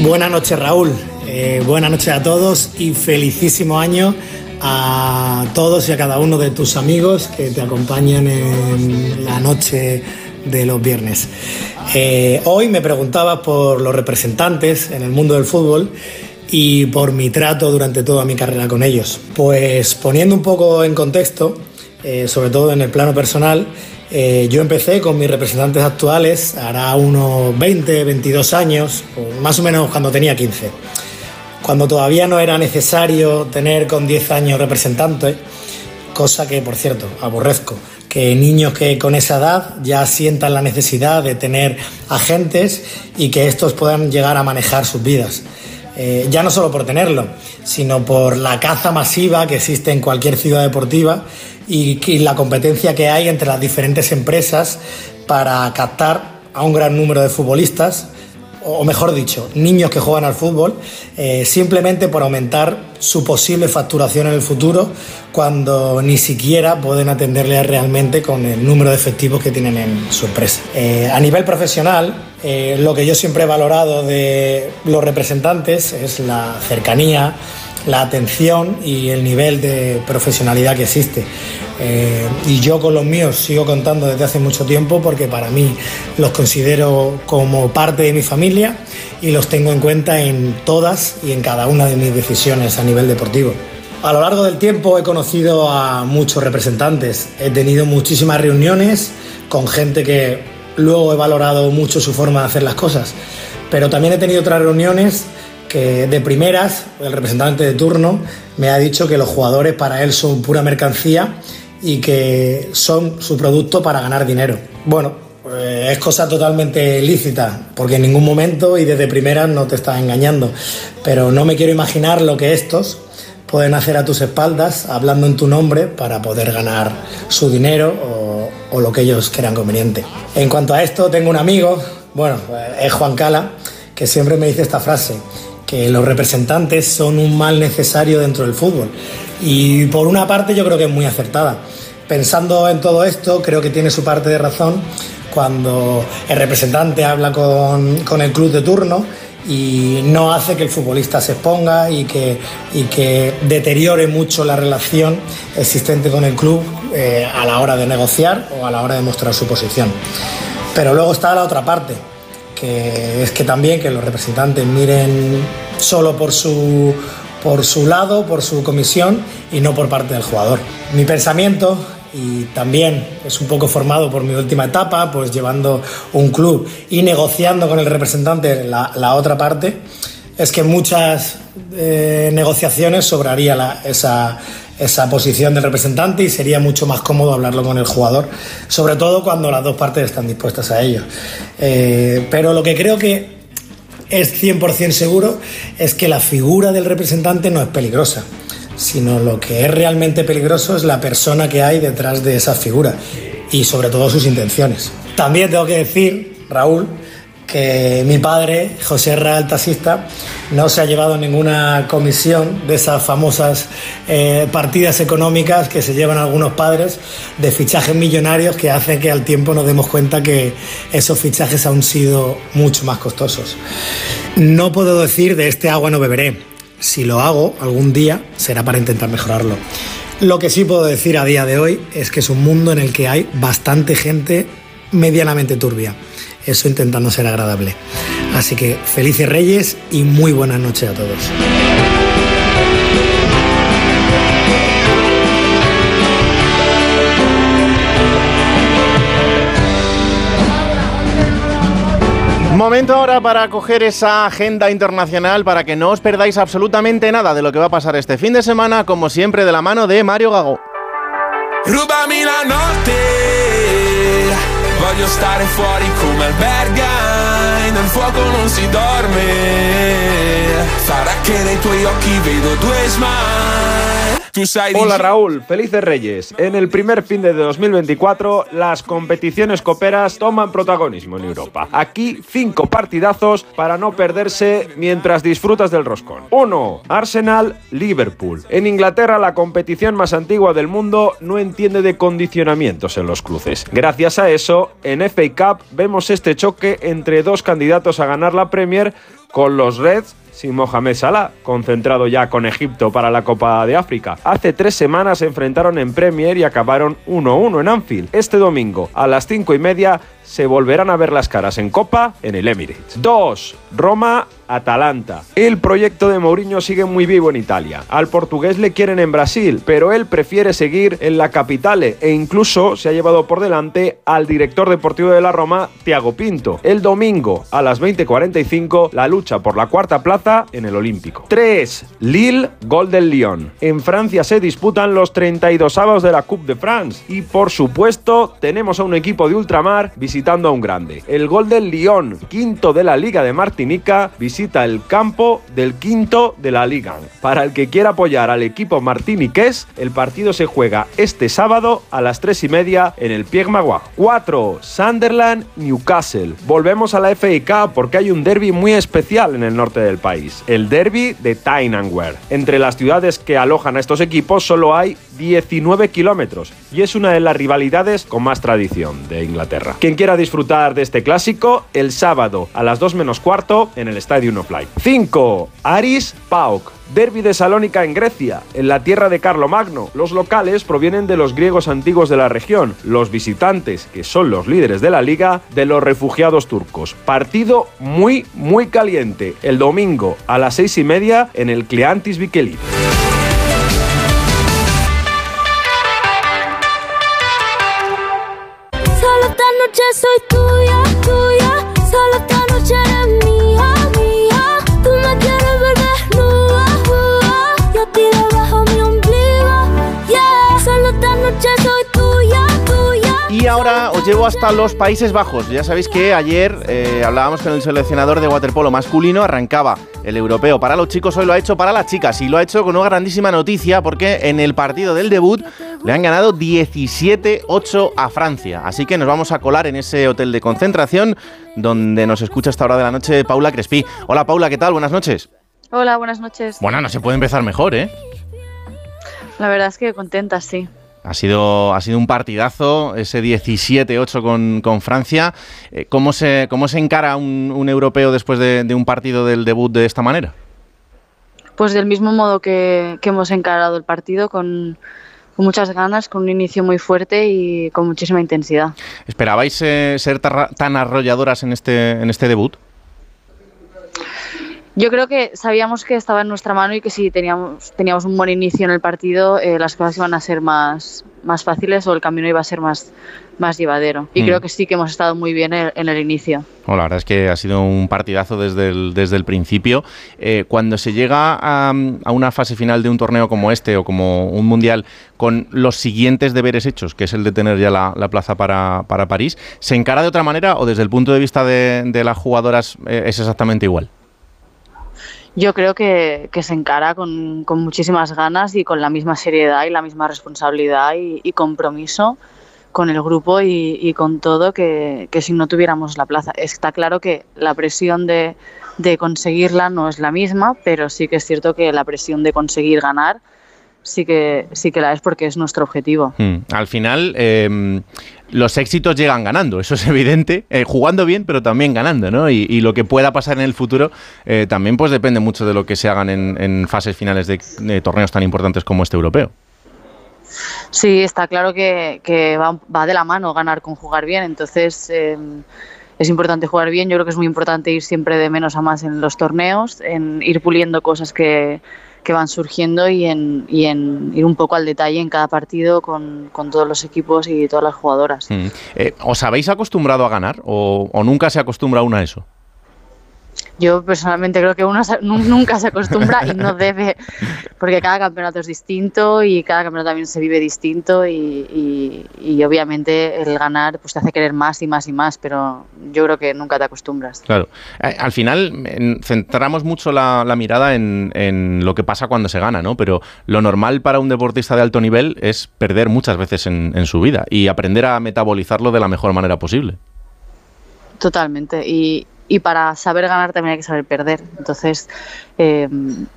[SPEAKER 23] Buenas noches Raúl, Eh, buenas noches a todos y felicísimo año a todos y a cada uno de tus amigos que te acompañan en la noche de los viernes. Eh, hoy me preguntabas por los representantes en el mundo del fútbol y por mi trato durante toda mi carrera con ellos. Pues poniendo un poco en contexto, eh, sobre todo en el plano personal, eh, yo empecé con mis representantes actuales, hará unos 20, 22 años, más o menos cuando tenía 15. Cuando todavía no era necesario tener con 10 años representantes, cosa que, por cierto, aborrezco, que niños que con esa edad ya sientan la necesidad de tener agentes y que estos puedan llegar a manejar sus vidas. Eh, ya no solo por tenerlo, sino por la caza masiva que existe en cualquier ciudad deportiva y, y la competencia que hay entre las diferentes empresas para captar a un gran número de futbolistas, o mejor dicho, niños que juegan al fútbol, eh, simplemente por aumentar su posible facturación en el futuro, cuando ni siquiera pueden atenderle realmente con el número de efectivos que tienen en su empresa. Eh, a nivel profesional, eh, lo que yo siempre he valorado de los representantes es la cercanía, la atención y el nivel de profesionalidad que existe. Eh, y yo con los míos sigo contando desde hace mucho tiempo porque para mí los considero como parte de mi familia y los tengo en cuenta en todas y en cada una de mis decisiones a nivel deportivo. A lo largo del tiempo he conocido a muchos representantes, he tenido muchísimas reuniones con gente que luego he valorado mucho su forma de hacer las cosas, pero también he tenido otras reuniones que de primeras el representante de turno me ha dicho que los jugadores para él son pura mercancía y que son su producto para ganar dinero. Bueno, eh, es cosa totalmente lícita, porque en ningún momento y desde primeras no te estás engañando, pero no me quiero imaginar lo que estos pueden hacer a tus espaldas hablando en tu nombre para poder ganar su dinero o lo que ellos crean conveniente. En cuanto a esto, tengo un amigo, bueno, es Juan Cala, que siempre me dice esta frase, los representantes son un mal necesario dentro del fútbol. Y por una parte yo creo que es muy acertada. Pensando en todo esto, creo que tiene su parte de razón cuando el representante habla con, con el club de turno y no hace que el futbolista se exponga y que, y que deteriore mucho la relación existente con el club eh, a la hora de negociar o a la hora de mostrar su posición. Pero luego está la otra parte, que es que también que los representantes miren solo por su, por su lado, por su comisión y no por parte del jugador. Mi pensamiento y también es un poco formado por mi última etapa, pues llevando un club y negociando con el representante la, la otra parte, es que muchas eh, negociaciones sobraría la, esa, esa posición del representante y sería mucho más cómodo hablarlo con el jugador, sobre todo cuando las dos partes están dispuestas a ello. Eh, pero lo que creo que es 100% seguro es que la figura del representante no es peligrosa sino lo que es realmente peligroso es la persona que hay detrás de esa figura y sobre todo sus intenciones. También tengo que decir, Raúl, mi padre, José Real Taxista, no se ha llevado ninguna comisión de esas famosas eh, partidas económicas que se llevan algunos padres de fichajes millonarios que hacen que al tiempo nos demos cuenta que esos fichajes han sido mucho más costosos. No puedo decir de este agua no beberé. Si lo hago algún día será para intentar mejorarlo. Lo que sí puedo decir a día de hoy es que es un mundo en el que hay bastante gente medianamente turbia. Eso intentando ser agradable. Así que felices Reyes y muy buenas noches a todos.
[SPEAKER 2] Momento ahora para coger esa agenda internacional para que no os perdáis absolutamente nada de lo que va a pasar este fin de semana, como siempre de la mano de Mario Gago.
[SPEAKER 24] Rubami la voglio stare fuori come alberga, nel fuoco non si dorme, sarà che nei tuoi occhi vedo due smile.
[SPEAKER 25] Hola Raúl, felices Reyes. En el primer fin de 2024, las competiciones coperas toman protagonismo en Europa. Aquí, cinco partidazos para no perderse mientras disfrutas del roscón. 1. Arsenal-Liverpool. En Inglaterra, la competición más antigua del mundo no entiende de condicionamientos en los cruces. Gracias a eso, en FA Cup vemos este choque entre dos candidatos a ganar la Premier con los Reds sin Mohamed Salah, concentrado ya con Egipto para la Copa de África. Hace tres semanas se enfrentaron en Premier y acabaron 1-1 en Anfield. Este domingo, a las cinco y media, se volverán a ver las caras en Copa en el Emirates. 2. Roma. Atalanta. El proyecto de Mourinho sigue muy vivo en Italia. Al portugués le quieren en Brasil, pero él prefiere seguir en la capitale e incluso se ha llevado por delante al director deportivo de la Roma, Tiago Pinto. El domingo a las 20:45 la lucha por la cuarta plaza en el Olímpico. 3. Lille, gol del Lyon. En Francia se disputan los 32 avos de la Coupe de France y por supuesto tenemos a un equipo de ultramar visitando a un grande. El gol del Lyon, quinto de la Liga de Martinica, visita el campo del quinto de la Liga. Para el que quiera apoyar al equipo martiniqués, el partido se juega este sábado a las 3 y media en el Pierre Maguire. 4. Sunderland, Newcastle. Volvemos a la Cup porque hay un derby muy especial en el norte del país. El derby de Tynanware. Entre las ciudades que alojan a estos equipos solo hay 19 kilómetros y es una de las rivalidades con más tradición de Inglaterra. Quien quiera disfrutar de este clásico, el sábado a las 2 menos cuarto en el Stadium of Light. 5. Aris Pauk. Derby de Salónica en Grecia, en la tierra de Carlomagno. Los locales provienen de los griegos antiguos de la región, los visitantes, que son los líderes de la liga, de los refugiados turcos. Partido muy, muy caliente, el domingo a las seis y media en el Cleantis Vikelid.
[SPEAKER 12] Noche
[SPEAKER 2] Y ahora os llevo hasta los Países Bajos. Ya sabéis que ayer eh, hablábamos con el seleccionador de waterpolo masculino, arrancaba el europeo para los chicos, hoy lo ha hecho para las chicas y lo ha hecho con una grandísima noticia porque en el partido del debut le han ganado 17-8 a Francia. Así que nos vamos a colar en ese hotel de concentración donde nos escucha a esta hora de la noche Paula Crespi. Hola Paula, ¿qué tal? Buenas noches.
[SPEAKER 26] Hola, buenas noches.
[SPEAKER 2] Bueno, no se puede empezar mejor, ¿eh?
[SPEAKER 26] La verdad es que contenta, sí.
[SPEAKER 2] Ha sido, ha sido un partidazo, ese 17-8 con, con Francia. Eh, ¿cómo, se, ¿Cómo se encara un, un europeo después de, de un partido del debut de esta manera?
[SPEAKER 26] Pues del mismo modo que, que hemos encarado el partido, con, con muchas ganas, con un inicio muy fuerte y con muchísima intensidad.
[SPEAKER 2] ¿Esperabais eh, ser tan arrolladoras en este, en este debut?
[SPEAKER 26] Yo creo que sabíamos que estaba en nuestra mano y que si teníamos, teníamos un buen inicio en el partido, eh, las cosas iban a ser más, más fáciles o el camino iba a ser más, más llevadero. Y
[SPEAKER 2] Mm.
[SPEAKER 26] creo que sí que hemos estado muy bien en, en el inicio.
[SPEAKER 2] Bueno, la verdad es que ha sido un partidazo desde el, desde el principio. Eh, cuando se llega a, a una fase final de un torneo como este o como un mundial con los siguientes deberes hechos, que es el de tener ya la, la plaza para, para París, ¿se encara de otra manera o desde el punto de vista de, de las jugadoras eh, es exactamente igual?
[SPEAKER 26] Yo creo que, se encara con, con muchísimas ganas y con la misma seriedad y la misma responsabilidad y, y compromiso con el grupo y, y con todo que, que si no tuviéramos la plaza. Está claro que la presión de, de conseguirla no es la misma, pero sí que es cierto que la presión de conseguir ganar sí que, sí que la es porque es nuestro objetivo.
[SPEAKER 2] Mm. Al final, eh, los éxitos llegan ganando, eso es evidente, eh, jugando bien, pero también ganando, ¿no? Y, y lo que pueda pasar en el futuro eh, también pues depende mucho de lo que se hagan en, en fases finales de, de torneos tan importantes como este europeo.
[SPEAKER 26] Sí, está claro que, que va, va de la mano ganar con jugar bien, entonces eh, es importante jugar bien, yo creo que es muy importante ir siempre de menos a más en los torneos, en ir puliendo cosas que, que van surgiendo y en, y en ir un poco al detalle en cada partido con, con todos los equipos y todas las jugadoras.
[SPEAKER 2] Mm. Eh, ¿Os habéis acostumbrado a ganar o, o nunca se acostumbra uno a eso?
[SPEAKER 26] Yo personalmente creo que uno nunca se acostumbra y no (laughs) debe, porque cada campeonato es distinto y cada campeonato también se vive distinto y, y- y obviamente el ganar pues te hace querer más y más y más, pero yo creo que nunca te acostumbras.
[SPEAKER 2] Claro. Eh, al final en- centramos mucho la, la mirada en, en lo que pasa cuando se gana, ¿no? Pero lo normal para un deportista de alto nivel es perder muchas veces en, en su vida y aprender a metabolizarlo de la mejor manera posible.
[SPEAKER 26] Totalmente. Y, y para saber ganar también hay que saber perder. Entonces eh,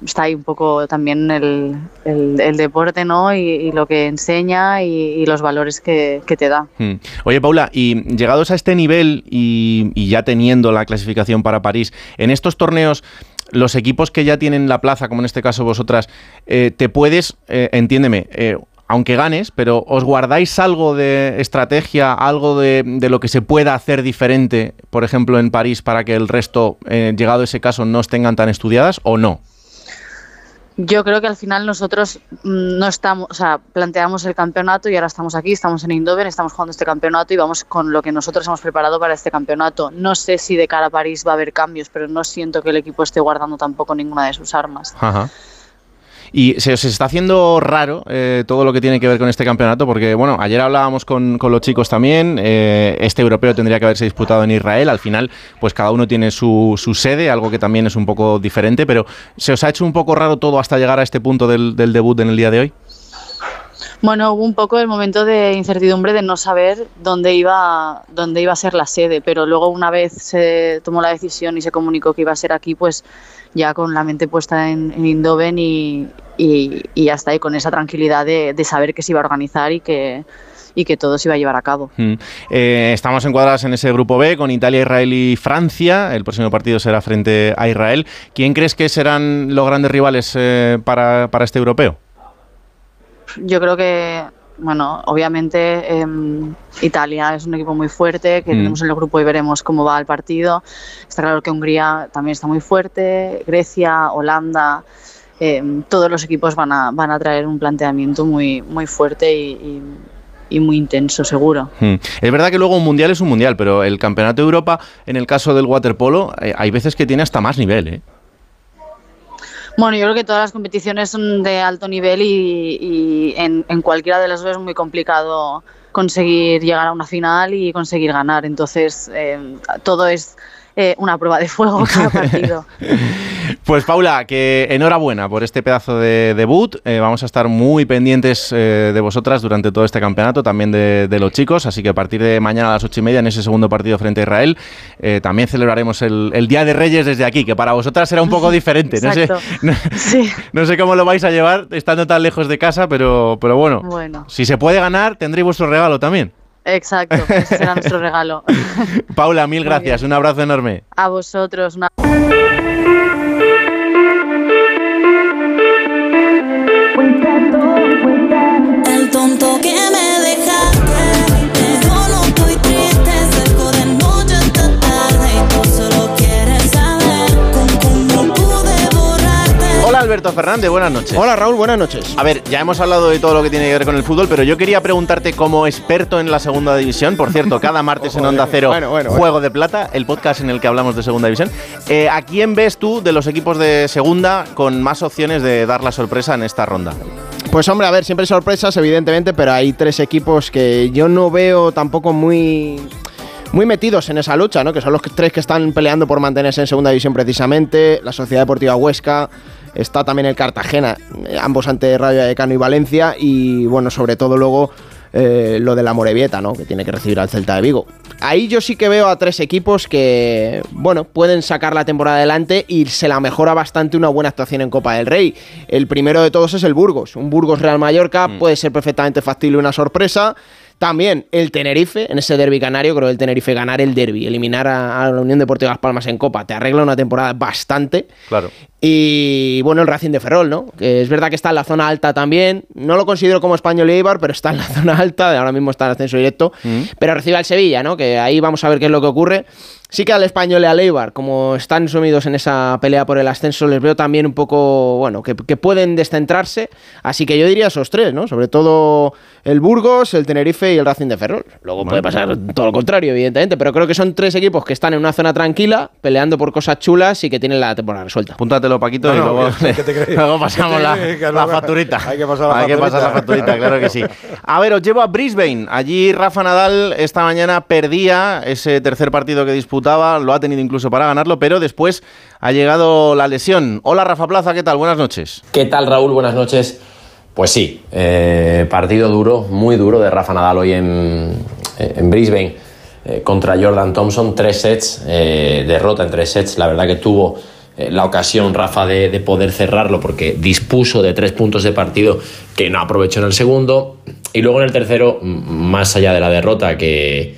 [SPEAKER 26] está ahí un poco también el, el- deporte, ¿no? Y, y lo que enseña y, los valores que, que te da.
[SPEAKER 2] Hmm. Oye, Paula, y llegados a este nivel y, y ya teniendo la clasificación para París, en estos torneos, los equipos que ya tienen la plaza, como en este caso vosotras, eh, te puedes, eh, entiéndeme, eh, aunque ganes, pero ¿os guardáis algo de estrategia, algo de, de lo que se pueda hacer diferente, por ejemplo, en París, para que el resto, eh, llegado ese caso, no estén tan estudiadas o no?
[SPEAKER 26] Yo creo que al final nosotros mm, no estamos, o sea, planteamos el campeonato y ahora estamos aquí, estamos en Eindhoven, estamos jugando este campeonato y vamos con lo que nosotros hemos preparado para este campeonato. No sé si de cara a París va a haber cambios, pero no siento que el equipo esté guardando tampoco ninguna de sus armas.
[SPEAKER 2] Ajá. Y se os está haciendo raro eh, todo lo que tiene que ver con este campeonato, porque bueno, ayer hablábamos con, con los chicos también, eh, este europeo tendría que haberse disputado en Israel, al final pues cada uno tiene su, su sede, algo que también es un poco diferente, pero ¿se os ha hecho un poco raro todo hasta llegar a este punto del, del debut en el día de hoy?
[SPEAKER 26] Bueno, hubo un poco el momento de incertidumbre de no saber dónde iba, dónde iba a ser la sede, pero luego una vez se tomó la decisión y se comunicó que iba a ser aquí, pues ya con la mente puesta en, en Eindhoven y, y, y ya está, y con esa tranquilidad de, de saber que se iba a organizar y que, y que todo se iba a llevar a cabo.
[SPEAKER 2] Mm. Eh, estamos encuadrados en ese grupo B con Italia, Israel y Francia. El próximo partido será frente a Israel. ¿Quién crees que serán los grandes rivales eh, para, para este europeo?
[SPEAKER 26] Yo creo que, bueno, obviamente em, Italia es un equipo muy fuerte, que
[SPEAKER 2] Mm.
[SPEAKER 26] tenemos en el grupo y veremos cómo va el partido. Está claro que Hungría también está muy fuerte, Grecia, Holanda, em, todos los equipos van a, van a traer un planteamiento muy, muy fuerte y, y- y muy intenso, seguro.
[SPEAKER 2] Hmm. Es verdad que luego un mundial es un mundial, pero el campeonato de Europa, en el caso del waterpolo, eh, hay veces que tiene hasta más nivel, ¿eh?
[SPEAKER 26] Bueno, yo creo que todas las competiciones son de alto nivel y, y en, en cualquiera de las dos es muy complicado conseguir llegar a una final y conseguir ganar. Entonces, eh, todo es eh, una prueba de fuego (laughs) cada partido.
[SPEAKER 2] Pues Paula, que enhorabuena por este pedazo de debut. Eh, vamos a estar muy pendientes eh, de vosotras durante todo este campeonato, también de, de los chicos. Así que a partir de mañana a las ocho y media, en ese segundo partido frente a Israel, también celebraremos el, el Día de Reyes desde aquí, que para vosotras será un poco diferente. No sé, no, no sé cómo lo vais a llevar estando tan lejos de casa, pero, pero bueno,
[SPEAKER 26] Bueno.
[SPEAKER 2] si se puede ganar, tendréis vuestro regalo también.
[SPEAKER 26] Exacto, ese será nuestro regalo. (laughs)
[SPEAKER 2] Paula, mil gracias. Un abrazo enorme.
[SPEAKER 26] A vosotros. Una...
[SPEAKER 2] Alberto Fernández, buenas noches.
[SPEAKER 27] Hola Raúl, buenas noches.
[SPEAKER 2] A ver, ya hemos hablado de todo lo que tiene que ver con el fútbol, pero yo quería preguntarte como experto en la segunda división, por cierto, (laughs) cada martes en Onda Cero,
[SPEAKER 27] Bueno, bueno,
[SPEAKER 2] Juego de Plata, el podcast en el que hablamos de segunda división. Eh, ¿A quién ves tú de los equipos de segunda con más opciones de dar la sorpresa en esta ronda?
[SPEAKER 27] Pues hombre, a ver, siempre hay sorpresas, evidentemente, pero hay tres equipos que yo no veo tampoco muy muy metidos en esa lucha, ¿no? Que son los tres que están peleando por mantenerse en segunda división precisamente, la Sociedad Deportiva Huesca, está también el Cartagena, eh, ambos ante Rayo Vallecano y Valencia y bueno, sobre todo luego eh, lo de la Morevieta, ¿no? Que tiene que recibir al Celta de Vigo. Ahí yo sí que veo a tres equipos que, bueno, pueden sacar la temporada adelante y se la mejora bastante una buena actuación en Copa del Rey. El primero de todos es el Burgos. Un Burgos Real Mallorca puede ser perfectamente factible una sorpresa. También el Tenerife, en ese derby canario, creo que el Tenerife ganar el derby, eliminar a, a la Unión Deportiva Las Palmas en Copa, te arregla una temporada bastante.
[SPEAKER 2] Claro.
[SPEAKER 27] Y bueno, el Racing de Ferrol, ¿no? Que es verdad que está en la zona alta también. No lo considero como español y Eibar, pero está en la (laughs) zona alta. Ahora mismo está en ascenso directo. Pero recibe al Sevilla, ¿no? Que ahí vamos a ver qué es lo que ocurre. Sí que al español y al Eibar, como están sumidos en esa pelea por el ascenso, les veo también un poco, bueno, que, que pueden descentrarse. Así que yo diría esos tres, ¿no? Sobre todo el Burgos, el Tenerife y el Racing de Ferrol. Luego puede pasar todo lo contrario, evidentemente, pero creo que son tres equipos que están en una zona tranquila, peleando por cosas chulas y que tienen la temporada resuelta.
[SPEAKER 2] Apúntatelo, Paquito,
[SPEAKER 27] No,
[SPEAKER 2] y
[SPEAKER 27] no,
[SPEAKER 2] luego, (laughs)
[SPEAKER 27] ¿qué- qué te crees?
[SPEAKER 2] luego pasamos
[SPEAKER 27] ¿Qué te
[SPEAKER 2] la,
[SPEAKER 27] crees?
[SPEAKER 2] La facturita.
[SPEAKER 27] hay que pasar la
[SPEAKER 2] Hay que pasar la
[SPEAKER 27] facturita.
[SPEAKER 2] claro que sí. (laughs) A ver, os llevo a Brisbane. Allí Rafa Nadal esta mañana perdía ese tercer partido que lo ha tenido incluso para ganarlo, pero después ha llegado la lesión. Hola Rafa Plaza, ¿qué tal? Buenas noches.
[SPEAKER 28] ¿Qué tal, Raúl? Buenas noches. Pues sí, eh, partido duro, muy duro de Rafa Nadal hoy en, en Brisbane eh, contra Jordan Thompson. Tres sets, eh, derrota en tres sets. La verdad que tuvo eh, la ocasión Rafa de, de poder cerrarlo porque dispuso de tres puntos de partido que no aprovechó en el segundo. Y luego en el tercero, más allá de la derrota que,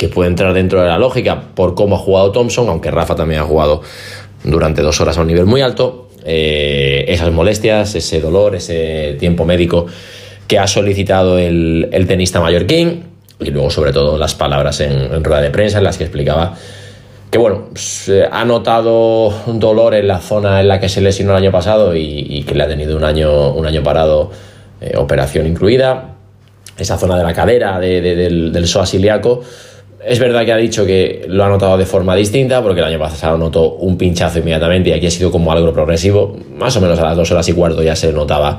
[SPEAKER 28] que puede entrar dentro de la lógica por cómo ha jugado Thompson, aunque Rafa también ha jugado durante dos horas a un nivel muy alto, eh, esas molestias, ese dolor, ese tiempo médico que ha solicitado el, el tenista mallorquín y luego sobre todo las palabras en, rueda de prensa en las que explicaba que bueno, pues, eh, ha notado un dolor en la zona en la que se lesionó el año pasado y, que le ha tenido un año, un año parado, eh, operación incluida, esa zona de la cadera, de- de- del, del psoas ilíaco. Es verdad que ha dicho que lo ha notado de forma distinta, porque el año pasado notó un pinchazo inmediatamente y aquí ha sido como algo progresivo. Más o menos a las dos horas y cuarto ya se notaba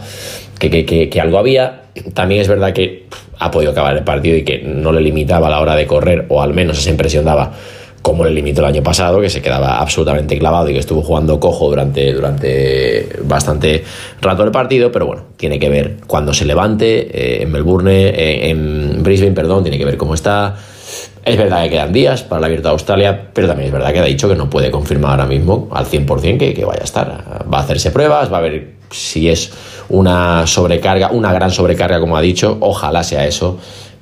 [SPEAKER 28] que, que- que- algo había. También es verdad que ha podido acabar el partido y que no le limitaba a la hora de correr, o al menos esa impresión daba como le limitó el año pasado, que se quedaba absolutamente clavado y que estuvo jugando cojo durante, durante bastante rato el partido, pero bueno, tiene que ver cuando se levante eh, en Melbourne, eh, en Brisbane, perdón, tiene que ver cómo está. Es verdad que quedan días para la Abierto de Australia, pero también es verdad que ha dicho que no puede confirmar ahora mismo al 100% que, que vaya a estar. Va a hacerse pruebas, va a ver si es una sobrecarga, una gran sobrecarga, como ha dicho. Ojalá sea eso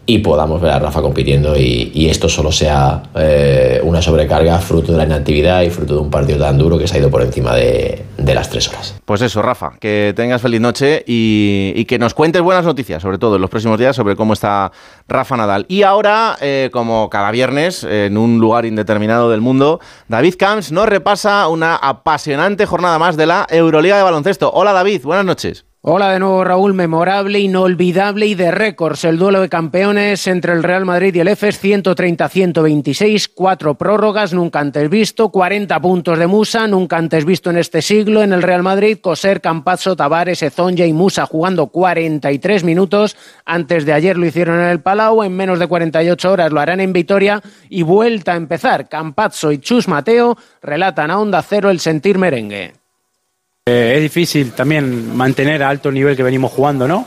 [SPEAKER 28] y podamos ver a Rafa compitiendo y, esto solo sea eh, una sobrecarga fruto de la inactividad y fruto de un partido tan duro que se ha ido por encima de, las tres horas.
[SPEAKER 2] Pues eso, Rafa, que tengas feliz noche y, y que nos cuentes buenas noticias, sobre todo en los próximos días, sobre cómo está Rafa Nadal. Y ahora, eh, como cada viernes, en un lugar indeterminado del mundo, David Camps nos repasa una apasionante jornada más de la Euroliga de baloncesto. Hola David, buenas noches.
[SPEAKER 5] Hola de nuevo Raúl, memorable, inolvidable y de récords. El duelo de campeones entre el Real Madrid y el EFES, 130-126, cuatro prórrogas, nunca antes visto, 40 puntos de Musa, nunca antes visto en este siglo. En el Real Madrid, Coser, Campazzo, Tavares, Ezonja y Musa jugando 43 minutos. Antes de ayer lo hicieron en el Palau, en menos de 48 horas lo harán en Vitoria y vuelta a empezar. Campazzo y Chus Mateo relatan a Onda Cero el sentir merengue.
[SPEAKER 29] Eh, es difícil también mantener a alto nivel que venimos jugando, ¿no?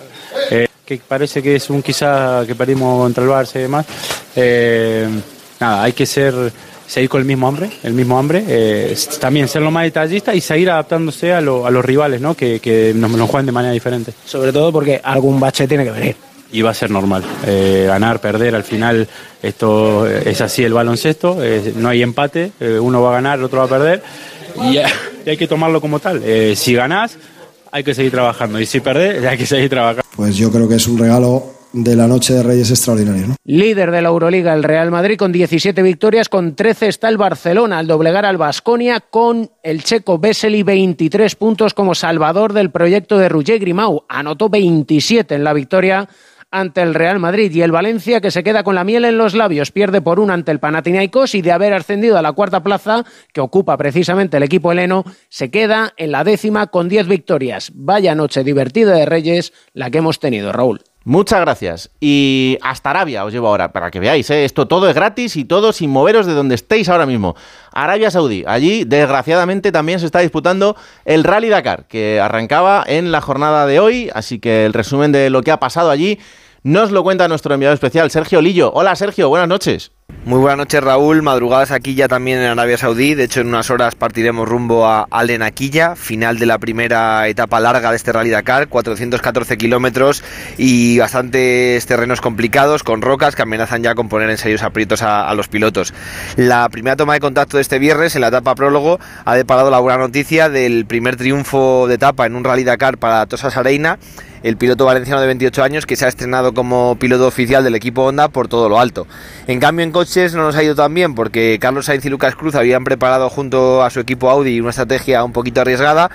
[SPEAKER 29] Eh, que parece que es un quizá que perdimos contra el Barça y demás. Eh, nada, hay que ser seguir con el mismo hambre, el mismo hambre, eh, también ser lo más detallista y seguir adaptándose a, lo- a los rivales, ¿no? Que, que nos, nos juegan de manera diferente.
[SPEAKER 5] Sobre todo porque algún bache tiene que venir.
[SPEAKER 29] Y va a ser normal. Eh, ganar, perder, al final esto es así el baloncesto, eh, no hay empate, eh, uno va a ganar, el otro va a perder y, y hay que tomarlo como tal. Eh, si ganás, hay que seguir trabajando y si perdés, hay que seguir trabajando.
[SPEAKER 30] Pues yo creo que es un regalo de la noche de Reyes extraordinario. ¿no?
[SPEAKER 5] Líder de la Euroliga, el Real Madrid con 17 victorias, con 13 está el Barcelona al doblegar al Basconia con el checo Vesely 23 puntos como salvador del proyecto de Roger Grimau. Anotó 27 en la victoria ante el Real Madrid y el Valencia que se queda con la miel en los labios, pierde por un ante el Panathinaikos y de haber ascendido a la cuarta plaza que ocupa precisamente el equipo heleno, se queda en la décima con 10 victorias. Vaya noche divertida de Reyes la que hemos tenido, Raúl.
[SPEAKER 2] Muchas gracias. Y hasta Arabia os llevo ahora, para que veáis, ¿eh? esto todo es gratis y todo sin moveros de donde estéis ahora mismo. Arabia Saudí, allí desgraciadamente también se está disputando el Rally Dakar, que arrancaba en la jornada de hoy, así que el resumen de lo que ha pasado allí Nos lo cuenta nuestro enviado especial, Sergio Lillo. Hola Sergio, buenas noches.
[SPEAKER 31] Muy buenas noches Raúl, madrugadas aquí ya también en Arabia Saudí, de hecho en unas horas partiremos rumbo a Al Aquilla, final de la primera etapa larga de este Rally Dakar, 414 kilómetros y bastantes terrenos complicados con rocas que amenazan ya con poner en serios aprietos a, a los pilotos. La primera toma de contacto de este viernes en la etapa prólogo ha deparado la buena noticia del primer triunfo de etapa en un Rally Dakar para Tosas Areina el piloto valenciano de 28 años que se ha estrenado como piloto oficial del equipo Honda por todo lo alto. En cambio en coches no nos ha ido tan bien porque Carlos Sainz y Lucas Cruz habían preparado junto a su equipo Audi una estrategia un poquito arriesgada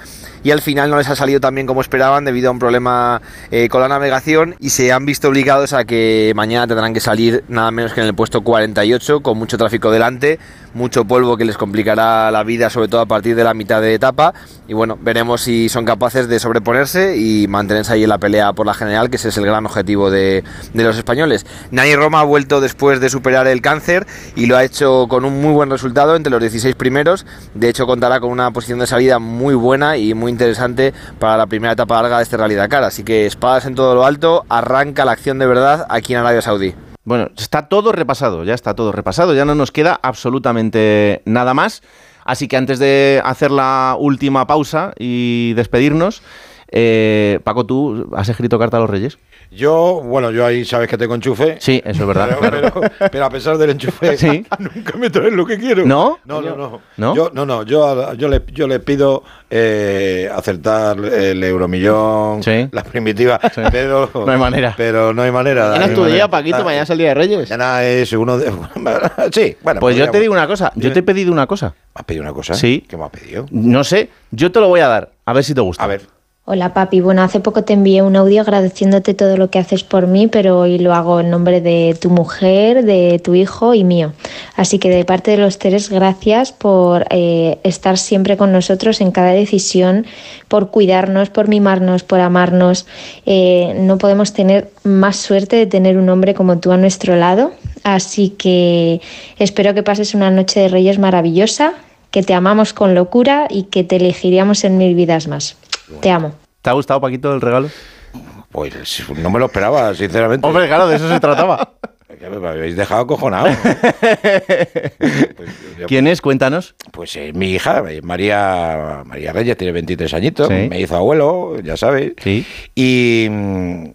[SPEAKER 31] y al final no les ha salido tan bien como esperaban debido a un problema eh, con la navegación y se han visto obligados a que mañana tendrán que salir nada menos que en el puesto 48 con mucho tráfico delante, mucho polvo que les complicará la vida sobre todo a partir de la mitad de etapa y bueno, veremos si son capaces de sobreponerse y mantenerse ahí en la pelea por la general que ese es el gran objetivo de, de los españoles. Nani Roma ha vuelto después de superar el cáncer y lo ha hecho con un muy buen resultado entre los 16 primeros, de hecho contará con una posición de salida muy buena y muy interesante para la primera etapa larga de este Rally Dakar. Así que espadas en todo lo alto, arranca la acción de verdad aquí en Arabia Saudí.
[SPEAKER 2] Bueno, está todo repasado, ya está todo repasado, ya no nos queda absolutamente nada más. Así que antes de hacer la última pausa y despedirnos, eh, Paco, ¿tú has escrito carta a los Reyes?
[SPEAKER 32] Yo, bueno, yo ahí sabes que tengo enchufe.
[SPEAKER 2] Sí, eso es verdad. (laughs)
[SPEAKER 32] Pero, pero- pero a pesar del enchufe,
[SPEAKER 2] Sí. (laughs)
[SPEAKER 32] nunca me traen lo que quiero.
[SPEAKER 2] ¿No?
[SPEAKER 32] No, no, no.
[SPEAKER 2] ¿No?
[SPEAKER 32] Yo, no, no, yo, yo, le, yo le pido eh, acertar el euromillón, las primitivas, (laughs) pero
[SPEAKER 2] No hay manera.
[SPEAKER 32] Pero no hay manera.
[SPEAKER 27] Mañana
[SPEAKER 32] no hay
[SPEAKER 27] es tu
[SPEAKER 32] manera.
[SPEAKER 27] día, Paquito, mañana es el día de Reyes.
[SPEAKER 32] Mañana es uno de... sí, bueno.
[SPEAKER 2] Pues yo te digo una cosa, yo te he pedido una cosa.
[SPEAKER 32] ¿Me has pedido una cosa?
[SPEAKER 2] Sí.
[SPEAKER 32] ¿Qué me has pedido?
[SPEAKER 2] No sé, yo te lo voy a dar, a ver si te gusta.
[SPEAKER 32] A ver.
[SPEAKER 33] Hola papi, bueno, hace poco te envié un audio agradeciéndote todo lo que haces por mí, pero hoy lo hago en nombre de tu mujer, de tu hijo y mío. Así que de parte de los tres, gracias por eh, estar siempre con nosotros en cada decisión, por cuidarnos, por mimarnos, por amarnos. Eh, no podemos tener más suerte de tener un hombre como tú a nuestro lado. Así que espero que pases una noche de Reyes maravillosa, que te amamos con locura y que te elegiríamos en mil vidas más. Te amo.
[SPEAKER 2] ¿Te ha gustado, Paquito, el regalo?
[SPEAKER 32] Pues no me lo esperaba, sinceramente.
[SPEAKER 2] Hombre, claro, de eso se trataba. (laughs)
[SPEAKER 32] Me habéis dejado acojonado. (laughs)
[SPEAKER 2] ¿Quién es? Cuéntanos.
[SPEAKER 32] Pues es mi hija, eh, María, María Reyes, tiene 23 añitos,
[SPEAKER 2] Sí.
[SPEAKER 32] me hizo abuelo, ya sabes. Y, mm,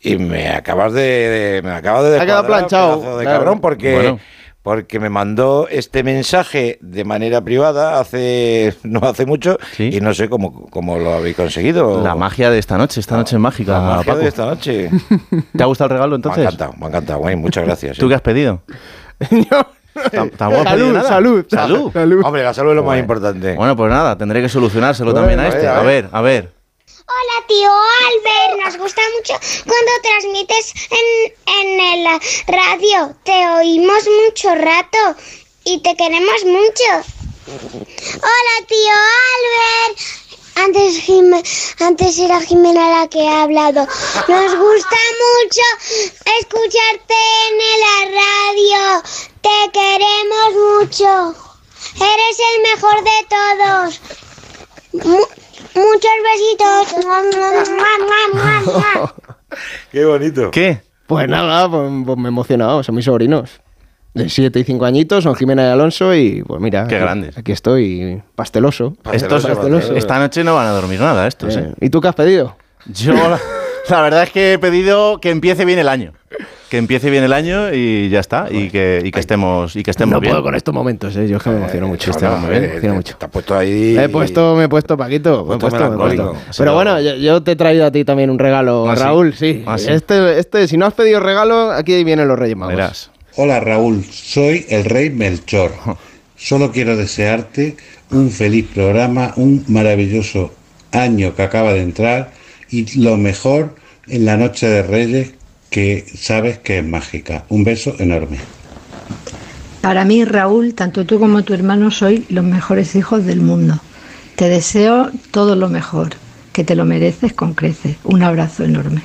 [SPEAKER 32] y me acabas de, de- me acabas de
[SPEAKER 27] Ha quedado
[SPEAKER 32] descuadrar,
[SPEAKER 27] planchado,
[SPEAKER 32] de
[SPEAKER 27] claro.
[SPEAKER 32] cabrón, porque,
[SPEAKER 27] Bueno.
[SPEAKER 32] Porque me mandó este mensaje de manera privada hace (laughs) no hace mucho y no sé cómo, cómo lo habéis conseguido.
[SPEAKER 2] La magia de esta noche, esta noche es mágica,
[SPEAKER 32] La magia
[SPEAKER 2] Paco.
[SPEAKER 32] de esta noche. (laughs)
[SPEAKER 2] ¿Te ha gustado el regalo entonces?
[SPEAKER 32] Me ha encantado, me ha encantado, güey, muchas gracias.
[SPEAKER 2] ¿Tú qué has pedido? (laughs) Pedido nada.
[SPEAKER 32] salud,
[SPEAKER 2] salud.
[SPEAKER 32] Hombre, la salud es lo más importante.
[SPEAKER 2] Bueno, pues nada, tendré que solucionárselo
[SPEAKER 32] Bueno,
[SPEAKER 2] también a
[SPEAKER 32] a
[SPEAKER 2] este.
[SPEAKER 32] A
[SPEAKER 2] ver, a ver.
[SPEAKER 34] Hola tío Albert, nos gusta mucho cuando transmites en, en la radio. Te oímos mucho rato y te queremos mucho. Hola tío Albert. Antes, antes era Jimena la que ha hablado. Nos gusta mucho escucharte en la radio. Te queremos mucho. Eres el mejor de todos. Mu- muchos besitos. (laughs)
[SPEAKER 32] Qué bonito.
[SPEAKER 2] ¿Qué?
[SPEAKER 27] Pues nada, pues, pues me he emocionado, son mis sobrinos. De 7 y 5 añitos, son Jimena y Alonso y pues mira.
[SPEAKER 2] Qué
[SPEAKER 27] aquí-
[SPEAKER 2] grandes.
[SPEAKER 27] Aquí estoy, pasteloso.
[SPEAKER 2] Estos, esta noche no van a dormir nada, estos.
[SPEAKER 27] Eh,
[SPEAKER 2] ¿eh?
[SPEAKER 27] ¿Y tú qué has pedido?
[SPEAKER 2] Yo, la, la verdad es que he pedido que empiece bien el año. Que empiece bien el año y ya está. Y que, y que estemos, y que estemos
[SPEAKER 27] no
[SPEAKER 2] bien.
[SPEAKER 27] puedo con estos momentos, ¿eh? yo es que me emociono mucho.
[SPEAKER 2] que estemos muy bien.
[SPEAKER 27] me emociono mucho.
[SPEAKER 32] Te has puesto ahí.
[SPEAKER 27] Me he puesto, me he puesto, Paquito. Me he
[SPEAKER 32] Puesto
[SPEAKER 27] me he puesto. Pero bueno, yo, yo te he traído a ti también un regalo,
[SPEAKER 32] Ah.
[SPEAKER 27] Raúl, sí.
[SPEAKER 32] Ah, sí.
[SPEAKER 27] Este, este, si no has pedido regalo, aquí vienen los Reyes Magos.
[SPEAKER 35] Hola Raúl, soy el rey Melchor. Solo quiero desearte un feliz programa, un maravilloso año que acaba de entrar y lo mejor en la noche de Reyes que sabes que es mágica. Un beso enorme.
[SPEAKER 36] Para mí, Raúl, tanto tú como tu hermano sois los mejores hijos del mundo. Te deseo todo lo mejor, que te lo mereces con creces. Un abrazo enorme.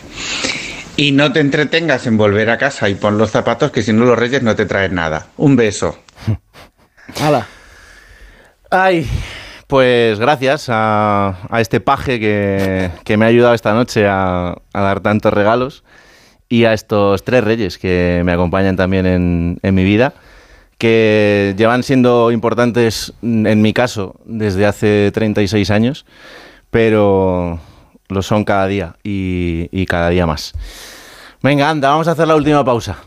[SPEAKER 37] Y no te entretengas en volver a casa y pon los zapatos que si no los reyes no te traen nada. Un beso. (laughs)
[SPEAKER 27] ¡Hala!
[SPEAKER 2] Ay, pues gracias a, a este paje que, que me ha ayudado esta noche a, a dar tantos regalos. Y a estos tres reyes que me acompañan también en, en mi vida, que llevan siendo importantes en mi caso desde hace 36 años, pero lo son cada día y, y cada día más. Venga, anda, vamos a hacer la última pausa.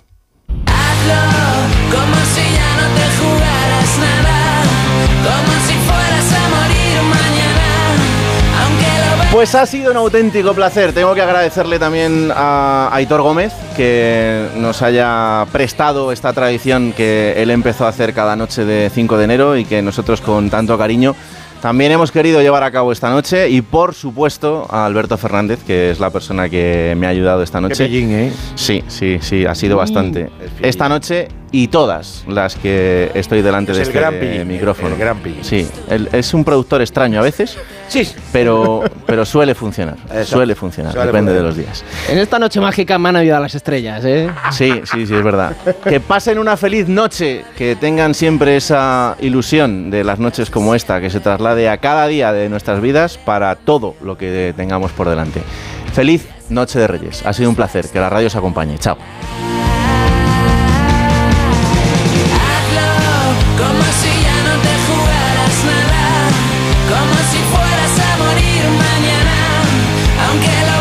[SPEAKER 2] Pues ha sido un auténtico placer. Tengo que agradecerle también a Aitor Gómez que nos haya prestado esta tradición que él empezó a hacer cada noche de 5 de enero y que nosotros con tanto cariño también hemos querido llevar a cabo esta noche y por supuesto a Alberto Fernández, que es la persona que me ha ayudado esta noche.
[SPEAKER 32] ¿eh?
[SPEAKER 2] Sí, sí, sí, ha sido bastante. Esta noche y todas las que estoy delante
[SPEAKER 32] Es
[SPEAKER 2] de
[SPEAKER 32] el
[SPEAKER 2] este
[SPEAKER 32] gran
[SPEAKER 2] micrófono.
[SPEAKER 32] el gran.
[SPEAKER 2] Sí, es un productor extraño a veces.
[SPEAKER 32] Sí.
[SPEAKER 2] Pero, pero suele funcionar. Suele funcionar,
[SPEAKER 27] Suele
[SPEAKER 2] depende de los días.
[SPEAKER 27] En esta noche mágica me han ayudado las estrellas, ¿eh?
[SPEAKER 2] Sí, sí, sí, es verdad. Que pasen una feliz noche, que tengan siempre esa ilusión de las noches como esta, que se traslade a cada día de nuestras vidas para todo lo que tengamos por delante. Feliz Noche de Reyes. Ha sido un placer. Que la radio os acompañe. Chao.